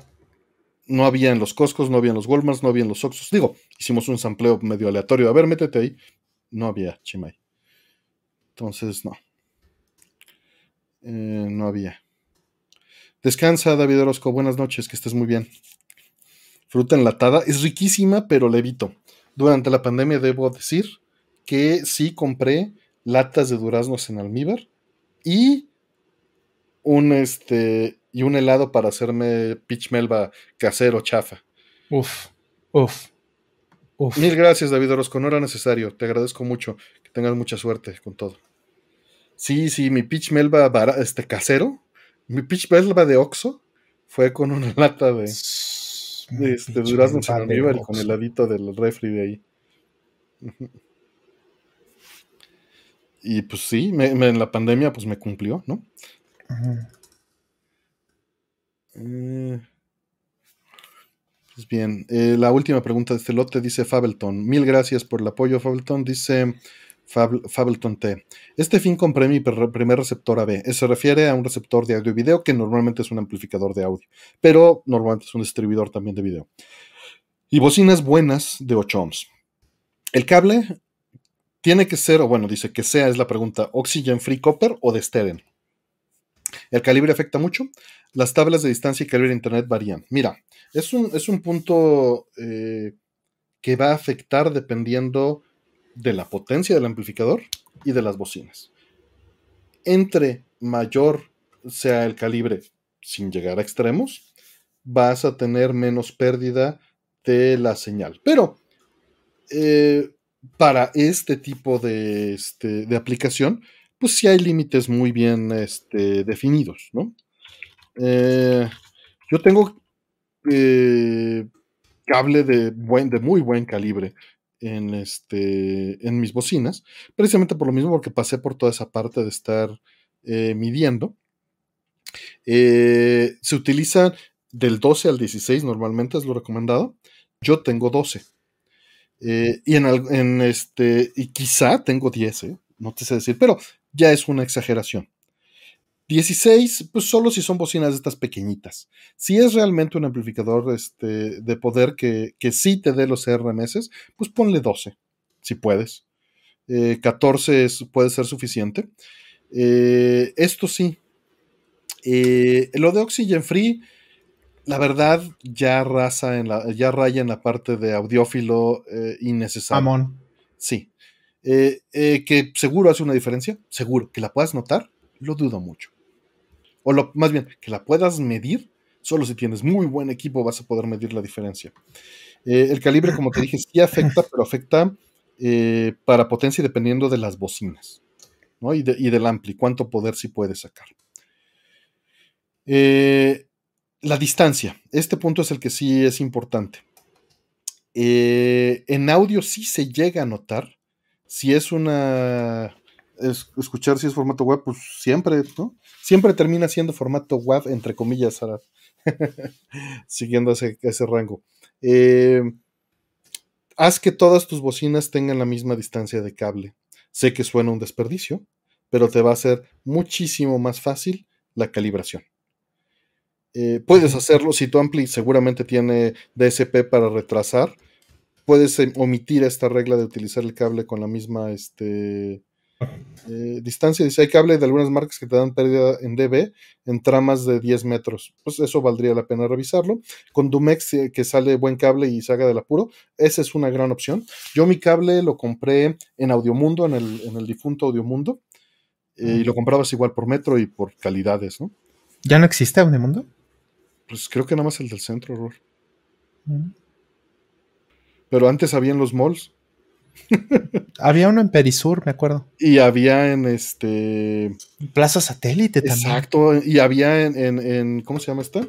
No había en los Costcos, no había en los Walmarts, no había en los Oxxos. Digo, hicimos un sampleo medio aleatorio. A ver, métete ahí. No había Chimay. Entonces, no. Eh, no había. Descansa, David Orozco. Buenas noches, que estés muy bien. Fruta enlatada. Es riquísima, pero le evito. Durante la pandemia debo decir que sí compré latas de duraznos en almíbar y un este y un helado para hacerme pitch melba casero chafa. Uf, uf. Uf. Mil gracias, David Orozco. No era necesario. Te agradezco mucho. Que tengas mucha suerte con todo. Sí, sí, mi pitch melba este, casero, mi pitch melba de Oxo fue con una lata de, de este, durazno y con el ladito del refri de ahí. Y pues sí, en la pandemia pues me cumplió, ¿no? Eh, pues bien, eh, la última pregunta de este lote dice Fableton. Mil gracias por el apoyo, Fableton. Dice Fableton T. Este fin compré mi primer receptor AB. Se refiere a un receptor de audio y video que normalmente es un amplificador de audio, pero normalmente es un distribuidor también de video. Y bocinas buenas de 8 ohms. El cable tiene que ser, o bueno, dice que sea, es la pregunta, Oxygen Free Copper o de Steren. El calibre afecta mucho. Las tablas de distancia y calibre de Internet varían. Mira, es un, es un punto eh, que va a afectar dependiendo de la potencia del amplificador y de las bocinas. Entre mayor sea el calibre sin llegar a extremos, vas a tener menos pérdida de la señal. Pero eh, para este tipo de, este, de, aplicación, pues sí hay límites muy bien este, definidos, ¿no? Eh, yo tengo eh, cable de, buen, de muy buen calibre en, este, en mis bocinas, precisamente por lo mismo, porque pasé por toda esa parte de estar midiendo. se utiliza del 12 al 16 normalmente, es lo recomendado. Yo tengo 12. Eh, y en, este, y quizá tengo 10, ¿eh? no te sé decir, pero ya es una exageración. 16, pues solo si son bocinas de estas pequeñitas. Si es realmente un amplificador este, de poder que, que sí te dé los RMS, pues ponle 12, si puedes. 14 eh, puede ser suficiente. esto sí. lo de Oxygen Free, la verdad, ya raza en la, ya raya en la parte de audiófilo eh, innecesario. Amón. Sí. Eh, eh, que seguro hace una diferencia, seguro. Que la puedas notar, lo dudo mucho. O lo, más bien, que la puedas medir, solo si tienes muy buen equipo vas a poder medir la diferencia. el calibre, como te dije, sí afecta, pero afecta para potencia dependiendo de las bocinas ¿no? y, y del ampli, cuánto poder sí puede sacar. Eh, la distancia. Este punto es el que sí es importante. Eh, en audio sí se llega a notar. Si es una. escuchar si es formato web, pues siempre, ¿no? Siempre termina siendo formato web, entre comillas, siguiendo ese, rango. Eh, haz que todas tus bocinas tengan la misma distancia de cable. Sé que suena un desperdicio, pero te va a hacer muchísimo más fácil la calibración. Eh, puedes hacerlo si tu ampli seguramente tiene DSP para retrasar. Puedes em, omitir esta regla de utilizar el cable con la misma este, eh, distancia. Dice, hay cable de algunas marcas que te dan pérdida en dB en tramas de 10 metros. Pues eso valdría la pena revisarlo. Con Dumex, eh, que sale buen cable y se haga del apuro, esa es una gran opción. Yo mi cable lo compré en Audiomundo, en el, en el difunto Audiomundo, y lo comprabas igual por metro y por calidades, ¿no? ¿Ya no existe Audiomundo? Pues creo que nada más el del centro, horror. Mm. Pero antes había en los malls. había uno en Perisur, me acuerdo. Y había en este. Plaza Satélite también. Exacto. Y había en, ¿Cómo se llama esta?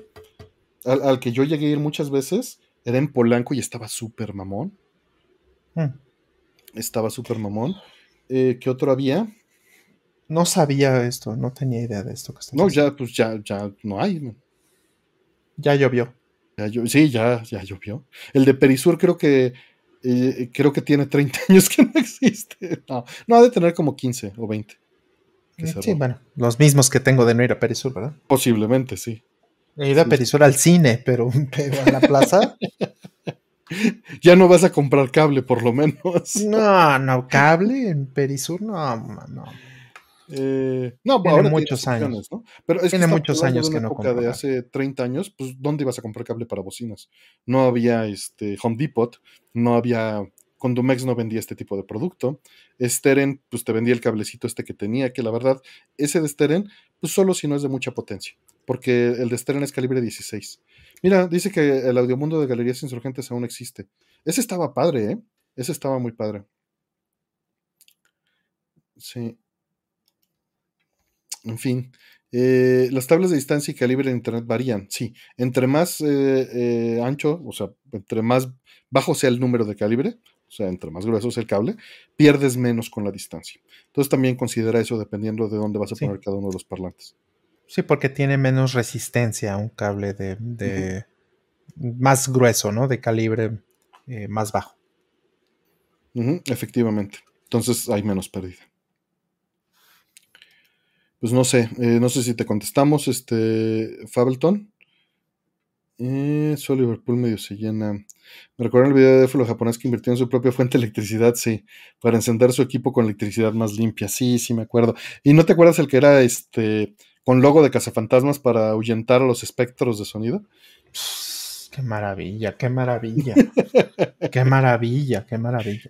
Al, que yo llegué a ir muchas veces. Era en Polanco y estaba súper mamón. Mm. Estaba súper mamón. Eh, ¿Qué otro había? No sabía esto, no tenía idea de esto. no, ya, pues ya, ya no hay. Ya llovió. Sí, ya, ya llovió. El de Perisur creo que eh, creo que tiene 30 años que no existe. No, no, ha de tener como 15 o 20. Sí, bueno, los mismos que tengo de no ir a Perisur, ¿verdad? Posiblemente, sí. He ido a Perisur al cine, pero, pero a la plaza. ya no vas a comprar cable, por lo menos. no, no, cable en Perisur, no, no. Eh, no, tiene muchos años. ¿no? Pero tiene muchos años que no época de hace 30 años, pues ¿dónde ibas a comprar cable para bocinas? No había este Home Depot, no había Condumex no vendía este tipo de producto. Steren, pues te vendía el cablecito este que tenía, que la verdad, ese de Steren, pues solo si no es de mucha potencia, porque el de Steren es calibre 16. Mira, dice que el audiomundo de Galerías Insurgentes aún existe. Ese estaba padre, ¿eh? Ese estaba muy padre. Sí. En fin, eh, las tablas de distancia y calibre en Internet varían, sí. Entre más eh, eh, ancho, o sea, entre más bajo sea el número de calibre, o sea, entre más grueso sea el cable, pierdes menos con la distancia. Entonces también considera eso dependiendo de dónde vas a poner cada uno de los parlantes. Sí, porque tiene menos resistencia un cable de, más grueso, ¿no? De calibre más bajo. efectivamente. Entonces hay menos pérdida pues no sé, eh, no sé si te contestamos, este, Fableton. Eh, solo Liverpool medio se llena. Me recuerdo el video de Flo japonés que invirtió en su propia fuente de electricidad, sí, para encender su equipo con electricidad más limpia. Sí, sí, me acuerdo. ¿Y no te acuerdas el que era este con logo de cazafantasmas para ahuyentar a los espectros de sonido? Qué maravilla, qué maravilla. qué maravilla, qué maravilla.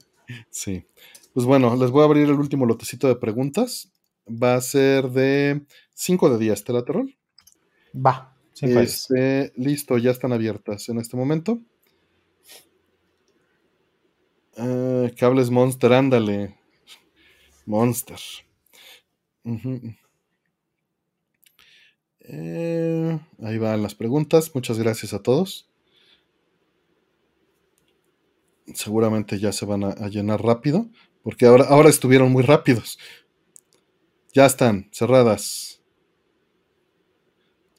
Sí. Pues bueno, les voy a abrir el último lotecito de preguntas va a ser de 5 de días, ¿te la terror? Va. Este, listo, ya están abiertas en este momento. Ah, cables Monster, ándale. Monster. Eh, ahí van las preguntas. Muchas gracias a todos. Seguramente ya se van a, a llenar rápido, porque ahora, ahora estuvieron muy rápidos. Ya están, cerradas.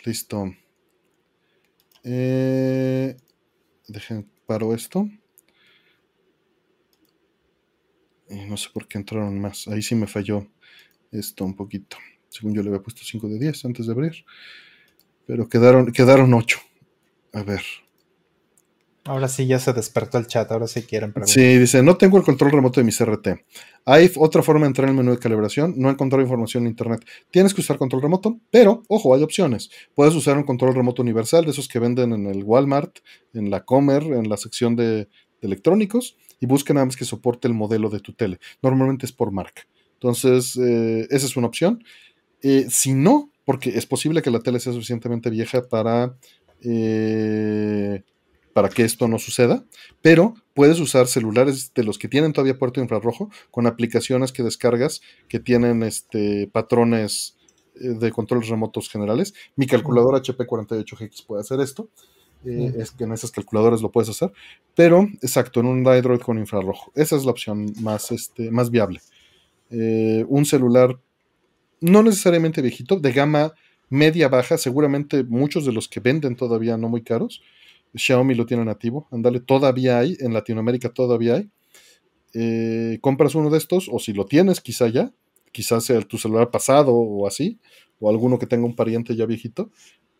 Listo. Eh, dejen, paro esto. no sé por qué entraron más. Ahí sí me falló esto un poquito. Según yo le había puesto 5 de 10 antes de abrir. Pero quedaron, quedaron 8. A ver. Ahora sí ya se despertó el chat, ahora sí quieren preguntar. Sí, dice, no tengo el control remoto de mi CRT. Hay otra forma de entrar en el menú de calibración, no he encontrado información en internet. Tienes que usar control remoto, pero, ojo, hay opciones. Puedes usar un control remoto universal, de esos que venden en el Walmart, en la Comer, en la sección de, electrónicos, y busca nada más que soporte el modelo de tu tele. Normalmente es por marca. Entonces, eh, esa es una opción. Eh, si no, porque es posible que la tele sea suficientemente vieja para... Eh, para que esto no suceda, pero puedes usar celulares de los que tienen todavía puerto infrarrojo con aplicaciones que descargas que tienen este, patrones eh, de controles remotos generales. Mi calculadora HP48GX puede hacer esto. Eh, es que en esas calculadoras lo puedes hacer, pero exacto, en un Android con infrarrojo. Esa es la opción más, este, más viable. Eh, un celular no necesariamente viejito, de gama media baja, seguramente muchos de los que venden todavía no muy caros, Xiaomi lo tiene nativo, andale, todavía hay, en Latinoamérica todavía hay. Eh, compras uno de estos, o si lo tienes, quizá ya, quizás sea tu celular pasado o así, o alguno que tenga un pariente ya viejito,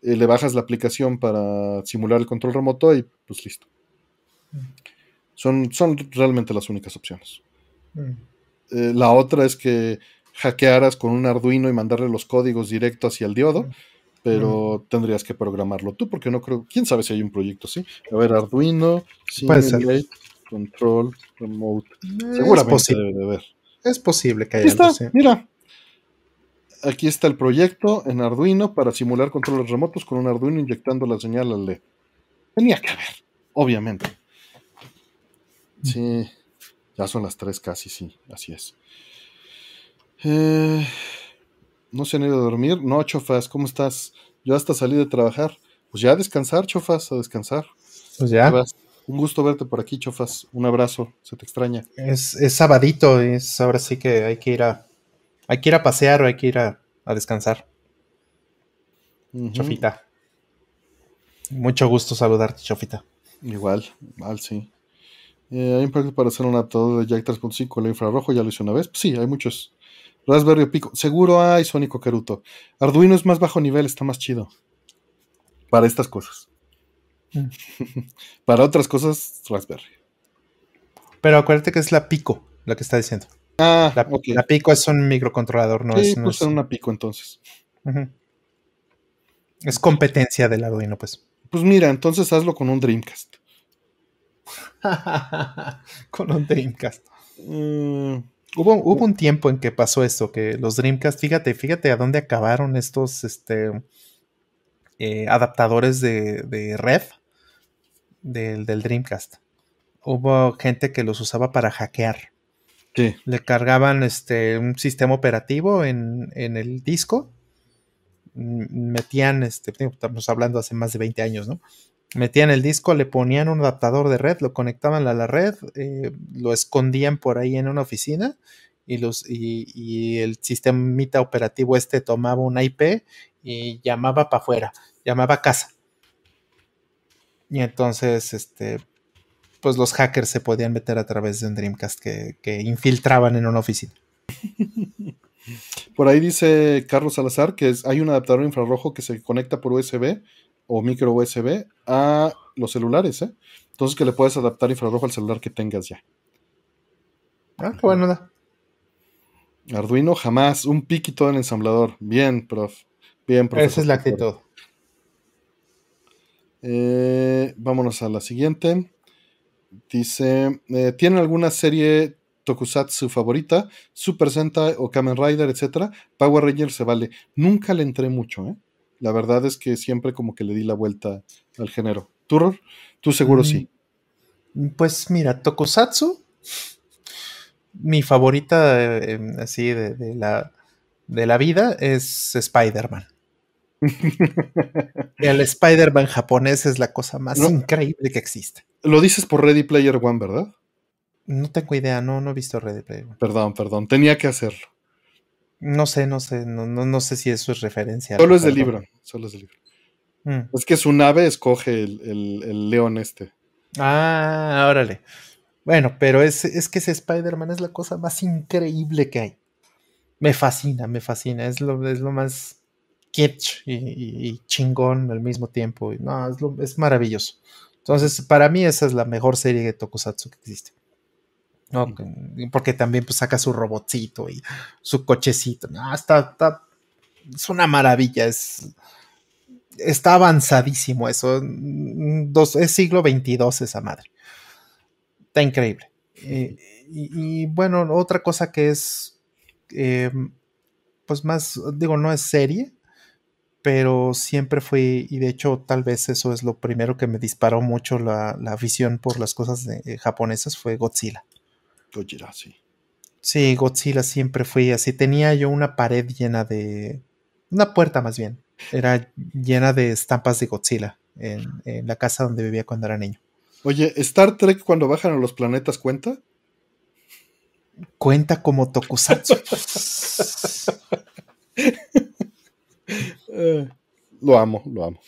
eh, le bajas la aplicación para simular el control remoto y pues listo. Son, son realmente las únicas opciones. Mm. Eh, la otra es que hackearas con un Arduino y mandarle los códigos directo hacia el diodo. Mm pero tendrías que programarlo tú, porque no creo, quién sabe si hay un proyecto así. A ver, Arduino, Simulate, Control, Remote. Seguramente es posible. debe de haber. Es posible que haya está, Mira, aquí está el proyecto en Arduino para simular controles remotos con un Arduino inyectando la señal al LED. Tenía que haber, obviamente. Sí, ya son las tres casi, sí, así es. Eh, no se han ido a dormir. No, Chofas, ¿cómo estás? Yo hasta salí de trabajar. Pues ya a descansar, Chofas, a descansar. Pues ya. Un gusto verte por aquí, Chofas. Un abrazo, se te extraña. Es, es sabadito, es ahora sí que hay que ir a. Hay que ir a pasear o hay que ir a, descansar. Chofita. Mucho gusto saludarte, Chofita. Igual, igual, sí. Eh, hay un proyecto para hacer un adaptador de Jack 3.5 el infrarrojo, ya lo hice una vez. Pues sí, hay muchos. Raspberry Pico. Seguro hay Sónico Caruto. Arduino es más bajo nivel, está más chido. Para estas cosas. Mm. Para otras cosas, Raspberry. Pero acuérdate que es la Pico, la que está diciendo. Ah, la, la Pico es un microcontrolador, no es. No es una Pico entonces. Es competencia del Arduino, pues. Pues mira, entonces hazlo con un Dreamcast. Con un Dreamcast. Mm, hubo, hubo, un tiempo en que pasó esto, que los Dreamcast, fíjate, fíjate a dónde acabaron estos este, eh, adaptadores de, de red del, del, Dreamcast. Hubo gente que los usaba para hackear. ¿Qué? Le cargaban este, un sistema operativo en, en el disco metían, este, estamos hablando hace más de 20 años, ¿no? Metían el disco, le ponían un adaptador de red, lo conectaban a la red, eh, lo escondían por ahí en una oficina y, los, y, el sistema operativo este tomaba una IP y llamaba para afuera, llamaba a casa. Y entonces, este, pues los hackers se podían meter a través de un Dreamcast que, que infiltraban en una oficina. Por ahí dice Carlos Salazar que hay un adaptador infrarrojo que se conecta por USB o micro USB a los celulares, ¿eh? Entonces que le puedes adaptar infrarrojo al celular que tengas ya. Ah, qué bueno. Arduino jamás, un piquito en ensamblador. Bien, prof. Bien, prof. Esa es la actitud. Eh, vámonos a la siguiente. Dice, eh, ¿tienen alguna serie tokusatsu favorita, Super Sentai o Kamen Rider, etcétera, Power Rangers se vale. Nunca le entré mucho, ¿eh? La verdad es que siempre como que le di la vuelta al género. ¿Tú, tú seguro sí? Mm, pues mira, tokusatsu, mi favorita eh, em, así de, la, de la vida es Spider-Man. el Spider-Man japonés es la cosa más increíble que existe. Lo dices por Ready Player One, ¿verdad? No tengo idea, no, no he visto Ready Player Perdón, perdón, tenía que hacerlo. No sé, no sé, no, no, sé si eso es referencia. Solo es del libro, solo es del libro. Mm. Es que su nave escoge el, león este. Ah, órale. Bueno, pero es, es que ese Spider-Man es la cosa más increíble que hay. Me fascina, me fascina. Es lo, es lo más kitsch y, chingón al mismo tiempo. No, es, es maravilloso. Entonces, para mí esa es la mejor serie de Tokusatsu que existe. ¿No? Porque también pues, saca su robotcito y su cochecito. No, está, es una maravilla, es, está avanzadísimo eso. Dos, es siglo XXII esa madre. Está increíble. Eh, y, bueno, otra cosa que es, eh, pues más, digo, no es serie, pero siempre fui, y de hecho tal vez eso es lo primero que me disparó mucho la, la visión por las cosas eh, japonesas, fue Godzilla. Godzilla, sí. Sí, Godzilla siempre fui así. Tenía yo una pared llena de. Una puerta más bien. Era llena de estampas de Godzilla en, la casa donde vivía cuando era niño. Oye, ¿Star Trek cuando bajan a los planetas cuenta? Cuenta como Tokusatsu. Eh, lo amo, lo amo.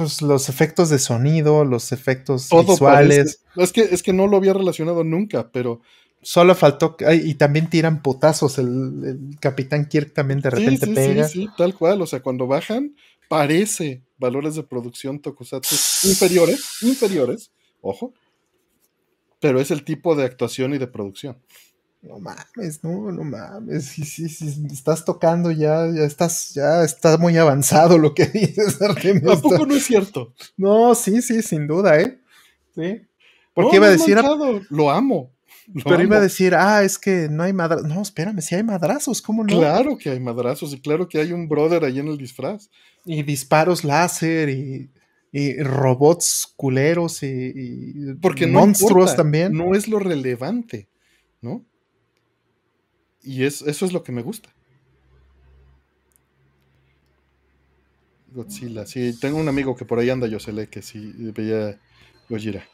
Pues los efectos de sonido, los efectos visuales. Es que, es que no lo había relacionado nunca, pero. Solo faltó. Y también tiran potazos. El, Capitán Kirk también de repente sí, sí, pega. Sí, sí, tal cual. O sea, cuando bajan, parece valores de producción tokusatsu inferiores, inferiores, ojo. Pero es el tipo de actuación y de producción. No mames, no, no mames. Sí, sí, sí, estás tocando ya, ya estás, ya está muy avanzado lo que dices, Artemio. Tampoco no es cierto. No, sí, sí, sin duda, ¿eh? Sí. Porque iba a decir. Lo amo. pero iba a decir, ah, es que no hay madrazos. No, espérame, si hay madrazos, ¿cómo no? Claro que hay madrazos y claro que hay un brother ahí en el disfraz. Y disparos láser y, robots culeros y, Porque monstruos también. No es lo relevante, ¿no? Y es, eso es lo que me gusta. Godzilla, sí, tengo un amigo que por ahí anda, yo sé que sí veía Gojira.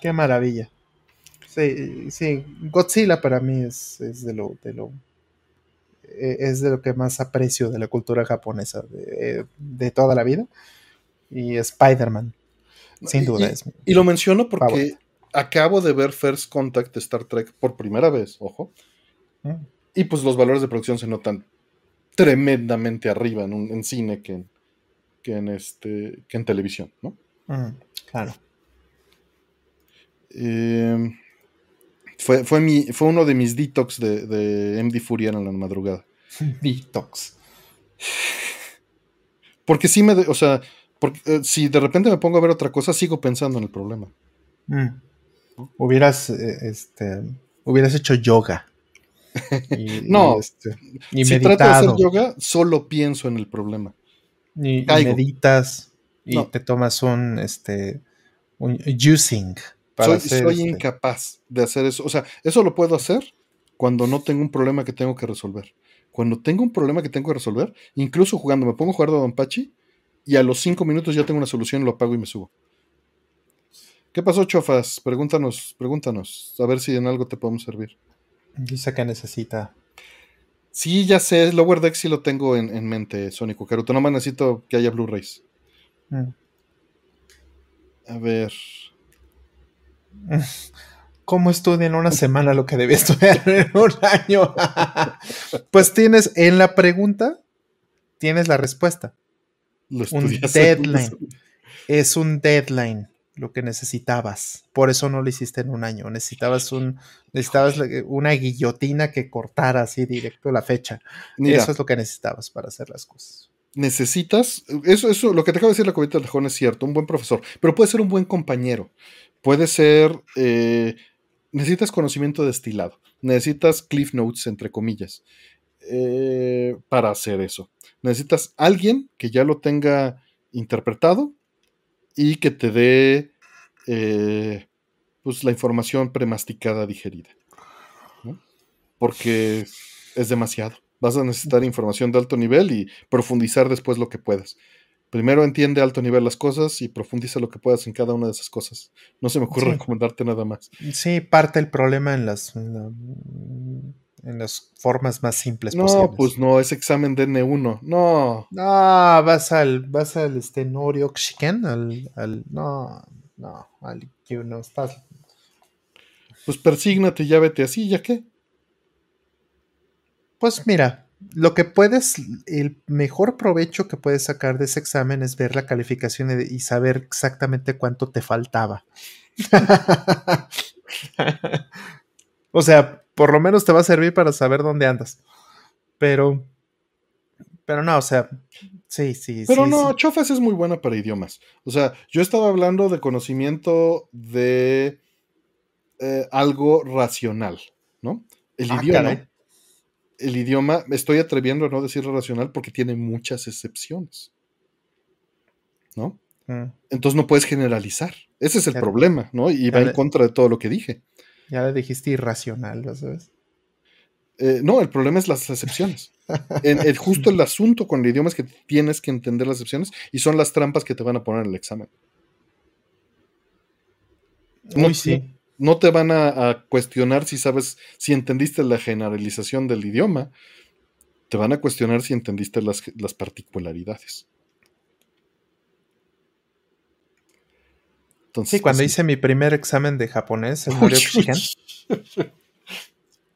Qué maravilla. Sí, sí, Godzilla para mí es, de lo, de lo e, es de lo que más aprecio de la cultura japonesa de, toda la vida. Y Spider-Man, sin duda. Y, es y lo menciono porque acabo de ver First Contact de Star Trek por primera vez, ojo. Y pues los valores de producción se notan tremendamente arriba en, un, en cine que en, que en, este, que en televisión, ¿no? claro. Em, fue, fue, mi, fue uno de mis detox de, de MD Furian en la madrugada. Detox. Porque sí me, o sea, Porque eh, si de repente me pongo a ver otra cosa, sigo pensando en el problema. Mm. Hubieras, eh, este, hubieras hecho yoga. Y, no, este, si trato de hacer yoga, solo pienso en el problema. Y, meditas y te tomas un, este, un juicing. soy, soy este incapaz de hacer eso. O sea, eso lo puedo hacer cuando no tengo un problema que tengo que resolver. Cuando tengo un problema que tengo que resolver, incluso jugando, me pongo a jugar de Don Pachi y a los cinco minutos ya tengo una solución, lo apago y me subo. ¿Qué pasó, Chofas? Pregúntanos, pregúntanos, a ver si en algo te podemos servir. Dice que necesita. Sí, ya sé, Lower Deck sí lo tengo en, mente, Sónico Caruto. No más necesito que haya Blu-rays. Mm. A ver. ¿Cómo estudia en una semana lo que debía estudiar en un año? pues tienes en la pregunta, tienes la respuesta. un deadline. Es un deadline lo que necesitabas. Por eso no lo hiciste en un año. Necesitabas un, necesitabas una guillotina que cortara así directo la fecha. eso es lo que necesitabas para hacer las cosas. Necesitas, eso, eso, lo que te acabo de decir la comité de Lejón es cierto, un buen profesor, pero puede ser un buen compañero. Puede ser eh, necesitas conocimiento destilado, necesitas cliff notes, entre comillas, eh, para hacer eso. Necesitas alguien que ya lo tenga interpretado y que te dé eh, pues, la información premasticada digerida. Porque es demasiado. Vas a necesitar información de alto nivel y profundizar después lo que puedas primero entiende a alto nivel las cosas y profundiza lo que puedas en cada una de esas cosas. No se me ocurre recomendarte nada más. Sí, parte el problema en las, en, las formas más simples no, pues no, es examen de N1. No. No, vas al, vas al este al, al, no, no, al que no estás. Pues persígnate, ya vete así, ¿ya qué? Pues mira, lo que puedes, el mejor provecho que puedes sacar de ese examen es ver la calificación y saber exactamente cuánto te faltaba. o sea, por lo menos te va a servir para saber dónde andas. Pero, pero no, o sea, sí, sí. Pero no, Chofas es muy buena para idiomas. O sea, yo estaba hablando de conocimiento de eh, algo racional, ¿no? El ah, idioma el idioma, me estoy atreviendo a no decir racional porque tiene muchas excepciones. ¿No? Mm. Entonces no puedes generalizar. Ese es el problema, ¿no? Y va en contra de todo lo que dije. Ya le dijiste irracional, ¿lo sabes? Eh, no, el problema es las excepciones. el, justo el asunto con el idioma es que tienes que entender las excepciones y son las trampas que te van a poner en el examen. Muy sí no te van a, cuestionar si sabes, si entendiste la generalización del idioma, te van a cuestionar si entendiste las, particularidades. Sí, cuando hice mi primer examen de japonés, el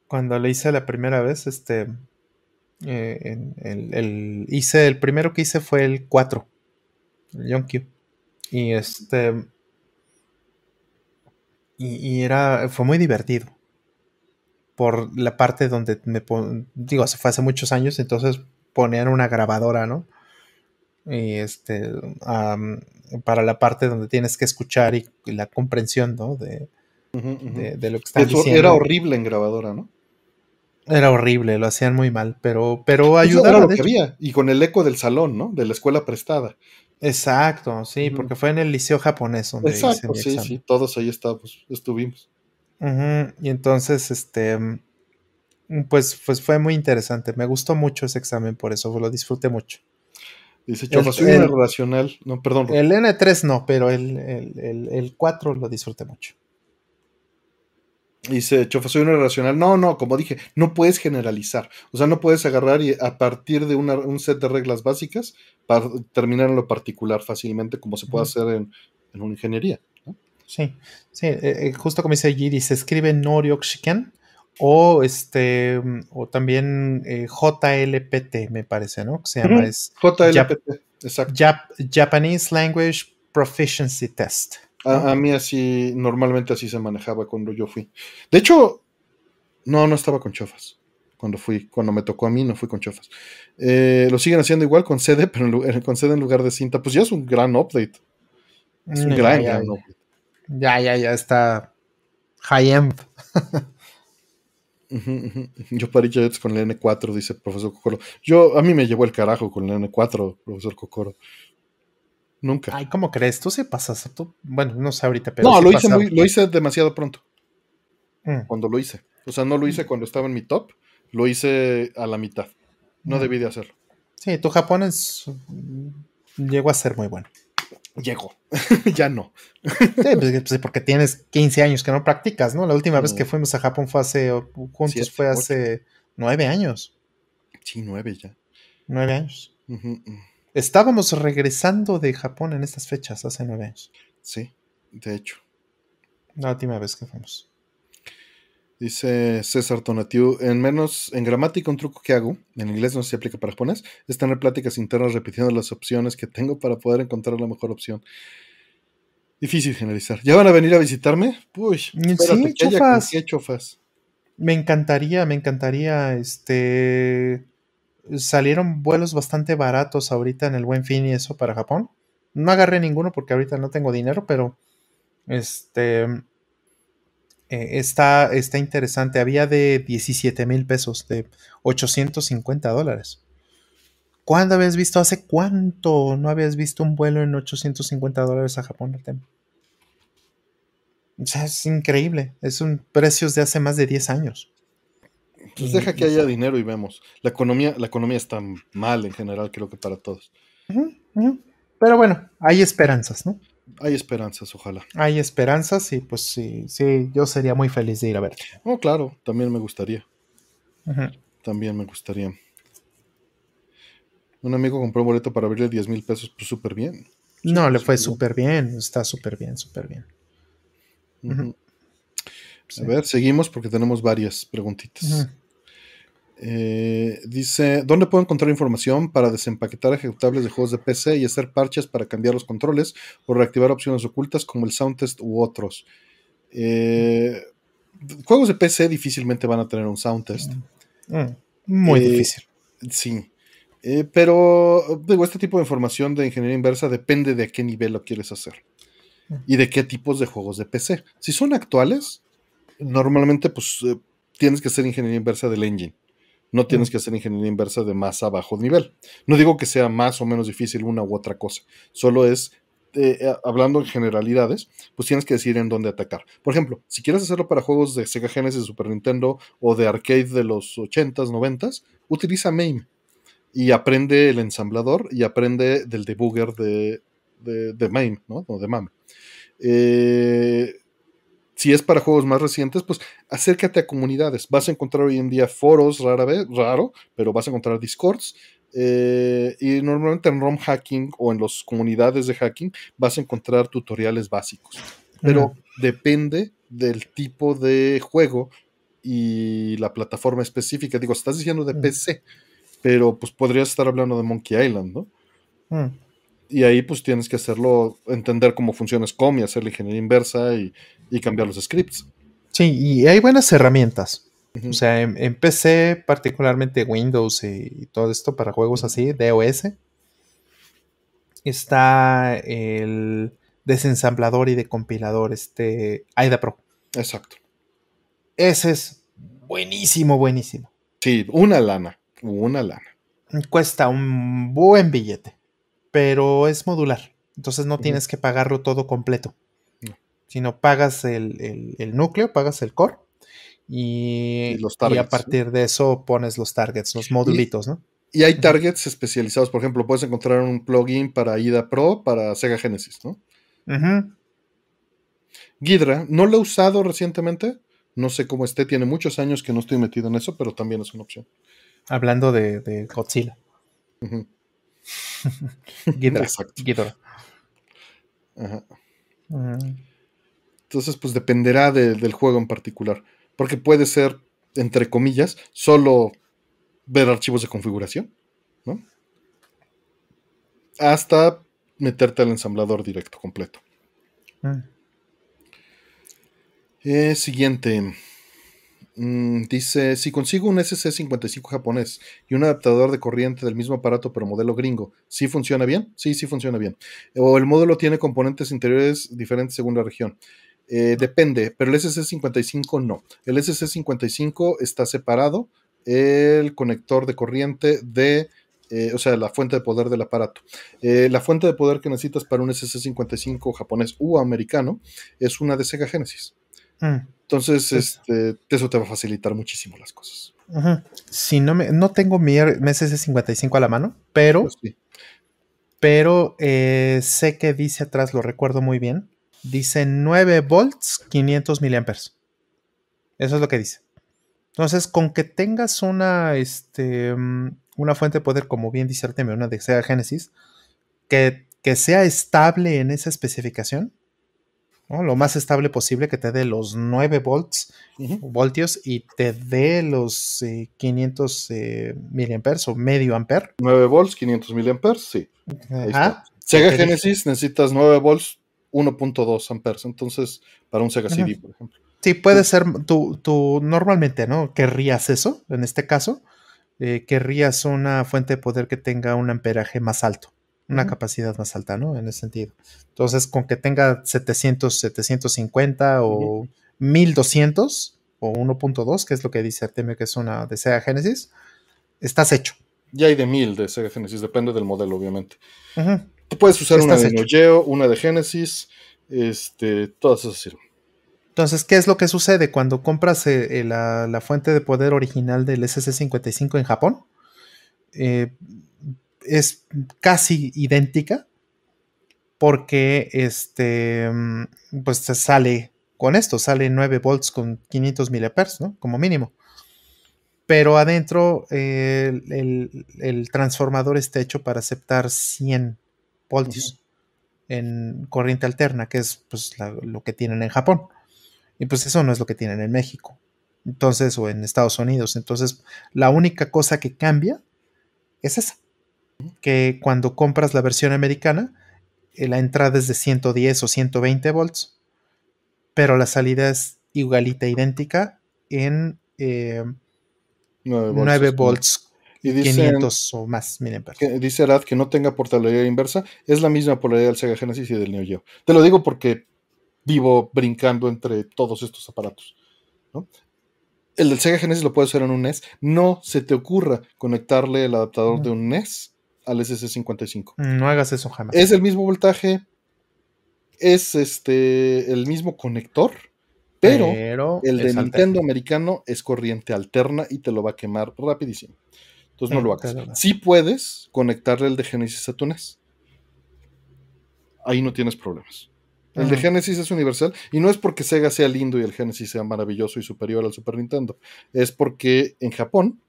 cuando le hice la primera vez, este, eh, el, hice, el primero que hice fue el 4, el Yonkyu. Y este, y, era, fue muy divertido. Por la parte donde me digo, fue hace muchos años, entonces ponían una grabadora, ¿no? Y este, para la parte donde tienes que escuchar y, la comprensión, ¿no? De, de, lo que están diciendo. Era horrible en grabadora, ¿no? Era horrible, lo hacían muy mal, pero, pero ayudaba. lo que había, y con el eco del salón, ¿no? De la escuela prestada. Exacto, sí, porque fue en el liceo japonés donde Exacto, sí, sí, todos ahí estábamos, estuvimos. Y entonces, este, pues, pues fue muy interesante. Me gustó mucho ese examen, por eso lo disfruté mucho. Dice Chofa, soy un racional. No, perdón. El N3 no, pero el, el, el 4 lo disfruté mucho. Dice, Chofa, soy una racional. No, no, como dije, no puedes generalizar. O sea, no puedes agarrar y a partir de un set de reglas básicas para terminar en lo particular fácilmente, como se puede hacer en, una ingeniería. Sí, sí, eh, eh, justo como dice allí, se escribe Noriokshiken o este, o también eh, JLPT, me parece, ¿no? se llama es JLPT, exacto. Japanese Language Proficiency Test. A, mí así, normalmente así se manejaba cuando yo fui. De hecho, no, no estaba con chofas. cuando fui, cuando me tocó a mí, no fui con chofas. Eh, lo siguen haciendo igual con CD, pero en lugar, con CD en lugar de cinta. Pues ya es un gran update. Es un Ya, gran, ya, gran ya. update. Ya, ya, ya está Yo parí Jets con el N4, dice el profesor Cocoro. Yo, a mí me llevó el carajo con el N4, profesor Cocoro. Nunca. Ay, ¿cómo crees? Tú sí pasas. Tú, bueno, no sé ahorita, pero. no, sí lo hice, pasaba. muy- lo hice demasiado pronto, Mm. cuando lo hice. O sea, no lo hice cuando estaba en mi top, lo hice a la mitad. No Mm. debí de hacerlo. Sí, tu Japón es. Llegó a ser muy bueno. Llegó. ya no. Sí, pues, pues, porque tienes 15 años que no practicas, ¿no? La última vez que fuimos a Japón fue hace. Juntos Siete, fue hace 9 años. Sí, nueve ya. 9 años. Estábamos regresando de Japón en estas fechas, hace 9 años. Sí, de hecho. La última vez que fuimos. Dice César Tonatiu, en menos, en gramática un truco que hago, en inglés no se aplica para japonés, es tener pláticas internas repitiendo las opciones que tengo para poder encontrar la mejor opción. Difícil generalizar. ¿Ya van a venir a visitarme? Uy, espérate, sí, que chofas. Me encantaría, me encantaría, este... Salieron vuelos bastante baratos ahorita en el Buen Fin y eso para Japón. No agarré ninguno porque ahorita no tengo dinero, pero este eh, está, está interesante. Había de 17 mil pesos, de 850 dólares. ¿Cuándo habías visto? ¿Hace cuánto no habías visto un vuelo en 850 dólares a Japón, Artem? O sea, es increíble. Es un precios de hace más de 10 años. Pues deja que haya dinero y vemos. La economía, la economía está mal en general, creo que para todos. Pero bueno, hay esperanzas, ¿no? Hay esperanzas, ojalá. Hay esperanzas y pues sí, sí, yo sería muy feliz de ir a verte. Oh, claro, también me gustaría. También me gustaría. Un amigo compró un boleto para abrirle 10 mil pesos, pues súper bien. No, le fue súper bien, está súper bien, súper bien. Sí. A ver, seguimos porque tenemos varias preguntitas. Ujú. Eh, dice, ¿dónde puedo encontrar información para desempaquetar ejecutables de juegos de PC y hacer parches para cambiar los controles o reactivar opciones ocultas como el Soundtest u otros? Eh, juegos de PC difícilmente van a tener un Soundtest. Mm, Muy Eh, difícil. Sí. Pero, digo, este tipo de información de ingeniería inversa depende de a qué nivel lo quieres hacer y de qué tipos de juegos de PC. Si son actuales, normalmente pues tienes que hacer ingeniería inversa del engine. No tienes que hacer ingeniería inversa de más a bajo nivel. No digo que sea más o menos difícil una u otra cosa. Solo es, eh, eh, hablando en generalidades, pues tienes que decir en dónde atacar. Por ejemplo, si quieres hacerlo para juegos de Sega Genesis, Super Nintendo o de arcade de los 80s, 90s, utiliza MAME y aprende el ensamblador y aprende del debugger de, de, de MAME, ¿no? O de MAME. Eh, si es para juegos más recientes, pues acércate a comunidades. Vas a encontrar hoy en día foros, rara vez, raro, pero vas a encontrar discords. eh, y normalmente en ROM hacking o en las comunidades de hacking vas a encontrar tutoriales básicos. Pero depende del tipo de juego y la plataforma específica. Digo, estás diciendo de Mm. PC, pero pues podrías estar hablando de Monkey Island, ¿no? Mm. Y ahí pues tienes que hacerlo, entender cómo funciona SCOM y hacer la ingeniería inversa y, y cambiar los scripts. Sí, y hay buenas herramientas. O sea, en, en PC, particularmente Windows y, y todo esto para juegos así, DOS, está el desensamblador y decompilador, este AIDA Pro. Exacto. Ese es buenísimo, buenísimo. Sí, una lana, una lana. Cuesta un buen billete, pero es modular. Entonces no tienes que pagarlo todo completo. No. Sino pagas el, el- el núcleo, pagas el core. Y, Y los y targets, a ¿no? partir de eso pones los targets, los modulitos, ¿no? Y hay targets especializados, por ejemplo, puedes encontrar un plugin para IDA Pro para Sega Genesis, ¿no? Ghidra, no lo he usado recientemente, no sé cómo esté, tiene muchos años que no estoy metido en eso, pero también es una opción. Hablando de, de Godzilla. Exacto. Ajá. Entonces, pues dependerá de- del juego en particular. Porque puede ser, entre comillas, solo ver archivos de configuración, ¿no? Hasta meterte al ensamblador directo completo. Mm. Eh, siguiente. Mm, dice, si consigo un SC55 japonés y un adaptador de corriente del mismo aparato pero modelo gringo, ¿sí funciona bien? Sí, sí funciona bien. O el módulo tiene componentes interiores diferentes según la región. Eh, depende, pero el SC55 no. El SC55 está separado el conector de corriente de, eh, o sea, la fuente de poder del aparato. Eh, la fuente de poder que necesitas para un SC55 japonés u americano es una de Sega Genesis. Mm. Entonces, este, eso te va a facilitar muchísimo las cosas. Si no me, no tengo mi MS55 a la mano, pero, pues pero eh, sé que dice atrás, lo recuerdo muy bien, dice 9 volts, 500 miliamperes. Eso es lo que dice. Entonces, con que tengas una, este, mm, una fuente de poder, como bien dice Artemio, una de Sega Genesis, que, que sea estable en esa especificación, lo más estable posible, que te dé los 9 volts, voltios y te dé los 500 eh, eh, miliamperes o medio amper. 9 volts, 500 miliamperes, sí. Sega Genesis necesitas 9 volts, 1.2 amperes. Entonces, para un Sega CD, por ejemplo. Sí, puede ser, tú, normalmente, ¿no? Querrías eso, en este caso. Eh, querrías una fuente de poder que tenga un amperaje más alto una capacidad más alta, ¿no? En ese sentido. Entonces, con que tenga 700, 750 o 1200 o 1.2, que es lo que dice Artemio que es una de Sega Genesis, estás hecho. Ya hay de 1000 de Sega Genesis, depende del modelo, obviamente. Tú puedes usar una de Neo Geo, una de Genesis, este, todas esas sirven. Entonces, ¿qué es lo que sucede cuando compras eh, eh, la, la, fuente de poder original del SC55 en Japón? Eh, es casi idéntica porque este, mm, pues sale con esto, sale 9 volts con 500 miliamperes, ¿no? Como mínimo. Pero adentro el, transformador está hecho para aceptar 100 voltios en corriente alterna, que es pues, lo que tienen en Japón. Y pues eso no es lo que tienen en México. Entonces, o en Estados Unidos. Entonces, la única cosa que cambia es esa que cuando compras la versión americana, eh, la entrada es de 110 o 120 volts, pero la salida es igualita, idéntica en 9 eh, volts. y 500 o más Dice Arad que no tenga portabilidad inversa. Es la misma polaridad del Sega Genesis y del Neo Geo. Te lo digo porque vivo brincando entre todos estos aparatos. El del Sega Genesis lo puedes hacer en un NES. No se te ocurra conectarle el adaptador de un NES al SC55. No hagas eso jamás. Es el mismo voltaje, es este el mismo conector, pero, el de Nintendo americano es corriente alterna y te lo va a quemar rapidísimo. Entonces no lo hagas. Si puedes conectarle el de Genesis a tu NES. Ahí no tienes problemas. El de Genesis es universal y no es porque Sega sea lindo y el Genesis sea maravilloso y superior al Super Nintendo. Es porque en Japón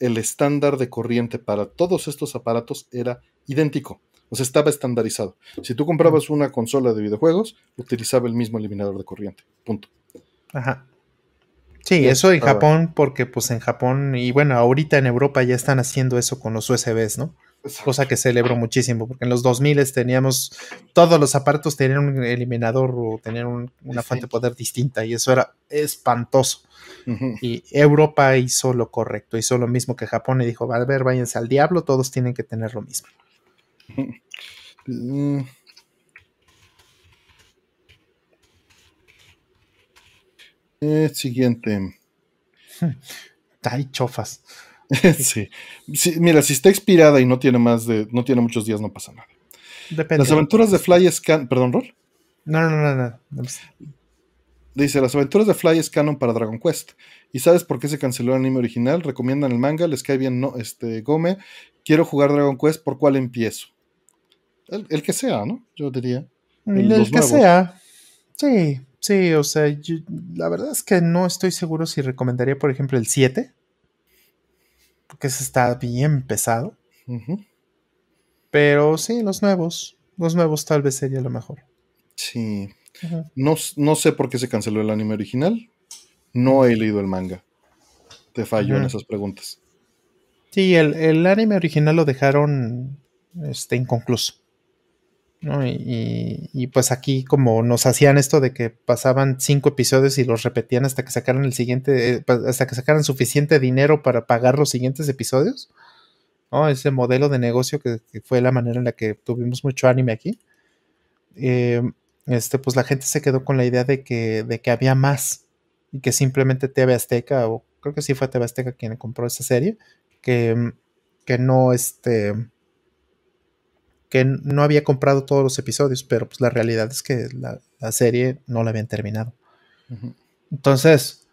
el estándar de corriente para todos estos aparatos era idéntico. O sea, estaba estandarizado. Si tú comprabas una consola de videojuegos, utilizaba el mismo eliminador de corriente. Punto. Ajá. Sí, eso en Japón, porque pues en Japón, y bueno, ahorita en Europa ya están haciendo eso con los USBs, ¿no? Cosa que celebro muchísimo, porque en los 2000 teníamos, todos los aparatos tenían un eliminador o tenían una fuente de poder distinta y eso era espantoso. Y Europa hizo lo correcto, hizo lo mismo que Japón y dijo, a ver, váyanse al diablo, todos tienen que tener lo mismo. Mm. Eh, siguiente. Hay chofas. sí. Mira, si está expirada y no tiene más de, no tiene muchos días, no pasa nada. Las aventuras de Fly Scan, perdón, Rol. No, no, no, no. Dice, las aventuras de Fly es canon para Dragon Quest. ¿Y sabes por qué se canceló el anime original? Recomiendan el manga, les cae bien no, este, Gome. Quiero jugar Dragon Quest, ¿por cuál empiezo? El, que sea, ¿no? Yo diría. El, que sea. Sí, sí, o sea, la verdad es que no estoy seguro si recomendaría, por ejemplo, el 7 porque ese está bien pesado. Pero sí, los nuevos. Los nuevos tal vez sería lo mejor. Sí. No, no, sé por qué se canceló el anime original. No he leído el manga. Te fallo en esas preguntas. Sí, el, anime original lo dejaron este, inconcluso. Y, pues aquí como nos hacían esto de que pasaban cinco episodios y los repetían hasta que sacaran el siguiente, eh, hasta que sacaran suficiente dinero para pagar los siguientes episodios. Ese modelo de negocio que, fue la manera en la que tuvimos mucho anime aquí. Eh, este, pues la gente se quedó con la idea de que, de que había más y que simplemente TV Azteca, o creo que sí fue TV Azteca quien compró esa serie, que, que no, este, que no había comprado todos los episodios, pero pues la realidad es que la, serie no la habían terminado. Entonces,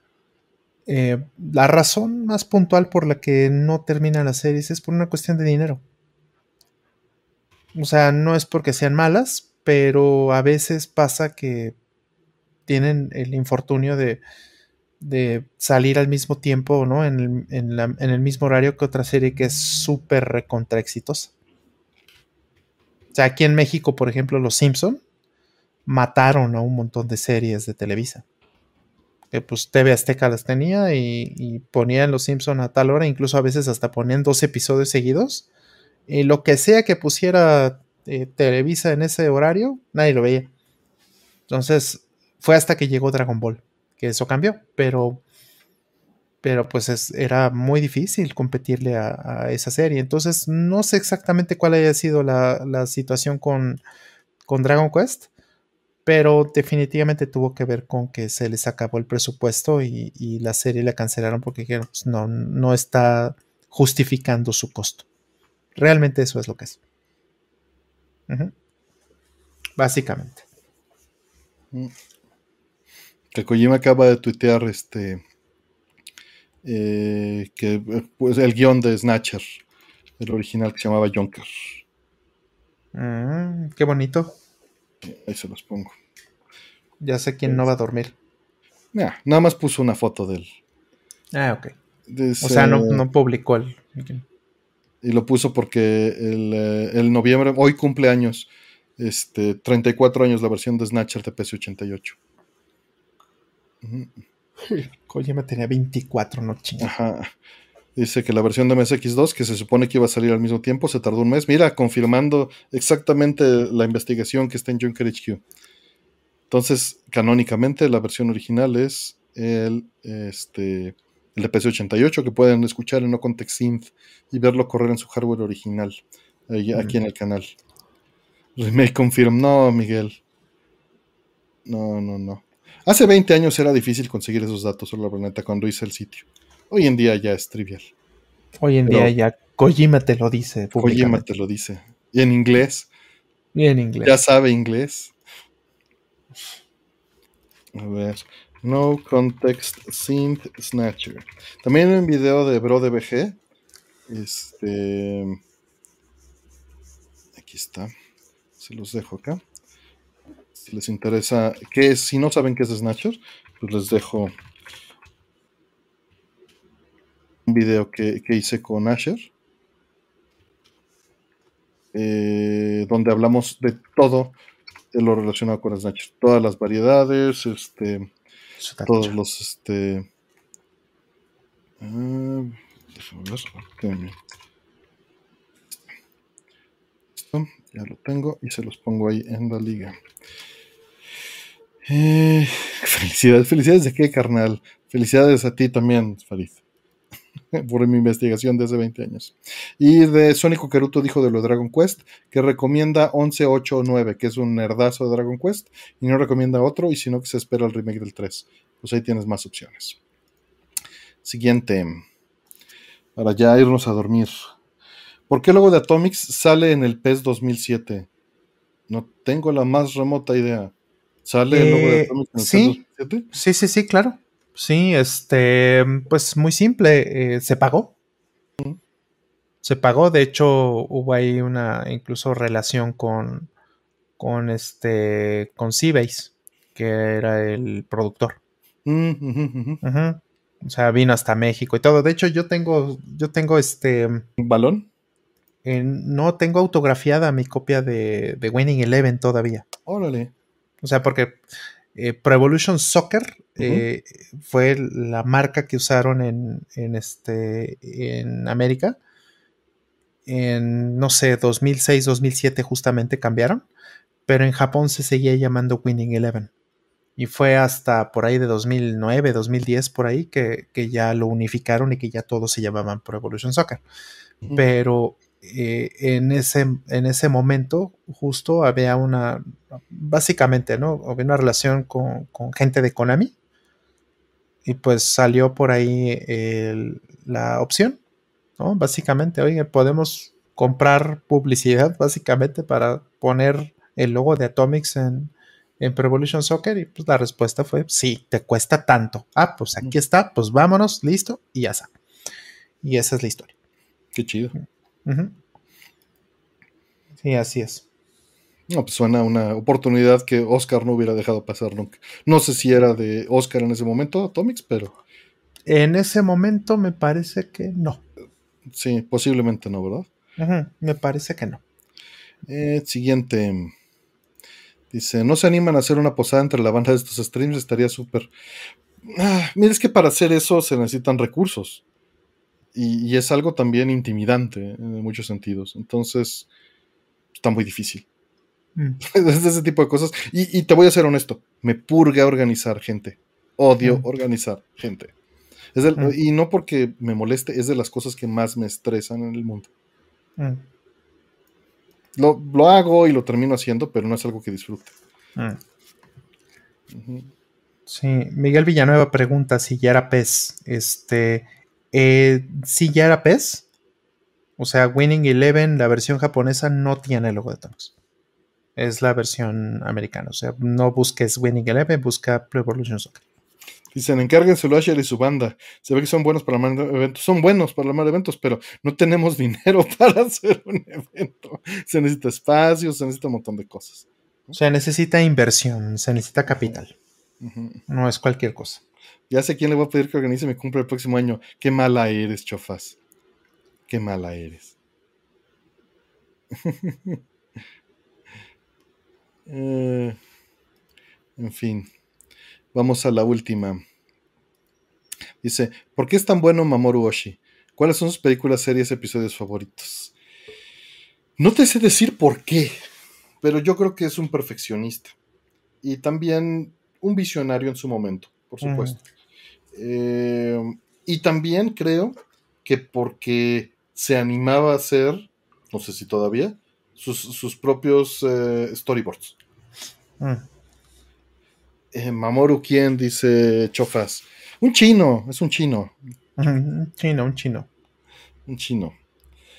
eh, la razón más puntual por la que no termina la serie es por una cuestión de dinero. O sea, no es porque sean malas, pero a veces pasa que tienen el infortunio de, salir al mismo tiempo, ¿no? En el, en el mismo horario que otra serie que es súper recontra exitosa. O sea, aquí en México, por ejemplo, Los Simpson mataron a un montón de series de Televisa. Que pues TV Azteca las tenía y, ponían Los Simpson a tal hora, incluso a veces hasta ponían dos episodios seguidos. Y lo que sea que pusiera eh, Televisa en ese horario, nadie lo veía. Entonces, fue hasta que llegó Dragon Ball que eso cambió, pero pero pues era muy difícil competirle a, esa serie. Entonces no sé exactamente cuál haya sido la, situación con, con, Dragon Quest, pero definitivamente tuvo que ver con que se les acabó el presupuesto y, la serie la cancelaron porque pues, no, no está justificando su costo. Realmente eso es lo que es. Básicamente. Mm. Que Kojima acaba de tuitear este eh, que pues el guion de Snatcher, el original que se llamaba Junker. Mm, qué bonito. Ahí se los pongo. Ya sé quién no va a dormir. nada más puso una foto de él. Ah, ok. o sea, no, publicó el. Y lo puso porque el, eh, el, noviembre, hoy cumple años, este, 34 años la versión de Snatcher de PC88. me tenía 24, no Ajá. Dice que la versión de MSX2, que se supone que iba a salir al mismo tiempo, se tardó un mes. Mira, confirmando exactamente la investigación que está en Junker HQ. Entonces, canónicamente, la versión original es el, este, el de PC88, que pueden escuchar en No Context Synth y verlo correr en su hardware original, aquí en el canal. Remake confirm. No, Miguel. No, no, no. Hace 20 años era difícil conseguir esos datos sobre la planeta cuando hice el sitio. Hoy en día ya es trivial. Hoy en día ya Kojima te lo dice. Kojima te lo dice. Y en inglés. Y en inglés. Ya sabe inglés. A ver. No Context Synth Snatcher. También hay un video de Bro de. Este. Aquí está. Se los dejo acá si les interesa qué es, si no saben qué es Snatcher, pues les dejo un video que, hice con Asher, eh, donde hablamos de todo lo relacionado con Snatcher, todas las variedades, este, todos los, este, ah, ver, ya lo tengo y se los pongo ahí en la liga. Eh, felicidades, felicidades de qué, carnal. Felicidades a ti también, Farid, por mi investigación de hace 20 años. Y de Sonic Keruto dijo de lo de Dragon Quest que recomienda 11, 8 o 9, que es un nerdazo de Dragon Quest, y no recomienda otro, y sino que se espera el remake del 3. Pues ahí tienes más opciones. Siguiente. Para ya irnos a dormir. ¿Por qué el logo de Atomics sale en el PES 2007? No tengo la más remota idea. ¿Sale el logo de eh, Atomics en el sí, PES 2007? Sí, sí, sí, claro. Sí, este, pues muy simple, eh, se pagó. Se pagó, de hecho hubo ahí una incluso relación con, con este, con Seabase, que era el productor. Mm, o sea, vino hasta México y todo. De hecho, yo tengo, yo tengo este. ¿Un balón? no tengo autografiada mi copia de, Winning Eleven todavía. Órale. O sea, porque eh, Pro Evolution Soccer eh, fue la marca que usaron en, en, este, en América. En, no sé, 2006, 2007 justamente cambiaron. pero en Japón se seguía llamando Winning Eleven. Y fue hasta por ahí de 2009, 2010, por ahí, que, ya lo unificaron y que ya todos se llamaban Pro Evolution Soccer. Pero eh, en, ese, en ese momento justo había una, básicamente, ¿no? Había una relación con, gente de Konami y pues salió por ahí la opción, ¿no? Básicamente, oye, podemos comprar publicidad básicamente para poner el logo de Atomics en, en Pro Evolution Soccer y pues la respuesta fue sí, te cuesta tanto. Ah, pues aquí está, pues vámonos, listo y ya está. Y esa es la historia. Qué chido. Sí, así es. No, pues suena una oportunidad que Oscar no hubiera dejado pasar nunca. No sé si era de Oscar en ese momento, Atomics, pero. En ese momento me parece que no. Sí, posiblemente no, ¿verdad? me parece que no. Eh, siguiente. Dice, ¿no se animan a hacer una posada entre la banda de estos streams? Estaría súper... Ah, mira, es que para hacer eso se necesitan recursos y, es algo también intimidante en muchos sentidos. Entonces, está muy difícil. Mm. Es de ese tipo de cosas. Y, te voy a ser honesto, me purga organizar gente. Odio mm. organizar gente. Mm. Y no porque me moleste, es de las cosas que más me estresan en el mundo. Lo, lo, hago y lo termino haciendo, pero no es algo que disfrute. Sí, Miguel Villanueva pregunta si ya era pez. Este, eh, si ya era PES, o sea, Winning Eleven, la versión japonesa, no tiene el logo de Thomas. Es la versión americana. O sea, no busques Winning Eleven, busca Pro Evolution Soccer. Dicen, encárguense Asher y su banda. Se ve que son buenos para armar eventos. Son buenos para armar eventos, pero no tenemos dinero para hacer un evento. Se necesita espacio, se necesita un montón de cosas. O sea, necesita inversión, se necesita capital. No es cualquier cosa. Ya sé quién le voy a pedir que organice mi cumple el próximo año. Qué mala eres, chofas. Qué mala eres. Eh, en fin. Vamos a la última. Dice, ¿por qué es tan bueno Mamoru Oshii? ¿Cuáles son sus películas, series, episodios favoritos? No te sé decir por qué, pero yo creo que es un perfeccionista. Y también un visionario en su momento, por supuesto. Eh, y también creo que porque se animaba a hacer, no sé si todavía, sus, propios eh, storyboards. Mm. Eh, Mamoru, ¿quién? Dice Chofas. Un chino, es un chino. Un chino, un chino. Un chino.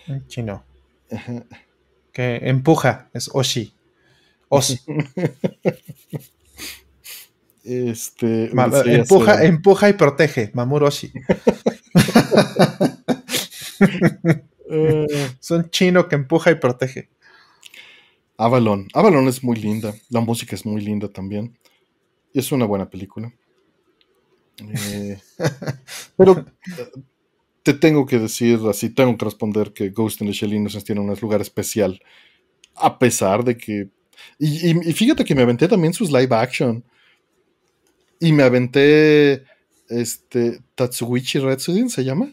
Un chino. Que empuja, es Oshi. Oshi. Este, empuja, empuja y protege, Mamuroshi. uh, Son chino que empuja y protege. Avalon. Avalon es muy linda. La música es muy linda también. Es una buena película. Eh, pero te tengo que decir así, tengo que responder que Ghost in the Shell Innocence tiene un lugar especial. A pesar de que. y, fíjate que me aventé también sus live action. Y me aventé este Tatsuichi Retsudin, ¿se llama?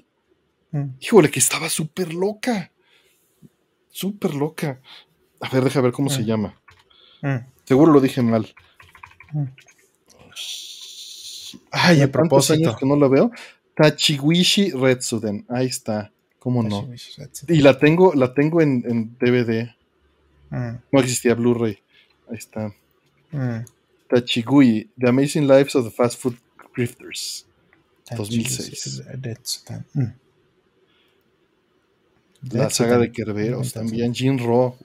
Mm. Híjole, que estaba súper loca. Súper loca. A ver, deja ver cómo se mm. llama. Mm. Seguro lo dije mal. Ay, a propósito. que no lo veo. Tachiwishi Retsuden. Ahí está. ¿Cómo no? Y la tengo, la tengo en, DVD. No existía Blu-ray. Ahí está. Tachigui, The Amazing Lives of the Fast Food Grifters. 2006. Mm. La saga de Kerberos también. Jin Ro.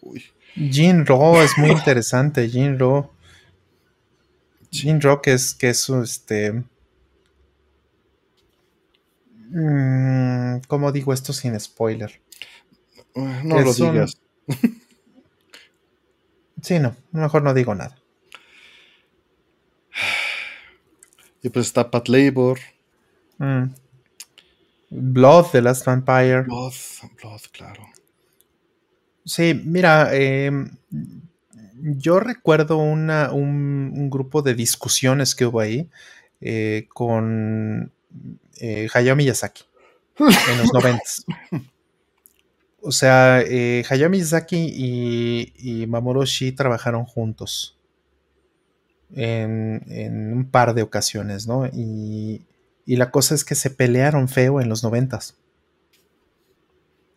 Jin Ro es muy interesante. Jin Ro. Jin Ro que es, que es este. Mm, ¿Cómo digo esto sin spoiler? No lo digas. sí, no. Mejor no digo nada. Y pues está Pat Labor. Mm. Blood, The Last Vampire. Blood, Blood, claro. Sí, mira, em, yo recuerdo una, un, grupo de discusiones que hubo ahí eh, con eh, Hayao Miyazaki en los noventas. o sea, eh, Hayao Miyazaki y, Mamoru Oshii trabajaron juntos en, un par de ocasiones, ¿no? Y, y, la cosa es que se pelearon feo en los noventas.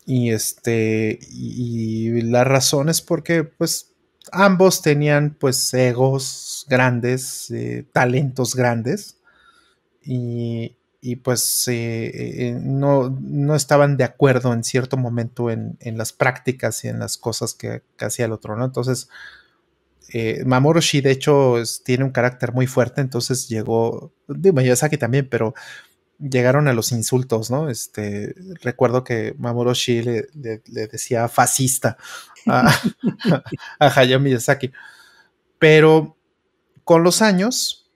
Y este, y, la razón es porque, pues, ambos tenían, pues, egos grandes, eh, talentos grandes. Y, y pues eh, eh, no, no, estaban de acuerdo en cierto momento en, en las prácticas y en las cosas que, hacía el otro, ¿no? Entonces, eh, Mamoru Shi de hecho tiene un carácter muy fuerte, entonces llegó, de Miyazaki también, pero llegaron a los insultos, ¿no? Este, recuerdo que Mamoru Shi le, decía fascista a, a Hayao Miyazaki, pero con los años,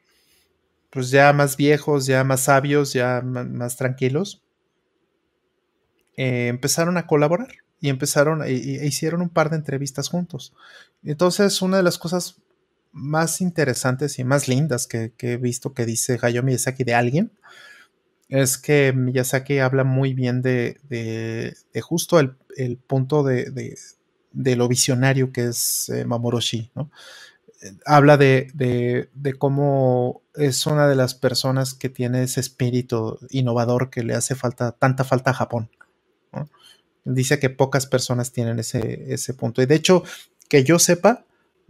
pues ya más viejos, ya más sabios, ya más, tranquilos, eh, empezaron a colaborar y empezaron e, hicieron un par de entrevistas juntos. Entonces, una de las cosas más interesantes y más lindas que, he visto que dice Hayao Miyazaki de alguien es que Miyazaki habla muy bien de, justo el, punto de, lo visionario que es eh, Mamoroshi, ¿no? habla de, cómo es una de las personas que tiene ese espíritu innovador que le hace falta, tanta falta a Japón. Dice que pocas personas tienen ese, ese punto. Y de hecho, que yo sepa,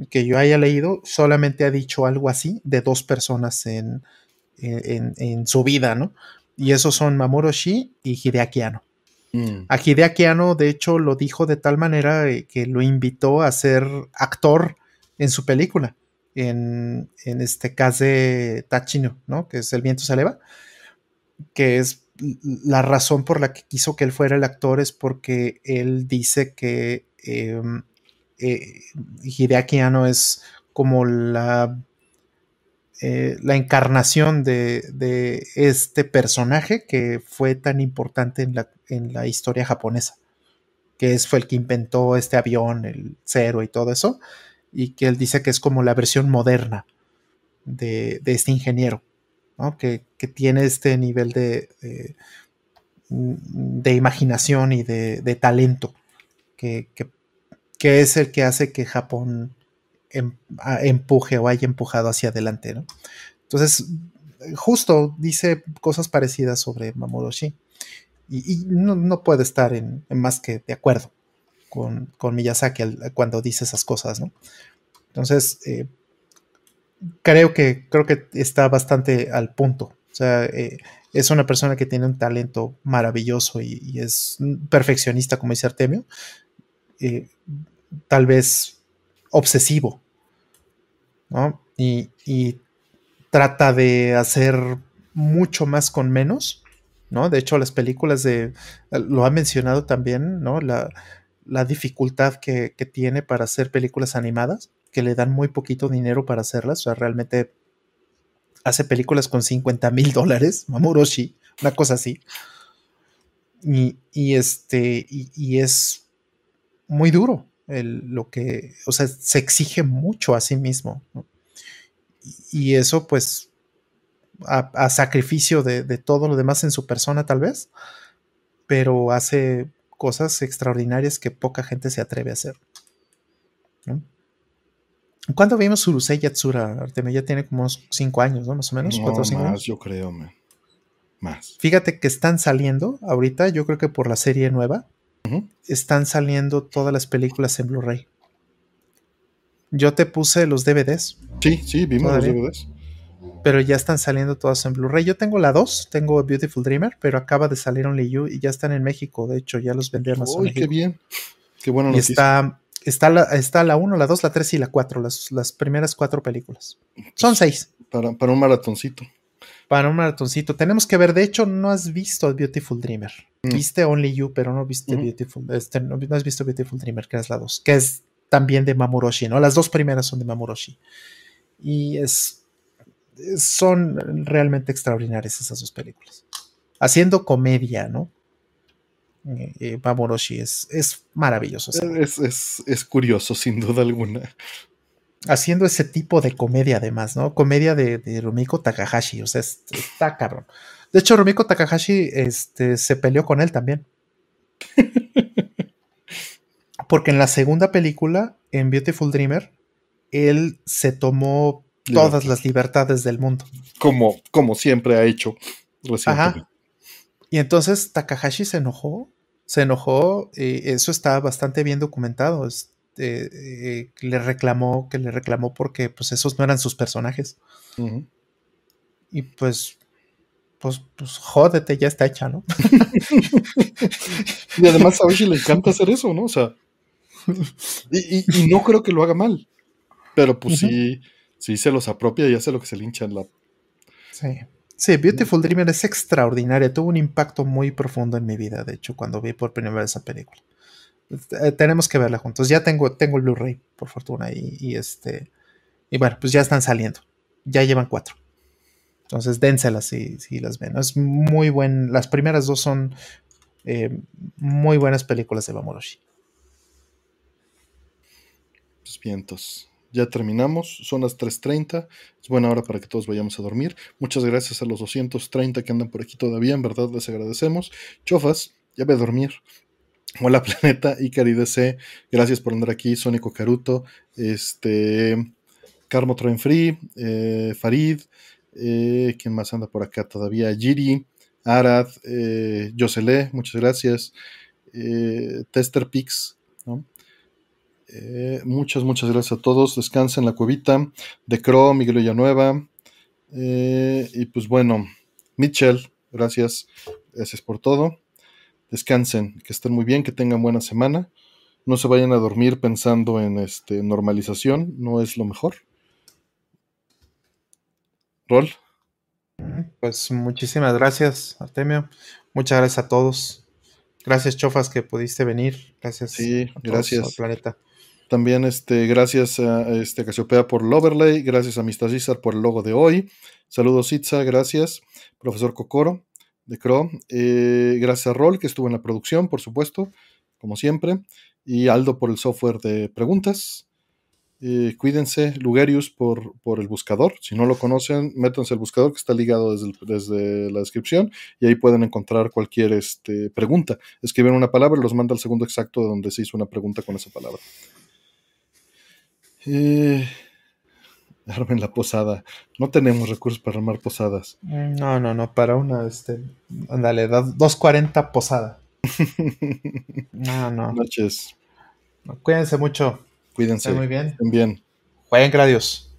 que yo haya leído, solamente ha dicho algo así de dos personas en, en, su vida, ¿no? Y esos son Mamoru Shi y Hideaki Anno. Mm. A Hideaki Anno, de hecho, lo dijo de tal manera eh, que lo invitó a ser actor en su película, en, este caso de Tachino, ¿no? Que es El viento se eleva, que es la razón por la que quiso que él fuera el actor es porque él dice que eh, eh, Hideaki Anno es como la, eh, la encarnación de, este personaje que fue tan importante en la, en la historia japonesa, que es, fue el que inventó este avión, el cero y todo eso, y que él dice que es como la versión moderna de, este ingeniero, que, tiene este nivel de, de, imaginación y de, talento, que, es el que hace que Japón em, empuje o haya empujado hacia adelante. Entonces, justo dice cosas parecidas sobre Mamoru y, no, puede estar en más que de acuerdo con, con Miyazaki cuando dice esas cosas, ¿no? Entonces, eh, creo, que, creo que está bastante al punto. O sea, eh, es una persona que tiene un talento maravilloso y, es perfeccionista, como dice Artemio. Eh, tal vez obsesivo, ¿no? Y, trata de hacer mucho más con menos, ¿no? De hecho, las películas de, lo ha mencionado también, ¿no? La dificultad que, tiene para hacer películas animadas, que le dan muy poquito dinero para hacerlas, o sea, realmente hace películas con 50 mil dólares, Mamuroshi, una cosa así. Y, este, y, es muy duro lo que, o sea, se exige mucho a sí mismo. Y, eso, pues, a, sacrificio de, de, todo lo demás en su persona, tal vez, pero hace cosas extraordinarias que poca gente se atreve a hacer. ¿Cuándo vimos Urusei Yatsura, Artemio? Ya tiene como unos 5 años, ¿no? Más o menos, no, más, yo creo, más. Fíjate que están saliendo ahorita, yo creo que por la serie nueva, están saliendo todas las películas en Blu-ray. Yo te puse los DVDs. Sí, sí, vimos los DVDs pero ya están saliendo todas en Blu-ray. Yo tengo la 2, tengo Beautiful Dreamer, pero acaba de salir un You y ya están en México. De hecho, ya los más Uy, qué bien. Qué bueno. Está, está, la, está la 1, la 2, la 3 y la 4, las, las primeras cuatro películas. Son seis. Para, para un maratoncito. Para un maratoncito. Tenemos que ver, de hecho, no has visto Beautiful Dreamer. Mm. Viste Only You, pero no viste Beautiful, este, no, has visto Beautiful Dreamer, que es la 2, que es también de Mamuroshi, ¿no? Las dos primeras son de Mamuroshi. Y es son realmente extraordinarias esas dos películas. Haciendo comedia, ¿no? Eh, es, es maravilloso. Es, curioso, sin duda alguna. Haciendo ese tipo de comedia, además, ¿no? Comedia de, Rumiko Takahashi, o sea, está cabrón. De hecho, Rumiko Takahashi este, se peleó con él también. porque en la segunda película, en Beautiful Dreamer, él se tomó todas las libertades del mundo. Como, como siempre ha hecho Ajá. Y entonces Takahashi se enojó, se enojó, y eso está bastante bien documentado. Este, eh, le reclamó, que le reclamó porque pues esos no eran sus personajes. Y pues, pues, pues, jódete, ya está hecha, ¿no? y además a Oshi le encanta hacer eso, ¿no? O sea, y, no creo que lo haga mal, pero pues sí, sí se los apropia y hace lo que se le hincha en la... Sí. Sí, Beautiful Dreamer es extraordinaria. Tuvo un impacto muy profundo en mi vida, de hecho, cuando vi por primera vez esa película. Eh, tenemos que verla juntos. Ya tengo, tengo el Blu-ray, por fortuna, y, este. Y bueno, pues ya están saliendo. Ya llevan cuatro. Entonces, dénselas si, si las ven. Es muy buen. Las primeras dos son eh, muy buenas películas de Bamoroshi. Pues vientos ya terminamos, son las 3.30, es buena hora para que todos vayamos a dormir. Muchas gracias a los 230 que andan por aquí todavía, en verdad les agradecemos. Chofas, ya voy a dormir. Hola Planeta, Icari DC, gracias por andar aquí, Sónico Caruto, este, Carmo Train Free, eh, Farid, eh, ¿quién más anda por acá todavía? Giri, Arad, eh, Yosele, muchas gracias, eh, Tester Pix, ¿no? Eh, muchas, muchas gracias a todos. Descansen la cuevita. De Cro, Miguel Villanueva. Eh, y pues bueno, Mitchell, gracias. Gracias por todo. Descansen, que estén muy bien, que tengan buena semana. No se vayan a dormir pensando en este, normalización, no es lo mejor. Rol. Pues muchísimas gracias, Artemio. Muchas gracias a todos. Gracias, Chofas, que pudiste venir. Gracias. Sí, gracias. planeta. También este, gracias a este, Casiopea por el overlay, gracias a Mr. César por el logo de hoy. Saludos Itza, gracias. Profesor Cocoro de Cro. Eh, gracias a Rol que estuvo en la producción, por supuesto, como siempre. Y Aldo por el software de preguntas. Eh, cuídense, Lugerius por, por, el buscador. Si no lo conocen, métanse al buscador que está ligado desde, desde la descripción y ahí pueden encontrar cualquier este, pregunta. Escriben una palabra y los manda al segundo exacto de donde se hizo una pregunta con esa palabra. Eh, armen la posada. No tenemos recursos para armar posadas. Mm, no, no, no, para una, este, ándale, 240 posada. no, no. Noches. Cuídense mucho. Cuídense. muy bien. bien. Jueguen gradios.